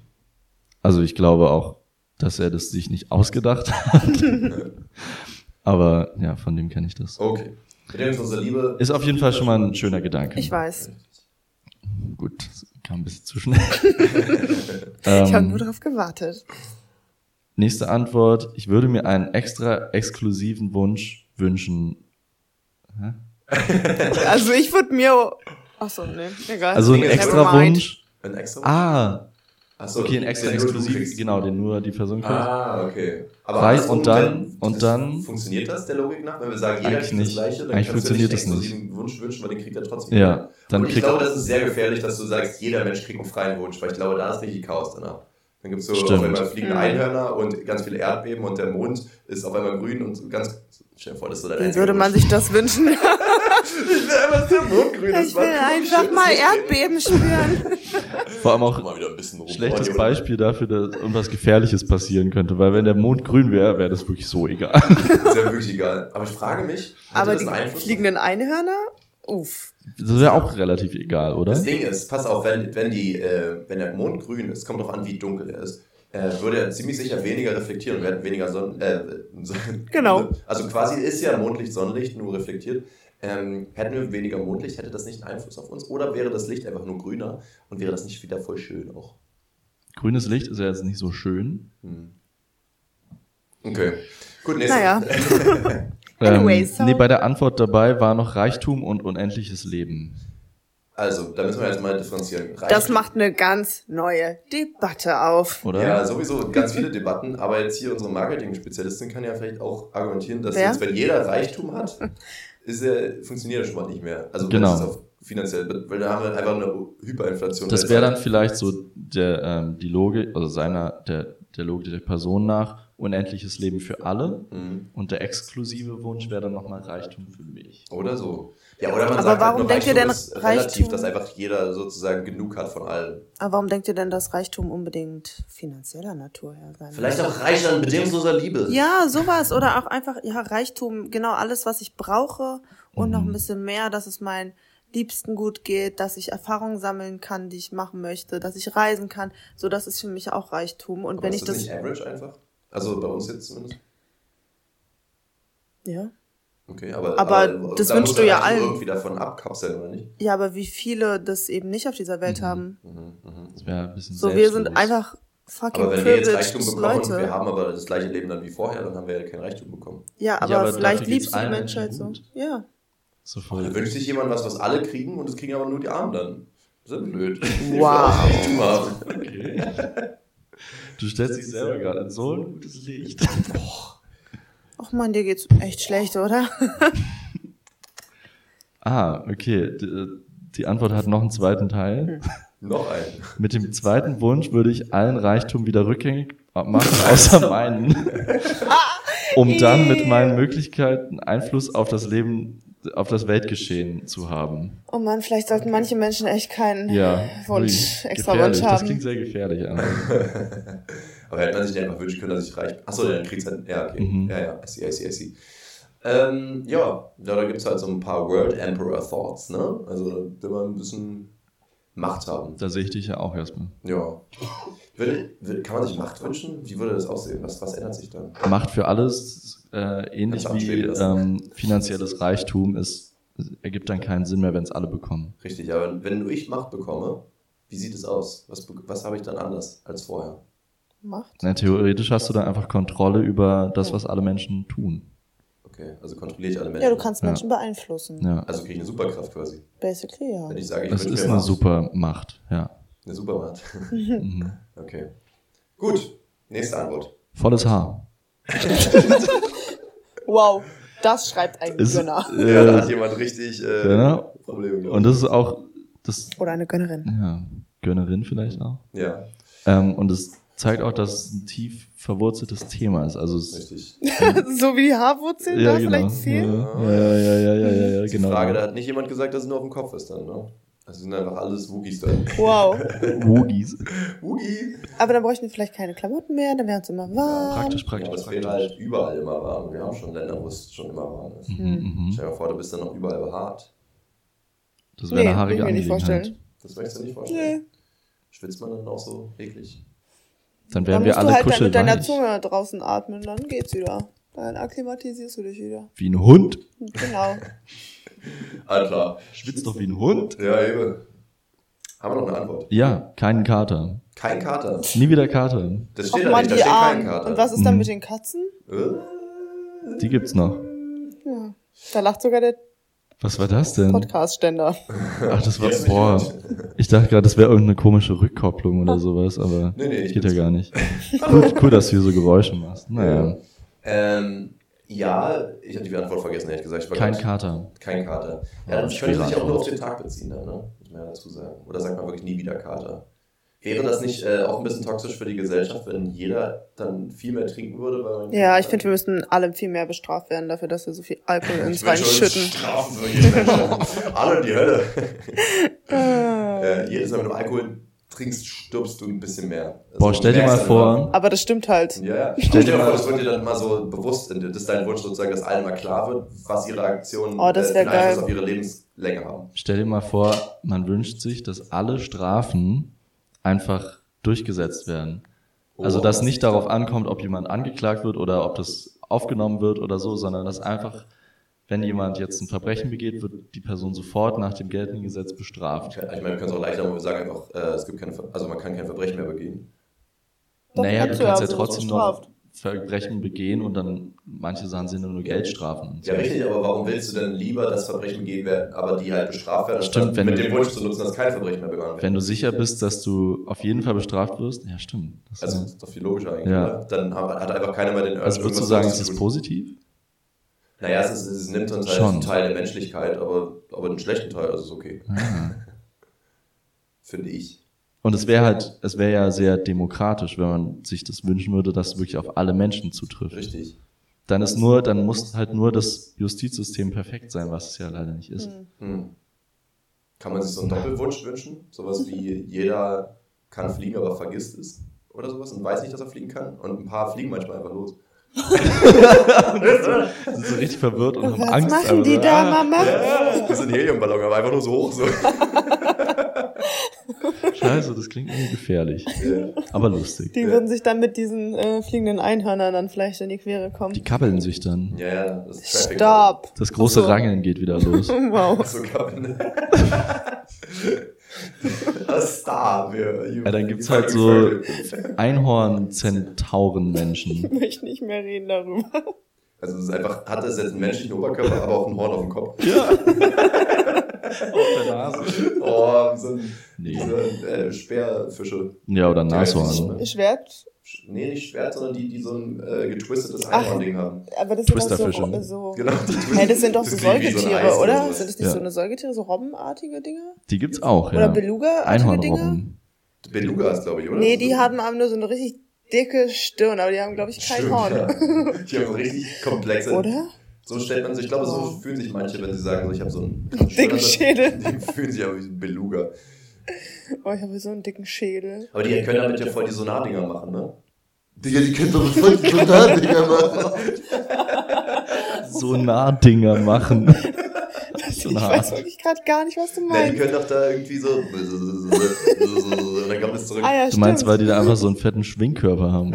Also ich glaube auch, dass er das sich nicht ausgedacht hat. Aber ja, von dem kenne ich das.
Okay. Liebe.
Ist auf jeden Fall schon mal ein schöner Gedanke.
Ich weiß.
Gut, das kam ein bisschen zu schnell.
Ich habe
ähm,
nur darauf gewartet.
nächste Antwort. Ich würde mir einen extra exklusiven Wunsch wünschen. Hä?
Also ich würde mir. Achso, nee, egal.
Also ein extra. Wunsch.
Ein extra?
Ah,
Achso,
okay, ein extra
den
exklusiv, genau, den nur die Person kriegt.
Ah, okay. Aber
Reicht
andersrum,
und dann-
wenn-
und
das-
dann-
Funktioniert das der Logik nach? Wenn wir sagen, jeder
Eigentlich
kriegt das
nicht.
Gleiche, dann
Eigentlich
kannst du nicht
funktioniert das
einen
nicht.
exklusiven Wunsch wünschen, weil den kriegt er trotzdem.
Ja, dann
und ich glaube, das ist sehr gefährlich, dass du sagst, jeder Mensch kriegt einen freien Wunsch, weil ich glaube, da ist richtig Chaos danach. Dann gibt es so
Stimmt.
auf einmal fliegende
Mhm.
Einhörner und ganz viele Erdbeben und der Mond ist auf einmal grün und ganz. Stell dir vor, das ist so dein einziger
würde man sich das wünschen?
Ich will einfach, dass der Mond grün ist.
Ich will einfach mal Erdbeben spüren.
Vor allem auch
Mal wieder ein bisschen rum.
schlechtes
Oder?
Beispiel dafür, dass irgendwas Gefährliches passieren könnte. Weil wenn der Mond grün wäre, wäre das wirklich so egal.
Ist ja wirklich egal. Aber ich frage mich,
Aber
das
die
einen Einfluss?
fliegenden Einhörner? Uff.
Das wäre auch relativ egal, oder?
Das Ding ist, pass auf, wenn, wenn, die, äh, wenn der Mond grün ist, kommt doch an, wie dunkel er ist, äh, würde er ziemlich sicher weniger reflektieren und hätten weniger Sonnen. Äh,
Genau.
Also quasi ist ja Mondlicht Sonnenlicht, nur reflektiert. Ähm, hätten wir weniger Mondlicht, hätte das nicht einen Einfluss auf uns? Oder wäre das Licht einfach nur grüner und wäre das nicht wieder voll schön auch?
Grünes Licht ist ja jetzt nicht so schön.
Hm. Okay. Gut, nächstes.
Naja. Anyway, so-
Ähm, nee, bei der Antwort dabei war noch Reichtum und unendliches Leben.
Also, da müssen wir jetzt mal differenzieren.
Das
Reichtum-
macht eine ganz neue Debatte auf.
Oder?
Ja, sowieso ganz viele Debatten, aber jetzt hier unsere Marketing-Spezialistin kann ja vielleicht auch argumentieren, dass
Wer?
jetzt, wenn jeder Reichtum hat, ist er, funktioniert das schon mal nicht mehr. Also
Genau.
finanziell, weil da haben wir einfach eine Hyperinflation.
Das wäre dann vielleicht so der, ähm, die Logik, also seiner, der, der Logik der Person nach, unendliches Leben für alle.
Mhm.
Und der exklusive Wunsch wäre dann nochmal Reichtum für mich.
Oder so. Ja, oder man
Aber
sagt
warum
halt
denkt ihr
Reichtum
denn
ist relativ,
Reichtum-
dass einfach jeder sozusagen genug hat von allem.
Aber warum denkt ihr denn, dass Reichtum unbedingt finanzieller Natur her sein
Vielleicht auch reich an bedingungsloser Liebe.
Ja, sowas. Oder auch einfach, ja, Reichtum, genau alles, was ich brauche und noch ein
Mhm.
bisschen mehr, dass es meinen Liebsten gut geht, dass ich Erfahrungen sammeln kann, die ich machen möchte, dass ich reisen kann. So, das ist für mich auch Reichtum. Und
Aber
wenn
ist
ich
das
das.
nicht average einfach? Also bei uns jetzt zumindest.
Ja.
Okay, aber,
Aber das
da
wünschst du ja
Reichtum
allen.
irgendwie davon abkapseln, oder nicht?
Ja, aber wie viele das eben nicht auf dieser Welt
Mhm.
haben.
Mhm, mhm.
Das wäre ein bisschen
So, wir sind einfach fucking
Aber wenn wir jetzt Reichtum bekommen und wir
Leute.
haben aber das gleiche Leben dann wie vorher, dann haben wir ja kein Reichtum bekommen.
Ja, aber,
Ja, aber
vielleicht liebst du die Menschheit so. Ja.
So
Da
voll.
wünscht sich jemand was, was alle kriegen und das kriegen aber nur die Armen dann. Das ist blöd.
Wow.
Okay. Du stellst dich selber gerade in so ein gutes Licht.
Ach man, dir geht's echt schlecht, oder?
Ah, okay. Die, die Antwort hat noch einen zweiten Teil.
Noch ein.
Mit dem zweiten Wunsch würde ich allen Reichtum wieder rückgängig machen, außer meinen. um dann mit meinen Möglichkeiten Einfluss auf das Leben, auf das Weltgeschehen zu haben.
Oh man, vielleicht sollten manche Menschen echt keinen
Ja.
Wunsch, extra
gefährlich.
Wunsch
Das
haben.
klingt sehr gefährlich an.
Aber hätte man sich nicht einfach wünschen können, dass ich reich Achso, dann kriegt's halt. Ja, okay.
Mhm.
Ja, ja. I see, I see, I see. Ähm, ja, ja, da gibt's halt so ein paar World Emperor Thoughts, ne? Also, wenn wir ein bisschen Macht haben.
Da sehe ich dich ja auch erstmal.
Ja. Würde, kann man sich Macht wünschen? Wie würde das aussehen? Was, was ändert sich dann?
Macht für alles äh, ähnlich
du
wie ähm, finanzielles Reichtum ist, ergibt dann keinen Sinn mehr, wenn es alle bekommen.
Richtig, aber wenn ich Macht bekomme, wie sieht es aus? Was, was habe ich dann anders als vorher?
Macht.
Na, theoretisch hast du dann einfach Kontrolle über das, was alle Menschen tun.
Okay, also kontrolliere ich alle Menschen.
Ja, du kannst
Ja.
Menschen beeinflussen.
Ja.
Also kriege ich eine Superkraft quasi.
Basically, ja.
Wenn ich sage, ich
Das ist eine
Macht.
super Macht, ja.
Eine Supermacht.
Mhm.
Okay. Gut, nächste Antwort.
Volles Haar.
Wow, das schreibt ein
Ist,
Gönner.
Ja, da hat
äh,
jemand richtig äh,
Genau.
Probleme.
und das ist auch, das,
Oder eine Gönnerin.
ja, Gönnerin vielleicht auch.
Ja,
Ähm, und es zeigt auch, dass es ein tief verwurzeltes Thema ist. Also es,
richtig.
so wie die Haarwurzeln
ja,
da
genau.
vielleicht fehlen.
Ja, ja, ja, ja, ja, ja, ja,
Die
genau.
Frage, da hat nicht jemand gesagt, dass es nur auf dem Kopf ist dann, ne? Das sind einfach alles Woogies dann.
Wow.
Woogies.
Woogie!
Aber dann bräuchten wir vielleicht keine Klamotten mehr, dann wäre es immer warm.
Praktisch,
Ja, aber
praktisch,
es wäre
praktisch.
halt überall immer warm. Wir haben schon Länder, wo es schon immer warm ist.
Mhm, mhm.
Stell dir mal vor, du bist dann noch überall behaart.
Das wäre eine
will
haarige
ich mir nicht
Angelegenheit.
vorstellen.
Das möchtest du nicht vorstellen.
Nee.
Schwitzt man dann auch so eklig?
Dann
Dann
wären wir
musst du
alle
halt dann mit deiner
kuschelweich.
Zunge draußen atmen, dann geht's wieder. Dann akklimatisierst du dich wieder.
Wie ein Hund.
Genau.
Klar.
Schwitzt doch wie ein Hund.
Ja, eben. Haben wir noch eine Antwort?
Ja, keinen Kater.
Kein Kater.
Nie wieder Kater.
Das
Och
steht da
man,
nicht, da
die
steht kein. Kater.
Und was ist dann
Mhm.
mit den Katzen?
Äh?
Die gibt's noch.
Ja. Da lacht sogar der
Was war das denn?
Podcast-Ständer.
Ach, das war, boah. Ich dachte gerade, das wäre irgendeine komische Rückkopplung oder sowas, aber
Nee, nee, ich
geht ja gar nicht. Cool, cool, dass du hier so Geräusche machst. Naja,
Ähm, ja, ich hatte die Antwort vergessen, ehrlich gesagt. Ich war
kein
grad-
Kater.
Kein Kater. Ja, das
schwere
könnte sich auch nur auf den Tag beziehen, dann, ne? muss man ja dazu sagen. Oder sagt man wirklich nie wieder Kater? Wäre das nicht äh, auch ein bisschen toxisch für die Gesellschaft, wenn jeder dann viel mehr trinken würde? Weil man
Ja, ich finde, wir müssten alle viel mehr bestraft werden dafür, dass wir so viel Alkohol ins Wein schütten.
Strafen für jeden. Alle in die Hölle.
Äh,
äh, jedes Mal mit dem Alkohol trinkst, stirbst du ein bisschen mehr. Also
Boah, stell dir mal vor,
Aber das stimmt halt.
Ja, ja. Stell dir mal vor, das wird dir dann mal so bewusst, das ist dein Wunsch sozusagen, dass allen mal klar wird, was ihre Aktionen
Oh, das
äh, auf ihre Lebenslänge haben.
stell dir mal vor, man wünscht sich, dass alle Strafen einfach durchgesetzt werden. Also, dass nicht darauf ankommt, ob jemand angeklagt wird oder ob das aufgenommen wird oder so, sondern dass einfach, wenn jemand jetzt ein Verbrechen begeht, wird die Person sofort nach dem geltenden Gesetz bestraft.
Ich meine, wir können es auch leichter machen, wir sagen einfach, äh, es gibt keine, also man kann kein Verbrechen mehr begehen.
Doch,
naja, du
kannst ja,
trotzdem noch. Verbrechen begehen und dann, manche Sachen sind nur Geldstrafen.
Ja, richtig, aber warum willst du denn lieber, dass Verbrechen begehen werden, aber die halt bestraft werden,
Stimmt, wenn
mit
du-
dem Wunsch zu nutzen, dass kein Verbrechen mehr begangen wird?
Wenn du sicher bist, dass du auf jeden Fall bestraft wirst, ja, stimmt. Das
Also,
ist,
das ist doch viel logischer eigentlich,
Ja.
oder? Dann hat einfach keiner mehr den Urge,
also würdest du sagen, ist
tun.
positiv?
Naja, es, ist, es nimmt uns halt einen Teil der Menschlichkeit, aber, aber einen schlechten Teil, also ist okay.
Ah.
Finde ich.
Und es wäre halt, es wäre ja sehr demokratisch, wenn man sich das wünschen würde, dass es wirklich auf alle Menschen zutrifft.
Richtig.
Dann ist nur, dann muss halt nur das Justizsystem perfekt sein, was es ja leider nicht ist.
Hm. Kann man sich so einen Doppelwunsch wünschen? Sowas wie jeder kann fliegen, aber vergisst es oder sowas und weiß nicht, dass er fliegen kann. Und ein paar fliegen manchmal einfach los.
Sind so richtig verwirrt und haben
Was
Angst.
machen
aber
die da,
ah,
Mama?
Das ist ein Heliumballon, aber einfach nur so hoch. So.
Scheiße, das klingt irgendwie gefährlich. Aber lustig.
Die würden sich dann mit diesen äh, fliegenden Einhörnern dann vielleicht in die Quere kommen.
Die kabbeln sich dann.
Ja, ja, das ist.
Stopp!
Das große
So.
Rangeln geht wieder los.
Wow.
So Das Star. Wir,
Ja, dann gibt's halt so Einhorn-Zentauren-Menschen.
Ich möchte nicht mehr reden darüber.
Also es ist einfach, hat es jetzt einen menschlichen Oberkörper, aber auch ein Horn auf dem Kopf.
Ja. Auf der Nase.
Oh, wie so ein,
Nee.
wie so ein äh, Speerfische.
Ja, oder Nashorn.
Schwert,
Nee, nicht Schwert, sondern die, die so ein äh, getwistetes. Einhorn-Ding haben.
aber das sind doch so, so
Genau. die
Hey, das sind doch so Säugetiere,
Eis
oder?
so.
Sind das nicht
Ja.
so eine Säugetiere, so Robbenartige Dinger?
Die gibt's auch, ja.
Oder Beluga-artige Dinger?
Einhornrobben.
Beluga ist, glaube ich, oder?
Nee, die haben aber nur so eine richtig dicke Stirn, aber die haben, glaube ich, kein
Stimmt,
Horn.
Ja. Die haben so richtig komplexe.
Oder?
So stellt man sich, ich glaube, so fühlen sich manche, wenn sie sagen, so, ich habe so einen
Dicken Schädel.
Die fühlen sich aber wie ein Beluga.
Oh, ich habe so einen dicken Schädel.
Aber die können damit ja voll die Sonardinger machen, ne? Digga, die können doch voll die Sonardinger machen.
So Nahdinger machen.
Ich weiß wirklich gerade gar nicht, was du
Nein, die
meinst.
können doch da irgendwie so. Und dann kommt es zurück.
Ah ja,
Du meinst, weil die da einfach so einen fetten Schwingkörper haben.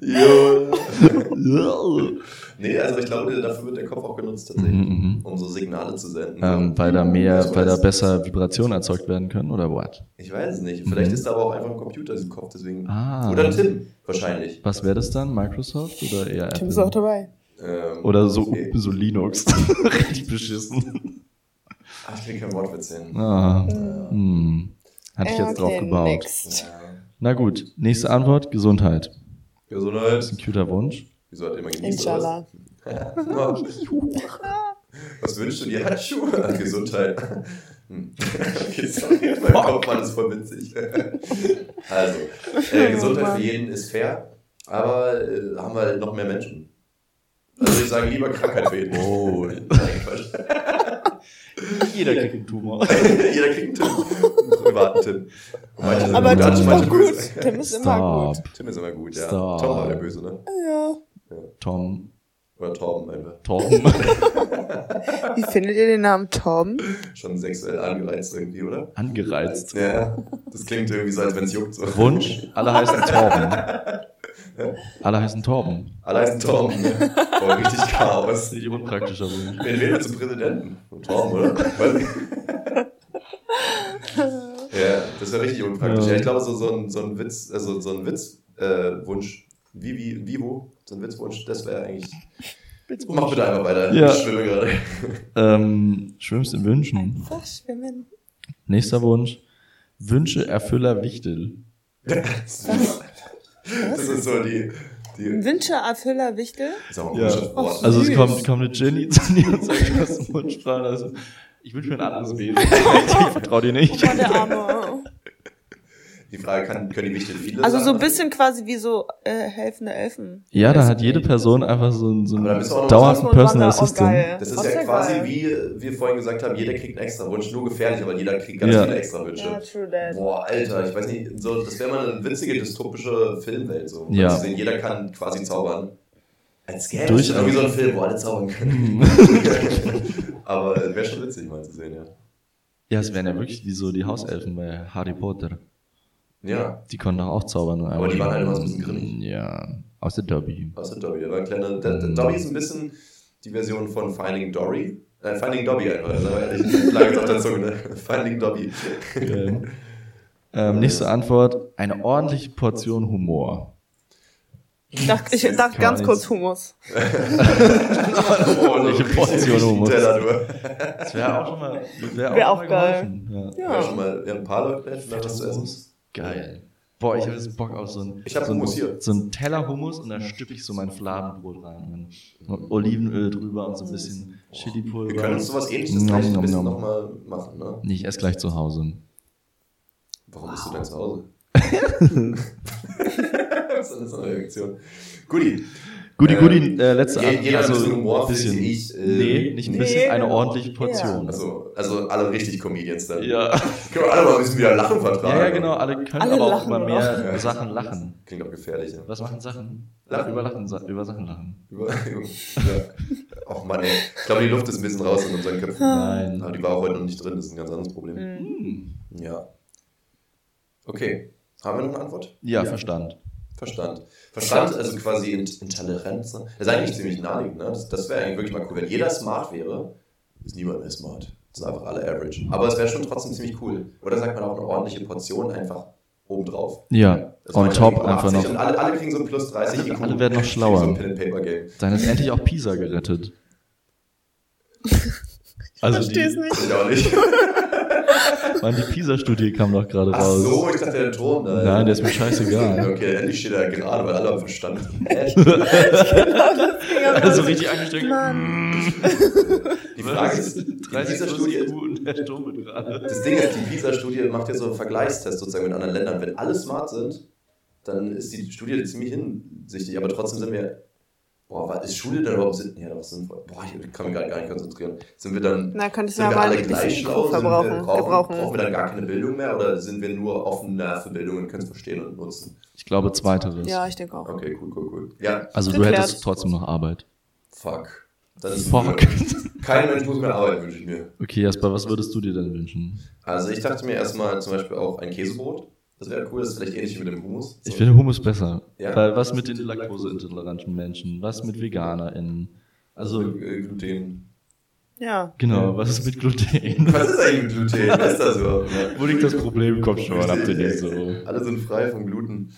Jo. Nee, also ich glaube, dafür wird der Kopf auch genutzt tatsächlich,
Mhm, mhm.
um so Signale zu senden.
ähm, weil da mehr,
So
weil da besser Vibrationen erzeugt werden können, oder what?
Ich weiß es nicht. Vielleicht
Mhm.
ist da aber auch einfach ein Computer im Kopf, deswegen.
Ah.
Oder Tim, wahrscheinlich.
Was wäre das dann? Microsoft oder eher
Tim
Apple?
ist auch dabei.
Ähm,
Oder so,
okay.
so Linux. Richtig beschissen.
Ach, ich will kein Wort erzählen.
Ah, hm. Hatte ich jetzt drauf
Okay,
gebaut.
next.
Ja.
Na gut, nächste Antwort, Gesundheit.
Gesundheit.
Ein cuter Wunsch.
Wieso hat immer genießt
Inshallah.
was? Wünschst du dir? Hatschu. Gesundheit. Hm. Okay, sorry, mein Kopf war das voll witzig. Also, äh, Gesundheit für jeden ist fair, aber äh, haben wir halt noch mehr Menschen. Also ich sage lieber Krankheit für jeden.
Oh.
Nein.
Jeder kriegt einen Tumor.
Jeder kriegt einen Tim. Privaten Tim. Manche sind
Aber
gut,
Tim ist
manche
doch gut.
böse.
Tim ist immer gut.
Tim ist immer gut, ja.
Stop.
Tom war der Böse, ne?
Ja.
Tom.
Oder Torben einfach.
Torben.
Wie findet ihr den Namen Tom?
Schon sexuell angereizt irgendwie, oder?
Angereizt.
Ja. Das klingt irgendwie so, als wenn es juckt. So.
Wunsch, alle heißen Torben. Alle heißen Torben.
Alle heißen Torben. Ne? Boah, richtig Chaos.
Nicht unpraktischer Wunsch.
Wen wählen wir zum Präsidenten? Torben, oder? Das wäre richtig unpraktisch.
Ja.
Ja, ich glaube, so, so, ein, so ein Witz, also so ein Witzwunsch, äh, Wunsch, wie, wie, Vivo, so ein Witzwunsch, das wäre eigentlich. Mach bitte einfach weiter.
Ja.
Ich schwimme gerade.
Ähm, schwimmst in Wünschen.
Einfach schwimmen.
Nächster Wunsch. Wünsche Erfüller Wichtel.
Das ist so die. die
Wünsche Erfüller Wichtel?
ist auch ein
Ja.
Wort.
Also es kommt, kommt eine Jenny zu dir und sagt, du hast einen Wunsch. Also, ich wünsche mir ein anderes Wesen. Ich vertraue dir nicht.
Oh, der Arme.
Die Frage, kann, können die Wichte viele
Also so ein bisschen quasi wie so äh, helfende Elfen.
Ja, da hat jede Person einfach so, ein- so einen
machen.
Personal
Oh,
Assistant.
Das ist
Das
ja quasi,
geil.
wie wir vorhin gesagt haben, jeder kriegt einen extra Wunsch, nur gefährlich, aber jeder kriegt ganz
Ja.
viele extra Wünsche.
Ja, true that.
Boah, Alter, ich weiß nicht, so, das wäre mal eine witzige dystopische Filmwelt. So.
Ja.
Sehen, jeder kann quasi zaubern. Als gäbe
Durch-
es irgendwie so einen Film, wo alle zaubern können. aber wäre schon witzig mal zu sehen, ja.
Ja, es wären ja wirklich wie so die Hauselfen bei Harry Potter.
Ja,
Die konnten doch auch zaubern.
Aber die waren halt immer so ein bisschen grimmig.
Ja, aus der Dobby.
außer Dobby. Der war ein kleiner. Der, der Dobby ist ein bisschen die Version von Finding Dory. Äh, Finding Dobby einfach. Ehrlich, lag jetzt auf der Zunge, ne? Finding Dobby.
Ähm, nächste Antwort. Eine ordentliche Portion Humor.
Ich dachte, ich dachte ganz kurz Humus.
Ordentliche Portion
du.
Das wäre auch schon mal, wär
Wär auch geil.
geholfen. Ja.
Ja. schon mal ja, ein paar Leute hätten da was zu essen.
Geil. Boah, ich habe jetzt Bock auf so ein,
Ich hab
so, so ein Teller Hummus und da stück ich so mein Fladenbrot rein. Und Olivenöl drüber und so ein bisschen Chili-Pulver.
Wir können uns sowas ähnliches
Nom,
gleich ein
nom,
bisschen
nom.
nochmal machen, ne?
Nee, ich esse gleich zu Hause.
Warum bist du denn zu Hause? ist das für eine Reaktion? Guti.
Guti, Guti, äh, letzte Antwort.
jeder
also
ein bisschen Humor,
bisschen.
ich, äh,
nee, nicht ein
nee.
bisschen, eine
Nee,
ordentliche Portion.
Also, also alle richtig Comedians dann.
Ja.
Können wir alle mal ein bisschen wieder Lachen vertragen.
Ja, ja, genau, alle können
Alle
aber auch
lachen
über
nur
mehr
noch.
Sachen lachen.
Klingt auch gefährlich. Ja.
Was machen Sachen?
Lachen.
Über, lachen, über Sachen lachen.
Über, ja. Och Mann, ey. Ich glaube, die Luft ist ein bisschen raus in unseren Köpfen.
Nein.
Aber die war auch heute noch nicht drin, das ist ein ganz anderes Problem.
Hm.
Ja. Okay. Haben wir noch eine Antwort?
Ja, Verstand.
Verstand. Verstand, also quasi Int- Intoleranz. ne? Das ist eigentlich ziemlich naheliegend. Ne? Das, das wäre eigentlich wirklich mal cool. Wenn jeder smart wäre, ist niemand mehr smart. Das sind einfach alle average. Aber es wäre schon trotzdem ziemlich cool. Oder sagt man auch eine ordentliche Portion einfach obendrauf.
Ja,
Das
on
macht
top einfach
80
noch.
Und alle, alle kriegen so ein plus 30
Alle-
IQ.
alle werden noch schlauer.
So ein Pen-and-Paper-Game.
Dann ist endlich auch Pisa gerettet. Also
Versteh's nicht.
Ich auch nicht.
Mann, die Pisa-Studie kam doch gerade
Ach
raus.
so, ich dachte, der Turm da.
Nein, der ist mir scheißegal.
Okay, endlich steht er gerade, weil alle haben Verstand.
Also richtig angestrengt.
Mann.
Die Frage ist, in
30
dieser
plus
Studie,
IQ und der Sturm wird gerade.
das Ding ist, die PISA-Studie macht ja so einen Vergleichstest sozusagen mit anderen Ländern. Wenn alle smart sind, dann ist die Studie ziemlich hinsichtig, aber trotzdem sind wir. Boah, was ist Schule denn überhaupt Sinn? Ja, was sinnvoll. Boah, ich kann mich gar, gar nicht konzentrieren. Sind wir dann.
Na, könntest du
Sind wir
mal
alle gleich schlau? Sind wir, brauchen,
gebrauchen.
brauchen wir dann gar keine Bildung mehr oder sind wir nur offener für Bildung und können es verstehen und nutzen?
Ich glaube, zweiteres.
Ja, ich denke auch.
Okay, cool, cool, cool. Ja,
Also du hättest trotzdem noch Arbeit.
fuck. Das ist
Fuck.
Kein Mensch muss mehr arbeiten, wünsche ich mir.
Okay, Jasper, was würdest du dir denn wünschen?
Also ich dachte mir erstmal zum Beispiel auch ein Käsebrot. Das wäre cool, das ist vielleicht ähnlich wie mit dem Hummus.
Ich finde Hummus besser.
Ja.
Weil was mit den laktoseintoleranten Menschen? Was mit VeganerInnen? Also,
Äh, Gluten.
Ja.
genau, was ist mit Gluten?
Was ist eigentlich mit Gluten? Was ist das so?
Wo liegt das Problem? Kommt schon, habt ihr nicht so.
Alle sind frei von Gluten.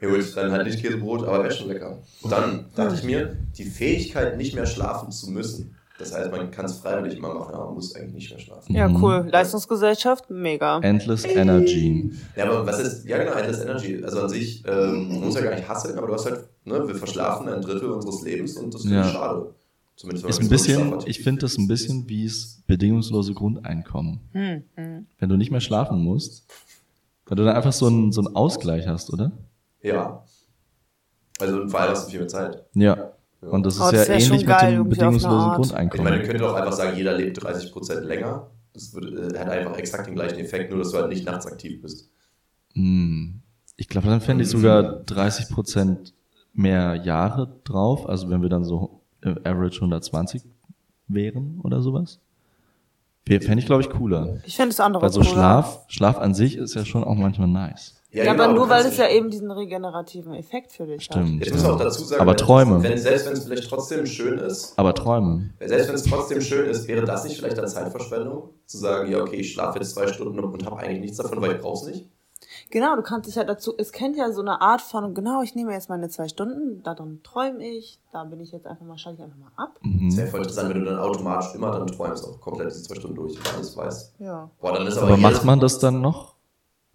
Ja gut, dann halt nicht Käsebrot, aber wäre schon lecker. Dann dachte ich mir, die Fähigkeit, nicht mehr schlafen zu müssen. Das heißt, man kann es freiwillig immer machen, aber man muss eigentlich nicht mehr schlafen.
Ja,
Mhm.
cool. Leistungsgesellschaft, mega.
Endless Energy.
Ja, aber was ist, ja genau, Endless Energy. Also an sich, ähm, man muss ja gar nicht hasseln, aber du hast halt, ne, wir verschlafen ein Drittel unseres Lebens und das finde ich
Ja.
schade. Zumindest
Ist ein bisschen, ich finde das ein bisschen wie das bedingungslose Grundeinkommen.
Hm, hm.
Wenn du nicht mehr schlafen musst, weil du dann einfach so einen, so einen Ausgleich hast, oder?
Ja. Also vor allem hast du viel mehr Zeit.
Ja. Und das ist
Oh, das
ja ähnlich mit
geil,
dem
auf eine
bedingungslosen
Art.
Ich meine,
Grundeinkommen.
ihr könnt auch einfach sagen, jeder lebt 30% länger. Das würde, äh, hat einfach exakt den gleichen Effekt, nur dass du halt nicht nachts aktiv bist.
Hm. Ich glaube, dann fände ich sogar 30% mehr Jahre drauf. Also wenn wir dann so im Average 120 wären oder sowas. Fände ich, glaube ich, cooler.
Ich finde das andere
Weil so
cooler.
Schlaf, Schlaf an sich ist ja schon auch manchmal nice.
Ja,
genau,
aber
du
nur weil es ja eben diesen regenerativen Effekt für dich
Stimmt.
Jetzt muss man auch dazu sagen,
Aber
wenn,
Träume.
Wenn, selbst wenn es vielleicht trotzdem schön ist,
Aber Träume.
selbst wenn es trotzdem schön ist, wäre das nicht vielleicht eine Zeitverschwendung? Zu sagen, ja, okay, ich schlafe jetzt zwei Stunden und habe eigentlich nichts davon, weil ich brauche es nicht?
hat. Genau, du kannst dich ja dazu, es kennt ja so eine Art von, genau, ich nehme jetzt meine zwei Stunden, daran träume ich, da bin ich jetzt einfach mal, schalte ich einfach mal ab.
Mhm.
Das wäre voll interessant, wenn du dann automatisch immer dann träumst, auch komplett diese zwei Stunden durch, und alles weißt.
Ja.
Boah, dann ist aber,
Aber macht man das dann noch,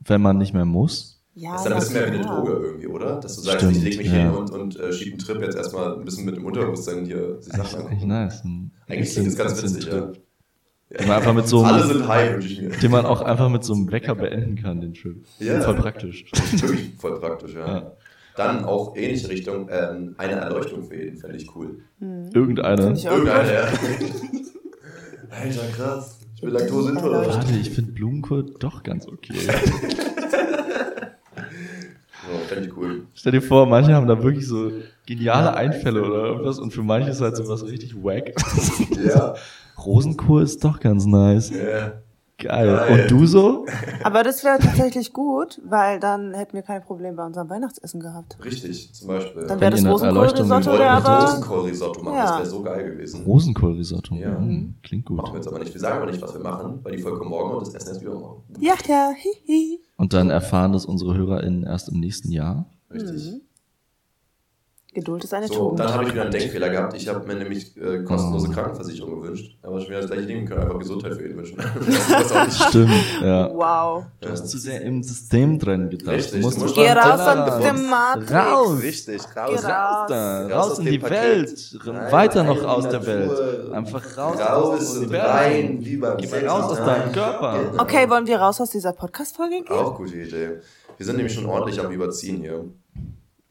wenn man nicht mehr muss?
Ja,
Das ist dann ein bisschen mehr wie eine. Droge irgendwie, oder? Dass du sagst,
Stimmt,
ich leg mich
ja.
hin und, und äh, schieb einen Trip jetzt erstmal ein bisschen mit dem Unterbewusstsein hier die
Echt,
Sachen an.
nice. Ein
Eigentlich klingt das ganz witzig, ja.
Den man einfach mit so
Alle
einem,
sind high, wünsche ich mir.
den man auch einfach mit so einem Wecker beenden kann, den Trip.
Ja.
Voll praktisch.
Wirklich voll praktisch, ja.
Ja.
Dann auch ähnliche Richtung, ähm, eine Erleuchtung für jeden, fände ich cool.
Irgendeine.
Find ich
Irgendeine, ja. Alter, krass. Ich bin laktoseintolerant.
Warte, ich finde Blumenkohl doch ganz okay.
So, fände ich cool.
Stell dir vor, manche haben da wirklich so geniale Einfälle oder irgendwas und für manche ist halt sowas richtig wack.
Ja.
Rosenkohl ist doch ganz nice.
ja.
Geil.
Geil.
Und du so?
Aber das wäre tatsächlich gut, weil dann hätten wir keine Probleme bei unserem Weihnachtsessen gehabt.
Richtig, zum Beispiel.
Dann wäre das Rosenkohl-Risotto
wollten
wäre
mit
aber...
Rosenkohl-Risotto machen, das
Ja.
wäre so geil gewesen.
Rosenkohlrisotto.
Ja.
Mhm. Klingt gut.
Machen wir jetzt aber nicht. Wir sagen aber nicht, was wir machen, weil die Folge kommt morgen und das Essen erst übermorgen.
Ja, ja, hihi.
Und dann erfahren das unsere HörerInnen erst im nächsten Jahr.
Richtig.
Geduld ist eine
So,
Tugend.
dann habe ich wieder einen Denkfehler gehabt. Ich habe mir nämlich äh, kostenlose
Oh.
Krankenversicherung gewünscht. Aber ich mir das gleiche nehmen können, einfach Gesundheit für ihn wünschen. das ist auch nicht
Stimmt, ja.
Wow.
Du hast zu sehr im System drin gedacht.
Richtig,
Du musst
du musst
über
Geh raus aus dem Matrix.
Raus!
Richtig,
Geh
raus.
raus.
Da,
Raus
raus
aus
in die
Paket.
Welt.
Nein,
Weiter noch aus der Welt. Einfach raus,
Raus
aus Universum.
rein, wie beim
Geh mal raus aus deinem Körper.
Okay, wollen wir raus aus dieser Podcast-Folge gehen?
Auch gute Idee. Wir sind nämlich schon ordentlich am Überziehen hier.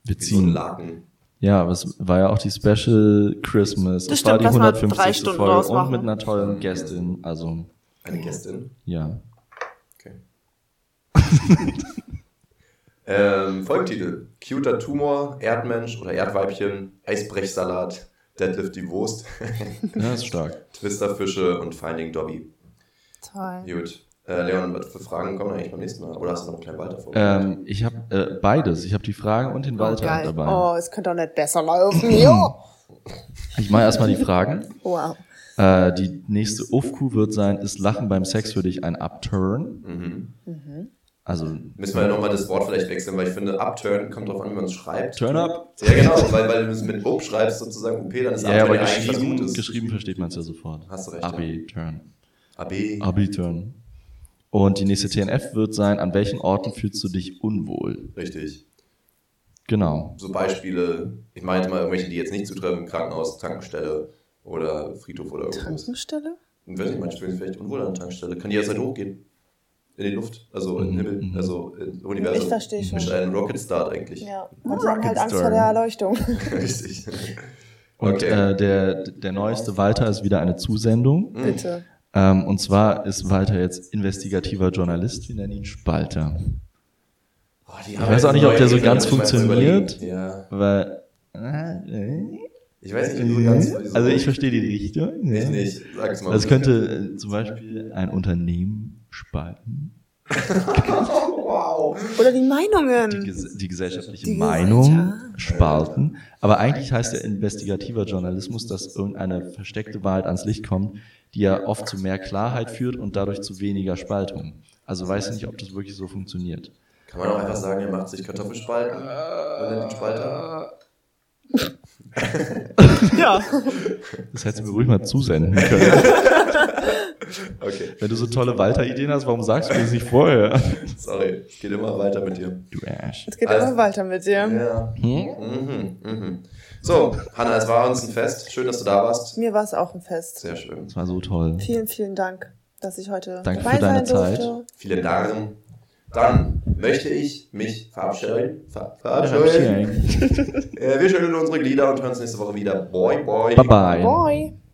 Wir
Wie so ein
ziehen.
Laken.
Ja, aber es war ja auch die Special Christmas.
Das
es war
stimmt,
die
lass mal
150.
drei Stunden
Folge
draus
und mit einer tollen Gästin. Also,
Eine Gästin.
ja.
Okay. ähm, Folgentitel. Cuter Tumor, Erdmensch oder Erdweibchen, Eisbrechsalat, Deadlift die Wurst,
Ja, ist stark.
Twisterfische und Finding Dobby.
Toll.
Gut. Äh, Leon, was für Fragen kommen eigentlich beim nächsten Mal? Oder hast du noch einen kleinen Walter vorbereitet?
Ähm, ich habe äh, beides. Ich habe die Fragen und den Walter
oh, geil.
dabei.
Oh, es könnte doch nicht besser laufen. Jo.
Ich mache erstmal die Fragen.
Wow.
Äh, die nächste UFQ wird sein, ist Lachen beim Sex für dich ein Upturn?
Mhm.
Also,
Müssen wir ja nochmal das Wort vielleicht wechseln, weil ich finde, Upturn kommt drauf an, wie man es schreibt.
Turn up?
Ja, genau, weil, weil du es mit Up schreibst, sozusagen UP, dann ist
Ja, ja, aber
Upturn eigentlich was
geschrieben,
Gutes.
geschrieben versteht man es ja sofort.
Hast du recht,
Abi-Turn.
AB.
Abi-Turn. Und die nächste TNF wird sein, an welchen Orten fühlst du dich unwohl?
Richtig.
Genau.
So Beispiele, ich meinte mal irgendwelche, die jetzt nicht zutreffen, Krankenhaus, Tankstelle oder Friedhof oder irgendwas.
Tankstelle?
Und wenn ich sich vielleicht unwohl an der Tankstelle, kann die jederzeit hochgehen. In die Luft, also in den Himmel,
Mhm.
also im Universum.
Ich verstehe schon.
Ist ein Rocket Start eigentlich.
Ja. Und sie haben halt Angst vor der Erleuchtung.
Richtig.
Und
Okay.
äh, der, der neueste Walter ist wieder eine Zusendung.
Bitte.
Ähm, und zwar ist Walter jetzt investigativer Journalist, wir nennen ihn Spalter.
Oh, die
Ich weiß auch nicht, ob der so ganz funktioniert.
Ja.
Weil. Äh,
Ich weiß nicht, wie so ganz. wieso-
also ich verstehe die Richtung.
Ich nicht. Sag's mal.
Also es könnte äh, zum Beispiel ein Unternehmen spalten,
wow.
Oder die
die,
Meinungen.
ges die gesellschaftliche
Die
Meinung
Gesellschaft.
spalten. Aber eigentlich heißt der investigativer Journalismus, dass irgendeine versteckte Wahrheit ans Licht kommt, die ja oft zu mehr Klarheit führt und dadurch zu weniger Spaltung. Also weiß ich nicht, ob das wirklich so funktioniert.
Kann man auch einfach sagen, er macht sich Kartoffelspalten und nennt ihn Spalter.
Ja.
Das hättest du mir ruhig mal zusenden können.
Okay,
Wenn du so tolle Walter-Ideen hast, warum sagst du mir das nicht vorher?
sorry. Es geht immer weiter mit dir.
Du Ash.
Es geht
Also-
immer weiter mit dir.
Ja.
Hm?
Mhm, mhm. So, Hanna, es war uns ein Fest. Schön, dass du da warst.
Mir war es auch ein Fest.
Sehr schön.
Das war so toll.
Vielen, vielen Dank, dass ich heute
Danke
dabei
für deine
sein
Zeit.
durfte.
Vielen Dank. Dann möchte ich mich verabschieden. Ver verabschieden. Äh, wir schütteln unsere Glieder und hören uns nächste Woche wieder. Bye, bye.
Bye bye.
Bye.